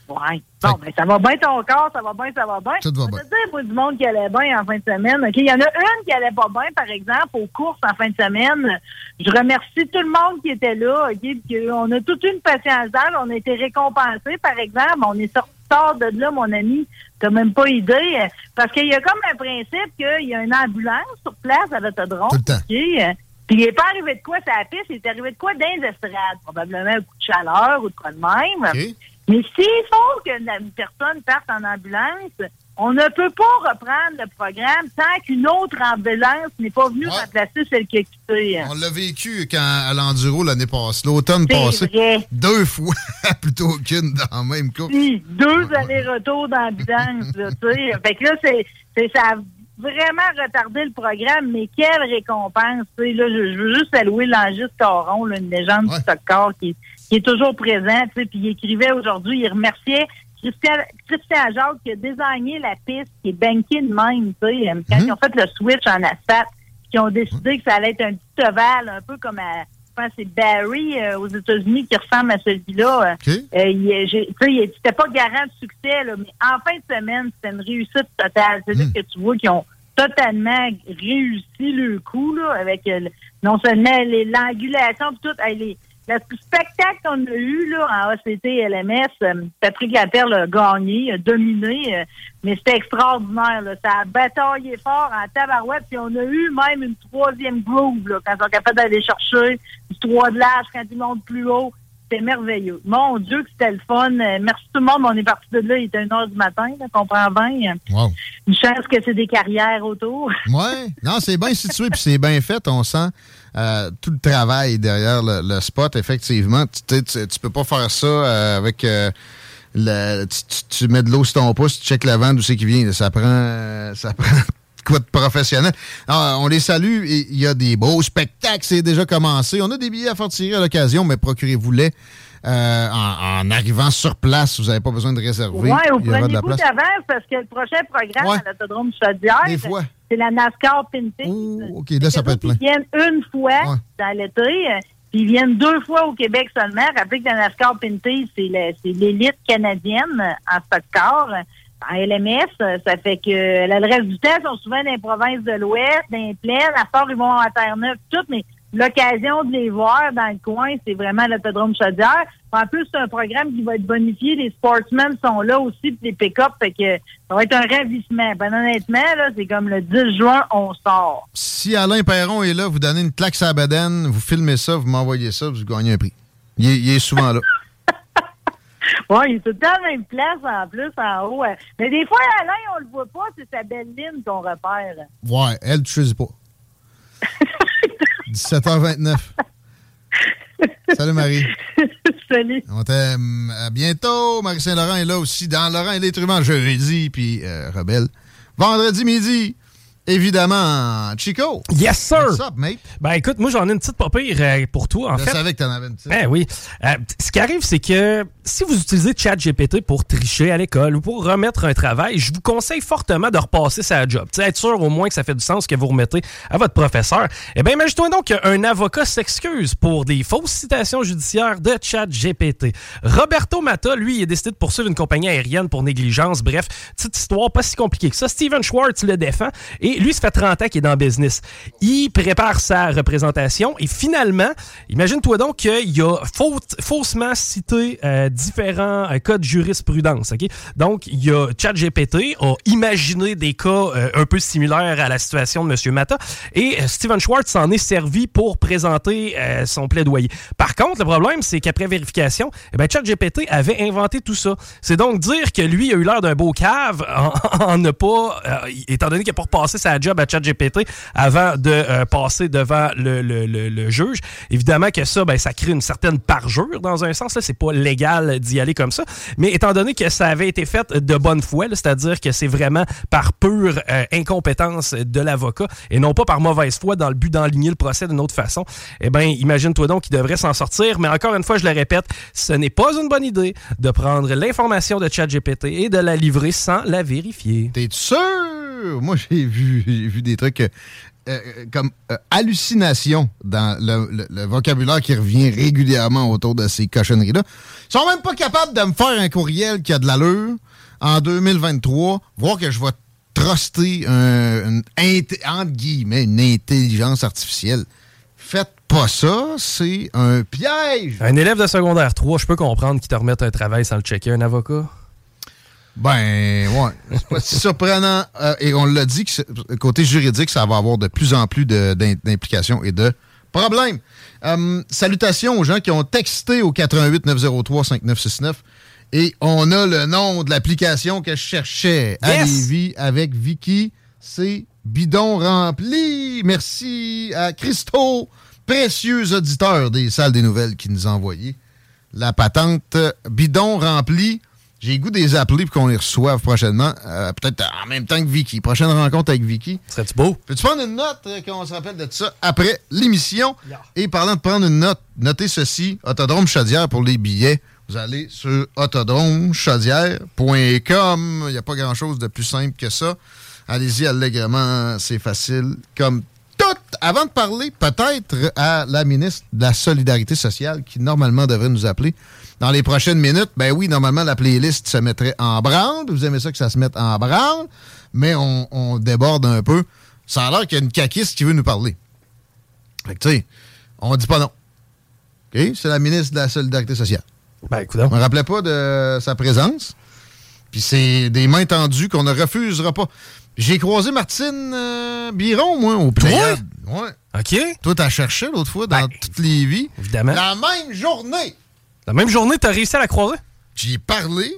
Ouais. Bon, ben, ça va bien ton corps, ça va bien, ça va bien. Tout va bien. dire pour du monde qui allait bien en fin de semaine. OK, il y en a une qui allait pas bien, par exemple, aux courses en fin de semaine. Je remercie tout le monde qui était là, OK, on a toute une patience d'âge, on a été récompensés, par exemple. On est sorti tard de là, mon ami. T'as même pas idée. Parce qu'il y a comme un principe qu'il y a une ambulance sur place à l'autodrome. Tout le temps. Puis il n'est pas arrivé de quoi ça la piste, il est arrivé de quoi dans les estrades? Probablement un coup de chaleur ou de quoi de même. Mais s'il faut que une personne parte en ambulance, on ne peut pas reprendre le programme tant qu'une autre ambulance n'est pas venue remplacer celle qui a quitté. On l'a vécu quand à l'enduro l'année passée, l'automne passé. Deux fois [LAUGHS] plutôt qu'une dans le même couple. Oui, deux allers-retours d'ambulance. fait que là, c'est, ça a vraiment retardé le programme, mais quelle récompense. Là, je, veux juste saluer l'Angis Caron, une légende du soccer qui qui est toujours présent, tu sais, puis il écrivait aujourd'hui, il remerciait Christian, Christian Jacques qui a désigné la piste, qui est bankée de même, tu sais, euh, quand mhm. ils ont fait le switch en asphalte, qui ont décidé que ça allait être un petit ovale, un peu comme à, je pense c'est Barry euh, aux États-Unis qui ressemble à celui-là. Euh, il, tu sais, c'était pas garant de succès, là, mais en fin de semaine, c'était une réussite totale. C'est-à-dire mhm. que tu vois qu'ils ont totalement réussi le coup, là, avec non seulement l'angulation, tout, les, Le spectacle qu'on a eu là, en ACT LMS, euh, Patrick Laperle a gagné, a dominé, euh, mais c'était extraordinaire. Là. Ça a bataillé fort en tabarouette, puis on a eu même une troisième groove là, quand ils sont capables d'aller chercher du trois de l'âge quand ils montent plus haut. C'était merveilleux. Mon Dieu, que c'était le fun. Euh, merci tout le monde. On est parti de là, il était une heure du matin, là, comprends bien. Wow. Une chance que c'est des carrières autour. Oui, non, c'est bien situé, puis c'est bien fait. On sent euh, tout le travail derrière le, spot, effectivement. Tu, tu, peux pas faire ça euh, avec... le, tu, mets de l'eau sur ton pouce, tu checkes la vente d'où c'est qui vient. Ça prend, ça [LAUGHS] prend quoi de professionnel. Ah, on les salue. Il y a des beaux spectacles. C'est déjà commencé. On a des billets à faire tirer à l'occasion, mais procurez-vous-les. Euh, en, arrivant sur place, vous n'avez pas besoin de réserver. Oui, vous prenez beaucoup d'avance parce que le prochain programme à l'autodrome Chaudière, c'est la NASCAR Pinting. OK, là, ça peut être plein. Ils viennent une fois dans l'été, puis ils viennent deux fois au Québec seulement. Rappelez que la NASCAR Pinting, c'est l'élite canadienne en stock car en LMS, ça fait que le reste du temps, sont souvent dans les provinces de l'Ouest, dans les plaines. À part, ils vont à Terre-Neuve, tout, mais l'occasion de les voir dans le coin, c'est vraiment l'autodrome Chaudière. En plus, c'est un programme qui va être bonifié. Les sportsmen sont là aussi, puis les pick-up, fait que ça va être un ravissement. Ben, honnêtement, là, c'est comme le 10 juin, on sort. Si Alain Perron est là, vous donnez une claque à la vous filmez ça, vous m'envoyez ça, vous gagnez un prix. il est souvent là. [LAUGHS] Oui, il est tout le temps la même place en plus, en haut. Mais des fois, Alain, on le voit pas, c'est sa belle ligne qu'on repère. Ouais, elle, tu choisis pas. [LAUGHS] 17h29. [LAUGHS] Salut Marie. Salut. On t'aime. À bientôt. Marie-Saint-Laurent est là aussi dans Laurent et les Truands jeudi, puis euh, Rebelle. Vendredi midi évidemment, Chico. Yes, sir. What's up, mate? Ben écoute, moi j'en ai une petite pas euh, pour toi. En Je fait, savais que t'en avais une petite. Ben oui. Euh, ce qui arrive, c'est que si vous utilisez ChatGPT pour tricher à l'école ou pour remettre un travail, je vous conseille fortement de repasser sa job. T'sais, être sûr au moins que ça fait du sens que vous remettez à votre professeur. Eh bien, imagine-toi donc qu'un avocat s'excuse pour des fausses citations judiciaires de ChatGPT. Roberto Mata, lui, il a décidé de poursuivre une compagnie aérienne pour négligence. Bref, petite histoire pas si compliquée que ça. Steven Schwartz le défend et lui, ça fait 30 ans qu'il est dans le business. Il prépare sa représentation et finalement, imagine-toi donc qu'il a faussement cité euh, différents euh, cas de jurisprudence. Donc, il y a ChatGPT a imaginé des cas euh, un peu similaires à la situation de M. Mata et Steven Schwartz s'en est servi pour présenter son plaidoyer. Par contre, le problème, c'est qu'après vérification, eh ben, ChatGPT avait inventé tout ça. C'est donc dire que lui a eu l'air d'un beau cave [LAUGHS] en, ne pas, étant donné qu'il n'a pas repassé sa job à ChatGPT avant de euh, passer devant le, juge. Évidemment que ça, ben, ça crée une certaine parjure dans un sens. C'est pas légal d'y aller comme ça. Mais étant donné que ça avait été fait de bonne foi, c'est-à-dire que c'est vraiment par pure euh, incompétence de l'avocat et non pas par mauvaise foi dans le but d'enligner le procès d'une autre façon, eh bien, imagine-toi donc qu'il devrait s'en sortir. Mais encore une fois, je le répète, ce n'est pas une bonne idée de prendre l'information de ChatGPT et de la livrer sans la vérifier. T'es sûr? Moi, j'ai vu, vu des trucs euh, euh, comme euh, hallucination dans le, vocabulaire qui revient régulièrement autour de ces cochonneries-là. Ils sont même pas capables de me faire un courriel qui a de l'allure en 2023, voir que je vais truster un, entre guillemets, une intelligence artificielle. Faites pas ça, c'est un piège. Un élève de secondaire 3, je peux comprendre qu'il te remette un travail sans le checker. Un avocat? Ben, ouais. C'est pas si surprenant. Euh, et on l'a dit, que côté juridique, ça va avoir de plus en plus d'implications et de problèmes. Euh, salutations aux gens qui ont texté au 88 903 5969. Et on a le nom de l'application que je cherchais à Lévis avec Vicky. C'est Bidon Rempli. Merci à Christo, précieux auditeur des salles des nouvelles qui nous a envoyé la patente Bidon Rempli. J'ai goût des appeler pour qu'on les reçoive prochainement. Euh, peut-être en même temps que Vicky. Prochaine rencontre avec Vicky. Serait-tu beau? Peux-tu prendre une note euh, qu'on se rappelle de ça après l'émission? Et parlant de prendre une note, notez ceci. Autodrome Chaudière pour les billets. Vous allez sur autodromechaudière.com. Il n'y a pas grand-chose de plus simple que ça. Allez-y allègrement, c'est facile. Comme tout. Avant de parler peut-être à la ministre de la Solidarité sociale qui normalement devrait nous appeler dans les prochaines minutes, ben oui, normalement, la playlist se mettrait en branle. Vous aimez ça que ça se mette en branle, mais on, déborde un peu. Ça a l'air qu'il y a une caquiste qui veut nous parler. Fait que, tu sais, on dit pas non. C'est la ministre de la Solidarité sociale. Ben, écoute. On ne rappelait pas de sa présence. Puis c'est des mains tendues qu'on ne refusera pas. J'ai croisé Martine euh, Biron, moi, au Pléiade. Ouais. OK. Toi, t'as cherché l'autre fois dans toutes les vies. Évidemment. La même journée. La même journée, t'as réussi à la croiser? J'y ai parlé.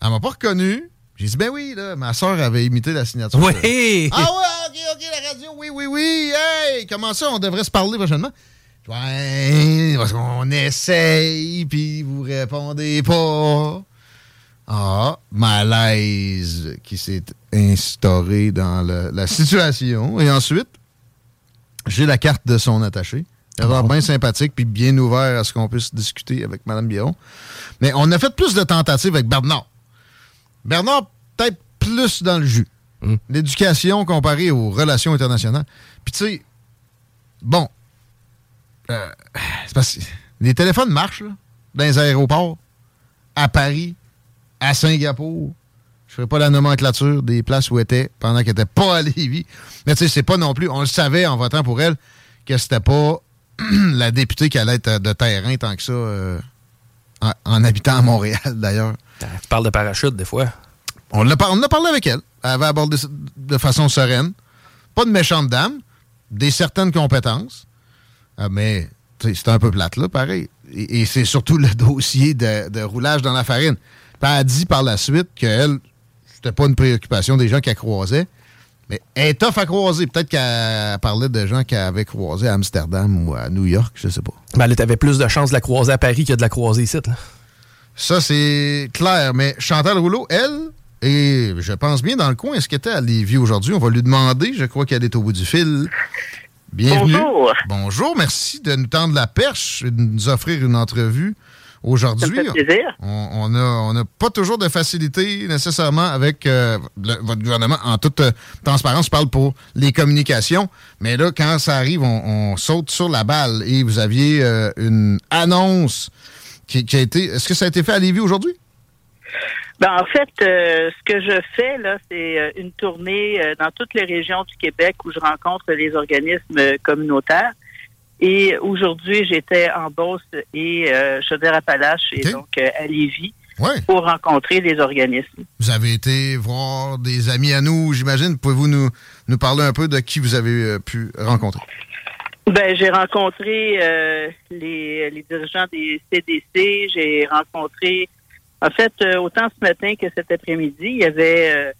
Elle m'a pas reconnu. J'ai dit, ben oui, là, ma soeur avait imité la signature. Oui. Ah ouais, ok, ok, la radio, oui, oui, oui. Hey, comment ça, on devrait se parler prochainement? Ouais, parce qu'on essaye, puis vous répondez pas. Ah, malaise qui s'est instauré dans la situation. Et ensuite, j'ai la carte de son attaché. Elle a bien sympathique puis bien ouvert à ce qu'on puisse discuter avec Mme Biron. Mais on a fait plus de tentatives avec Bernard. Bernard, peut-être plus dans le jus. L'éducation comparée aux relations internationales. Puis tu sais, bon, euh, c'est parce que les téléphones marchent là, dans les aéroports, à Paris, à Singapour. Je ferai pas la nomenclature des places où elle était pendant qu'elle était pas à Lévis. Mais tu sais, c'est pas non plus. On le savait en votant pour elle que c'était pas [CLEARS THROAT] la députée qui allait être de terrain tant que ça euh, en, habitant à Montréal d'ailleurs. Tu parles de parachute des fois. On l'a on a parlé avec elle. Elle avait abordé de façon sereine. Pas de méchante dame, des certaines compétences. Euh, mais c'est un peu plate, là, pareil. Et, c'est surtout le [LAUGHS] dossier de, roulage dans la farine. Elle a dit par la suite qu'elle, c'était pas une préoccupation des gens qu'elle croisait. Mais elle est tough à croiser. Peut-être qu'elle parlait de gens qu'elle avait croisés à Amsterdam ou à New York, je sais pas. Mais elle avait plus de chances de la croiser à Paris que de la croiser ici. Là. Ça, c'est clair. Mais Chantal Rouleau, elle, et je pense bien dans le coin, est-ce qu'elle était à Lévis aujourd'hui? On va lui demander. Je crois qu'elle est au bout du fil. Bienvenue. Bonjour. Bonjour, merci de nous tendre la perche et de nous offrir une entrevue aujourd'hui. On n'a on a pas toujours de facilité nécessairement avec euh, votre gouvernement en toute euh, transparence. Je parle pour les communications. Mais là, quand ça arrive, on, saute sur la balle. Et vous aviez euh, une annonce qui, qui, a été. Est-ce que ça a été fait à Lévis aujourd'hui? Ben, en fait, euh, ce que je fais, là, c'est euh, une tournée euh, dans toutes les régions du Québec où je rencontre les organismes communautaires. Et aujourd'hui, j'étais en Beauce et Chaudière-Appalaches et donc à Lévis pour rencontrer les organismes. Vous avez été voir des amis à nous, j'imagine. Pouvez-vous nous, nous parler un peu de qui vous avez pu rencontrer? Ben, j'ai rencontré les, les dirigeants des CDC, j'ai rencontré en fait, euh, autant ce matin que cet après-midi, il y avait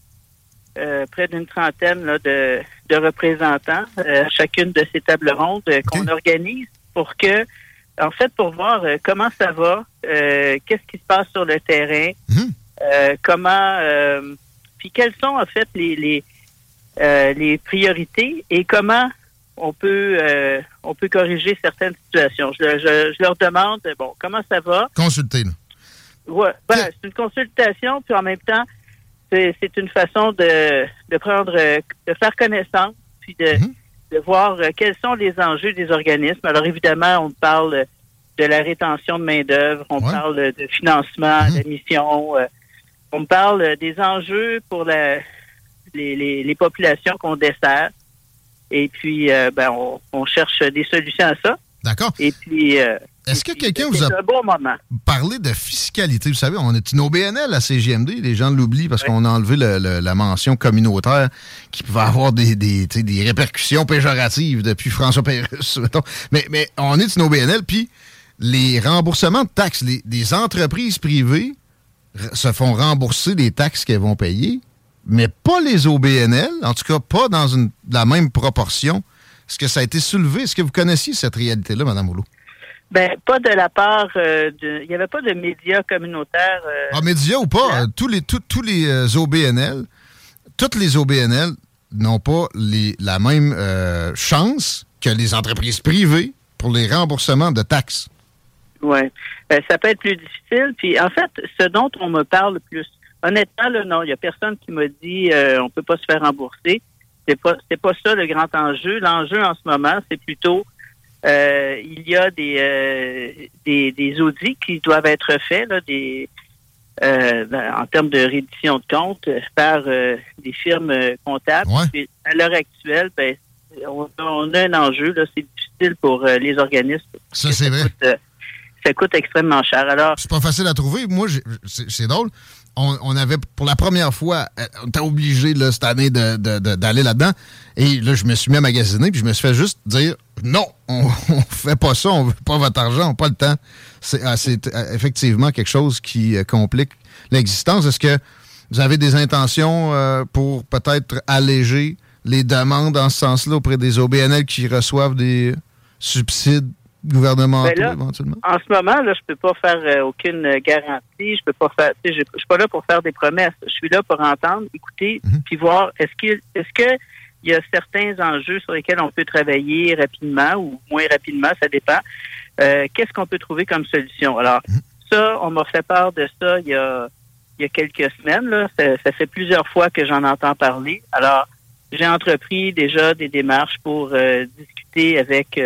euh, euh, près d'une trentaine de, représentants à chacune de ces tables rondes qu'on organise pour que, en fait, pour voir comment ça va, qu'est-ce qui se passe sur le terrain, mhm. comment, puis quelles sont en fait les les, les priorités et comment on peut on peut corriger certaines situations. Je, je, leur demande bon comment ça va? Consulter. Ouais, ben, c'est une consultation, puis en même temps, c'est une façon de, de prendre, de faire connaissance, puis de, mhm. de voir euh, quels sont les enjeux des organismes. Alors évidemment, on parle de la rétention de main-d'œuvre, on parle de financement, mhm. de mission, euh, on parle des enjeux pour la, les, les, les populations qu'on dessert. Et puis, euh, ben, on, on, cherche des solutions à ça. D'accord. Et puis, est-ce que quelqu'un vous a parlé de fiscalité? Vous savez, on est une OBNL à CGMD. Les gens l'oublient parce qu'on a enlevé la mention communautaire qui pouvait avoir des, des, répercussions péjoratives depuis François Pérusse. [LAUGHS] Mais, mais on est une OBNL, puis les remboursements de taxes, les, entreprises privées se font rembourser les taxes qu'elles vont payer, mais pas les OBNL, en tout cas pas dans une, la même proportion. Est-ce que ça a été soulevé? Est-ce que vous connaissiez cette réalité-là, Mme Houlot? Ben, pas de la part euh, de. Il n'y avait pas de médias communautaires. Euh, ah, médias ou pas, euh, tous les, tous les OBNL, toutes les OBNL n'ont pas les, la même chance que les entreprises privées pour les remboursements de taxes. Oui. Ben, ça peut être plus difficile. Puis, en fait, ce dont on me parle le plus, honnêtement, là, non, il n'y a personne qui m'a dit on ne peut pas se faire rembourser. Pas, c'est pas ça le grand enjeu. L'enjeu en ce moment, c'est plutôt euh, il y a des, euh, des, des, audits qui doivent être faits, là, des, euh, ben, en termes de reddition de comptes par des firmes comptables. À l'heure actuelle, ben, on, a un enjeu. C'est difficile pour les organismes. Ça, c'est vrai. ça coûte extrêmement cher. Alors, c'est pas facile à trouver. Moi, c'est drôle. On, avait, pour la première fois, euh, on était obligé là, cette année d'aller là-dedans. Et là, je me suis mis à magasiner, puis je me suis fait juste dire non, on, [LAUGHS] ne fait pas ça, on veut pas votre argent, on n'a pas le temps. C'est ah, euh, effectivement quelque chose qui euh, complique l'existence. Est-ce que vous avez des intentions pour peut-être alléger les demandes en ce sens-là auprès des OBNL qui reçoivent des subsides gouvernementaux ben éventuellement? En ce moment, là, je peux pas faire euh, aucune garantie. Je peux pas faire. Je suis pas là pour faire des promesses. Je suis là pour entendre, écouter, mhm. puis voir est-ce qu'il est-ce que il y a certains enjeux sur lesquels on peut travailler rapidement ou moins rapidement, ça dépend. Euh, qu'est-ce qu'on peut trouver comme solution? Alors, mhm. ça, on m'a fait part de ça il y a, il y a quelques semaines. Là. Ça, fait plusieurs fois que j'en entends parler. Alors, j'ai entrepris déjà des démarches pour euh, discuter avec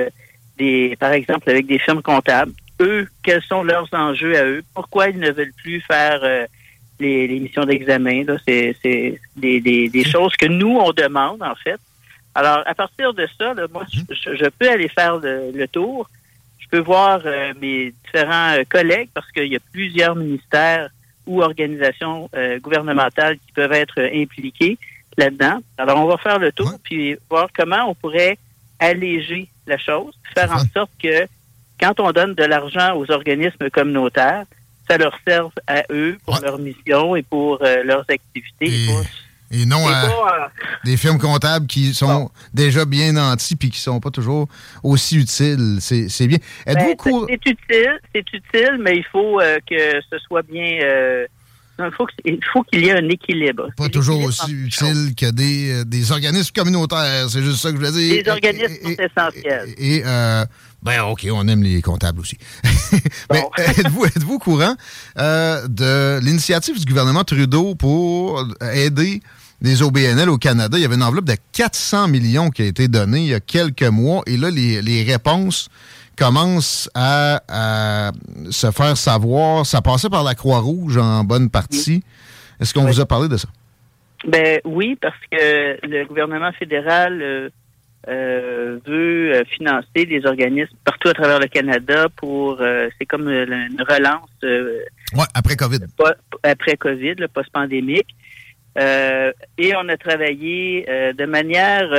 des, par exemple, avec des firmes comptables. Eux, quels sont leurs enjeux à eux? Pourquoi ils ne veulent plus faire euh, les, missions d'examen? C'est des, des, choses que nous, on demande, en fait. Alors, à partir de ça, moi, je, peux aller faire le, tour. Je peux voir euh, mes différents euh, collègues parce qu'il y a plusieurs ministères ou organisations gouvernementales qui peuvent être impliquées là-dedans. Alors, on va faire le tour puis voir comment on pourrait alléger la chose, faire en sorte que quand on donne de l'argent aux organismes communautaires, ça leur serve à eux pour leur mission et pour euh, leurs activités. Et, non à euh, des firmes comptables qui sont déjà bien nantis puis qui sont pas toujours aussi utiles. C'est bien. Ben, c'est utile, c'est utile, mais il faut euh, que ce soit bien il faut qu'il y ait un équilibre. Pas toujours aussi utile que des, euh, des organismes communautaires, c'est juste ça que je veux dire. Les organismes sont essentiels. Et, euh, ben OK, on aime les comptables aussi. [LAUGHS] Mais [LAUGHS] êtes-vous êtes au courant euh, de l'initiative du gouvernement Trudeau pour aider les OBNL au Canada? Il y avait une enveloppe de 400 millions qui a été donnée il y a quelques mois. Et là, les, les réponses commence à, se faire savoir. Ça passait par la Croix-Rouge en bonne partie. Est-ce qu'on vous a parlé de ça? Ben oui, parce que le gouvernement fédéral euh, euh, veut euh, financer des organismes partout à travers le Canada pour c'est comme une relance ouais, après COVID. après COVID, le post-pandémique. et on a travaillé de manière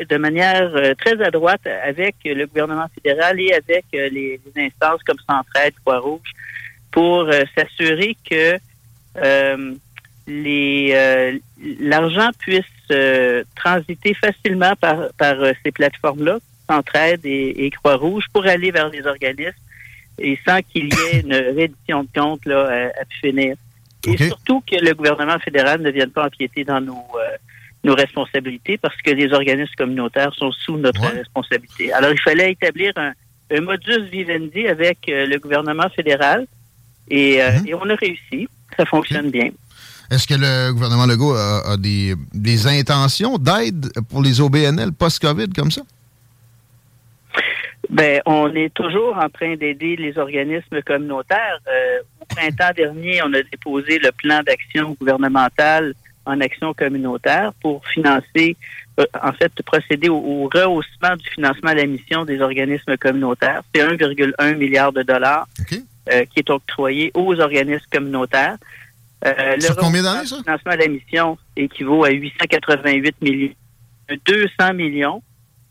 de manière euh, très adroite avec le gouvernement fédéral et avec euh, les, instances comme Centraide, Croix-Rouge, pour euh, s'assurer que les l'argent puisse transiter facilement par, par ces plateformes-là, Centraide et, Croix-Rouge, pour aller vers les organismes et sans qu'il y ait une reddition de compte là, à, finir. Et surtout que le gouvernement fédéral ne vienne pas empiéter dans nos nos responsabilités parce que les organismes communautaires sont sous notre responsabilité. Alors, il fallait établir un, modus vivendi avec euh, le gouvernement fédéral et, euh, mhm. et, on a réussi. Ça fonctionne bien. Est-ce que le gouvernement Legault a, des, des, intentions d'aide pour les OBNL post-COVID comme ça? Ben, on est toujours en train d'aider les organismes communautaires. Euh, au printemps dernier, on a déposé le plan d'action gouvernemental en action communautaire pour financer, euh, en fait, procéder au, rehaussement du financement à la mission des organismes communautaires. C'est 1,1 milliard de dollars euh, qui est octroyé aux organismes communautaires. Euh, le combien d'années, ça? financement à la mission équivaut à 888 millions, 200 millions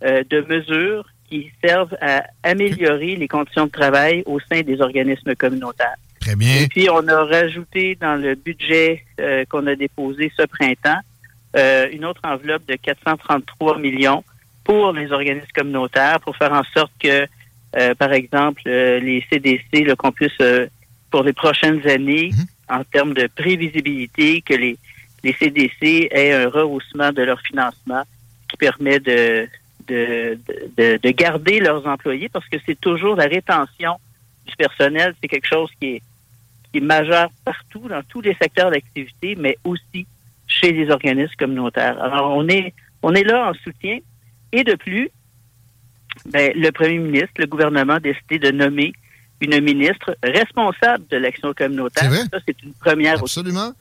de mesures qui servent à améliorer les conditions de travail au sein des organismes communautaires. Très bien. Et puis, on a rajouté dans le budget euh, qu'on a déposé ce printemps euh, une autre enveloppe de 433 millions pour les organismes communautaires pour faire en sorte que, euh, par exemple, les CDC, qu'on puisse, pour les prochaines années, mhm. en termes de prévisibilité, que les, les CDC aient un rehaussement de leur financement qui permet de, de, de, de garder leurs employés parce que c'est toujours la rétention du personnel, c'est quelque chose qui est qui est majeur partout, dans tous les secteurs d'activité, mais aussi chez les organismes communautaires. Alors, on est, on est là en soutien. Et de plus, ben, le premier ministre, le gouvernement a décidé de nommer une ministre responsable de l'action communautaire. Ça, c'est une première. Absolument.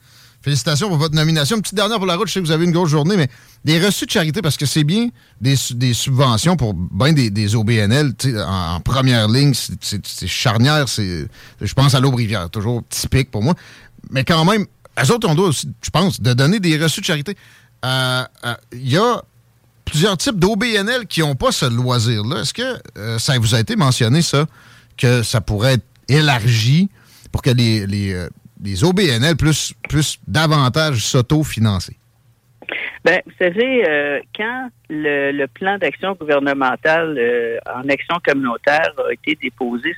Félicitations pour votre nomination. Une petite dernière pour la route. Je sais que vous avez une grosse journée, mais des reçus de charité, parce que c'est bien des, subventions pour bien des, OBNL en, première ligne. C'est charnière. Je pense à l'Aube-Rivière, toujours typique pour moi. Mais quand même, eux autres, on doit aussi, je pense, de donner des reçus de charité. Euh, euh, il y a plusieurs types d'OBNL qui n'ont pas ce loisir-là. Est-ce que euh, ça vous a été mentionné, ça, que ça pourrait être élargi pour que les, OBNL plus, plus davantage s'auto-financer? Ben, vous savez, quand le, plan d'action gouvernemental en action communautaire a été déposé,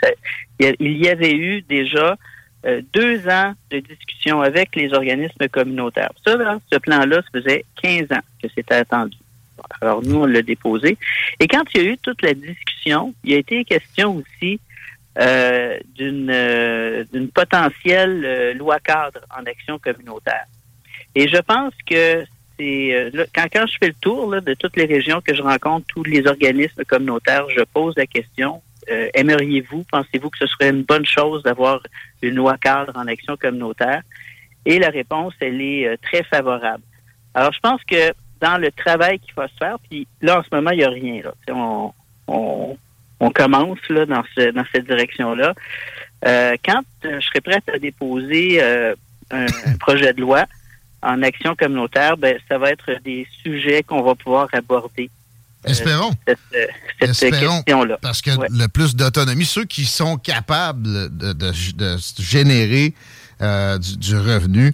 il y avait eu déjà euh, deux ans de discussion avec les organismes communautaires. Ça, ce plan-là, ça faisait 15 ans que c'était attendu. Alors, nous, on l'a déposé. Et quand il y a eu toute la discussion, il y a été question aussi euh, d'une euh, potentielle loi cadre en action communautaire. Et je pense que c'est quand, quand je fais le tour de toutes les régions que je rencontre, tous les organismes communautaires, je pose la question euh, aimeriez-vous, pensez-vous que ce serait une bonne chose d'avoir une loi cadre en action communautaire? Et la réponse, elle est euh, très favorable. Alors, je pense que dans le travail qu'il va se faire, puis là, en ce moment, il n'y a rien. Là. On, on, commence là, dans, ce, dans cette direction-là. Euh, quand je serai prête à déposer un, [LAUGHS] projet de loi en action communautaire, ben, ça va être des sujets qu'on va pouvoir aborder Espérons. Euh, cette, question-là. Parce que le plus d'autonomie, ceux qui sont capables de, générer euh, du, revenu,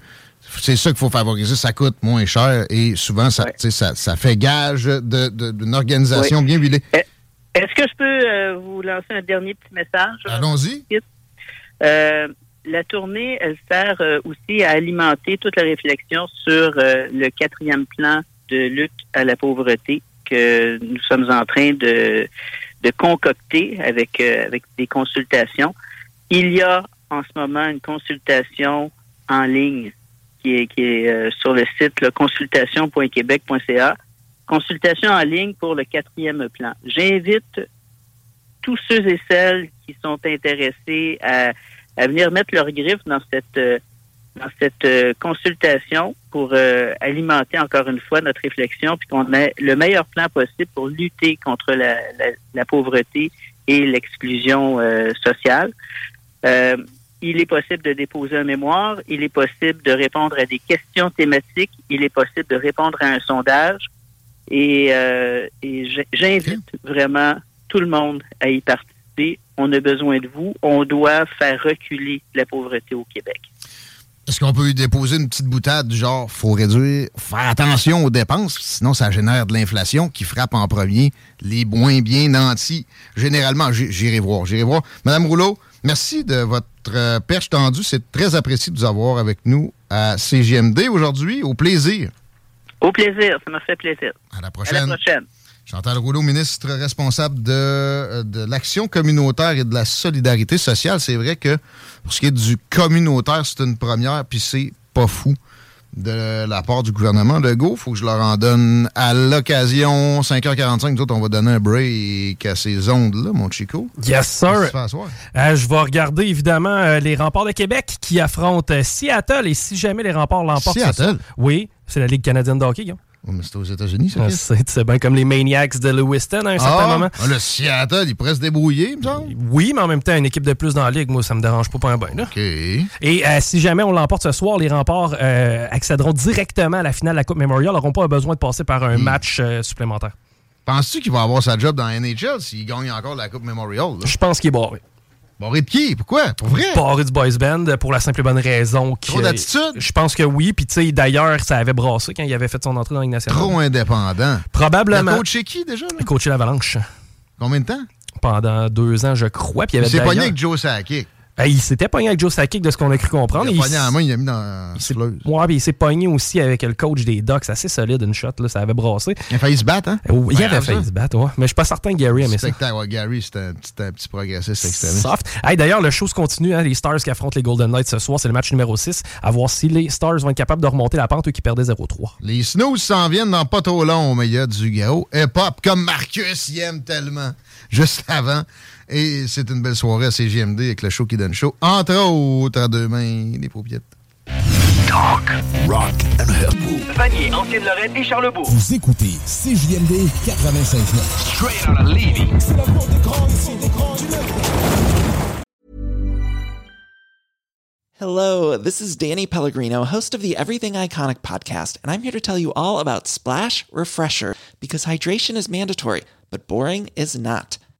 c'est ça qu'il faut favoriser. Ça coûte moins cher et souvent, ça, ça, fait gage d'une organisation bien huilée. Est-ce que je peux euh, vous lancer un dernier petit message? Allons-y. la tournée, elle sert aussi à alimenter toute la réflexion sur le quatrième plan de lutte à la pauvreté que nous sommes en train de, de concocter avec, euh, avec des consultations. Il y a en ce moment une consultation en ligne qui est, qui est euh, sur le site consultation.québec.ca. Consultation en ligne pour le quatrième plan. J'invite tous ceux et celles qui sont intéressés à, à venir mettre leur griffe dans cette euh, dans cette euh, consultation pour euh, alimenter encore une fois notre réflexion, puis qu'on ait le meilleur plan possible pour lutter contre la, la, pauvreté et l'exclusion euh, sociale. il est possible de déposer un mémoire, il est possible de répondre à des questions thématiques, il est possible de répondre à un sondage, et, et j'invite vraiment tout le monde à y participer. On a besoin de vous. On doit faire reculer la pauvreté au Québec. Est-ce qu'on peut déposer une petite boutade du genre faut réduire, faire attention aux dépenses, sinon ça génère de l'inflation qui frappe en premier les moins bien nantis. Généralement, j'irai voir, j'irai voir. Madame Rouleau, merci de votre euh, perche tendue. C'est très apprécié de vous avoir avec nous à CGMD aujourd'hui. Au plaisir. Au plaisir, ça m'a fait plaisir. À la prochaine. À la prochaine. Chantal Rouleau, ministre responsable de, euh, de l'action communautaire et de la solidarité sociale. C'est vrai que pour ce qui est du communautaire, c'est une première, puis c'est pas fou de la part du gouvernement de Go. faut que je leur en donne à l'occasion. 5h45, nous autres, on va donner un break à ces ondes-là, mon Chico. Yes, sir. Euh, je vais regarder, évidemment, euh, les remparts de Québec qui affrontent Seattle. Et si jamais les remparts l'emportent... Seattle? oui, c'est la Ligue canadienne de hockey, mais c'était aux États-Unis, ça. C'est bien comme les Maniacs de Lewiston à un certain ah, moment. Ah, le Seattle, il pourrait se débrouiller, me semble. Oui, mais en même temps, une équipe de plus dans la ligue, moi, ça me dérange pas, pas un bain. OK. Et euh, si jamais on l'emporte ce soir, les remparts euh, accéderont directement à la finale de la Coupe Memorial, n'auront pas besoin de passer par un hmm. match euh, supplémentaire. Penses-tu qu'il va avoir sa job dans la NHL s'il gagne encore la Coupe Memorial? Je pense qu'il est barré. Barré de qui? Pourquoi? Pour vrai? Barré du boys band pour la simple et bonne raison que. Trop d'attitude? Je pense que oui. Puis, tu sais, d'ailleurs, ça avait brassé quand il avait fait son entrée dans la nationale. Trop indépendant. Probablement. Il a coaché qui déjà? Il a coaché l'Avalanche. Combien de temps? Pendant deux ans, je crois. Puis il avait C'est pogné avec Joe Sakic. Ben, il s'était pogné avec Joe Sakic de ce qu'on a cru comprendre. Il a pogné en main, il a mis dans la Ouais, puis il s'est pogné aussi avec le coach des Ducks. assez solide, une shot, là, ça avait brassé. Il a failli se battre, hein? Oh, il avait failli se battre, ouais. Mais je suis pas certain que Gary aimait ça. Ouais, Gary, c'était un, un, petit progressiste extrémiste. Soft. Hey, D'ailleurs, le show se continue, hein, les Stars qui affrontent les Golden Knights ce soir, c'est le match numéro 6. À voir si les Stars vont être capables de remonter la pente, eux qui perdaient 0-3. Les Snooze s'en viennent dans pas trop long, mais il y a du gao. Hip-hop, comme Marcus y aime tellement. Juste avant. Et c'est une belle soirée à CGMD avec le show qui donne chaud. Entre autres, à deux mains, les paupiettes. Talk, rock and hip Vanier, Ancienne-Lorraine et Charlebourg. Vous écoutez CJMD 96.9. Straight out of Levy. Hello, this is Danny Pellegrino, host of the Everything Iconic podcast, and I'm here to tell you all about Splash Refresher because hydration is mandatory, but boring is not.